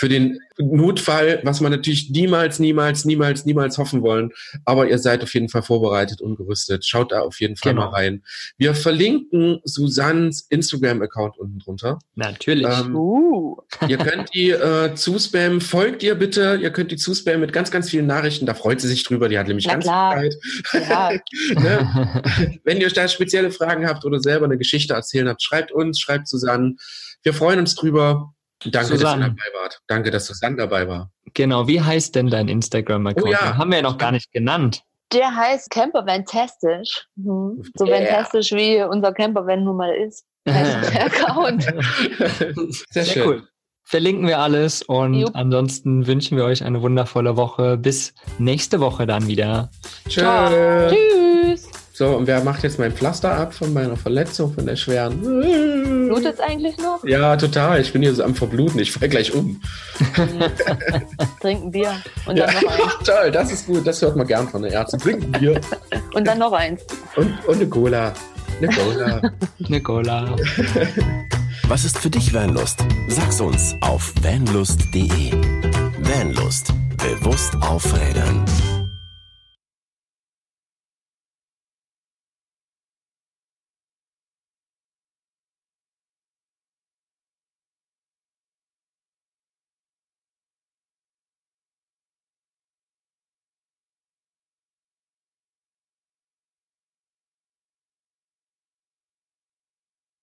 für den Notfall, was man natürlich niemals, niemals, niemals, niemals hoffen wollen. Aber ihr seid auf jeden Fall vorbereitet und gerüstet. Schaut da auf jeden Fall genau. mal rein. Wir verlinken Susans Instagram-Account unten drunter. Natürlich. Ähm, uh. Ihr könnt die äh, zuspammen. Folgt ihr bitte. Ihr könnt die zuspammen mit ganz, ganz vielen Nachrichten. Da freut sie sich drüber. Die hat nämlich Na ganz klar. viel Zeit. Ja. ne? Wenn ihr da spezielle Fragen habt oder selber eine Geschichte erzählen habt, schreibt uns, schreibt Susanne. Wir freuen uns drüber. Danke, Susanne. dass du dabei wart. Danke, dass Susanne dabei war. Genau, wie heißt denn dein Instagram-Account? Oh, ja. Haben wir ja noch gar nicht genannt. Der heißt Camper Fantastisch. Mhm. So yeah. fantastisch wie unser Camper Van nun mal ist. Heißt der Account. Sehr, Sehr schön. cool. Verlinken wir alles und Jupp. ansonsten wünschen wir euch eine wundervolle Woche. Bis nächste Woche dann wieder. Tschö. Tschüss. So, und wer macht jetzt mein Pflaster ab von meiner Verletzung, von der schweren? Blutet es eigentlich noch? Ja, total. Ich bin hier so am Verbluten. Ich fall gleich um. Trinken Bier. Und dann ja, noch eins. Toll, das ist gut. Das hört man gern von der Ärzte. Trinken Bier. und dann noch eins. Und, und eine Cola. Eine Cola. eine Cola. Was ist für dich Vanlust? Sag's uns auf vanlust.de. Vanlust. Bewusst aufrädern.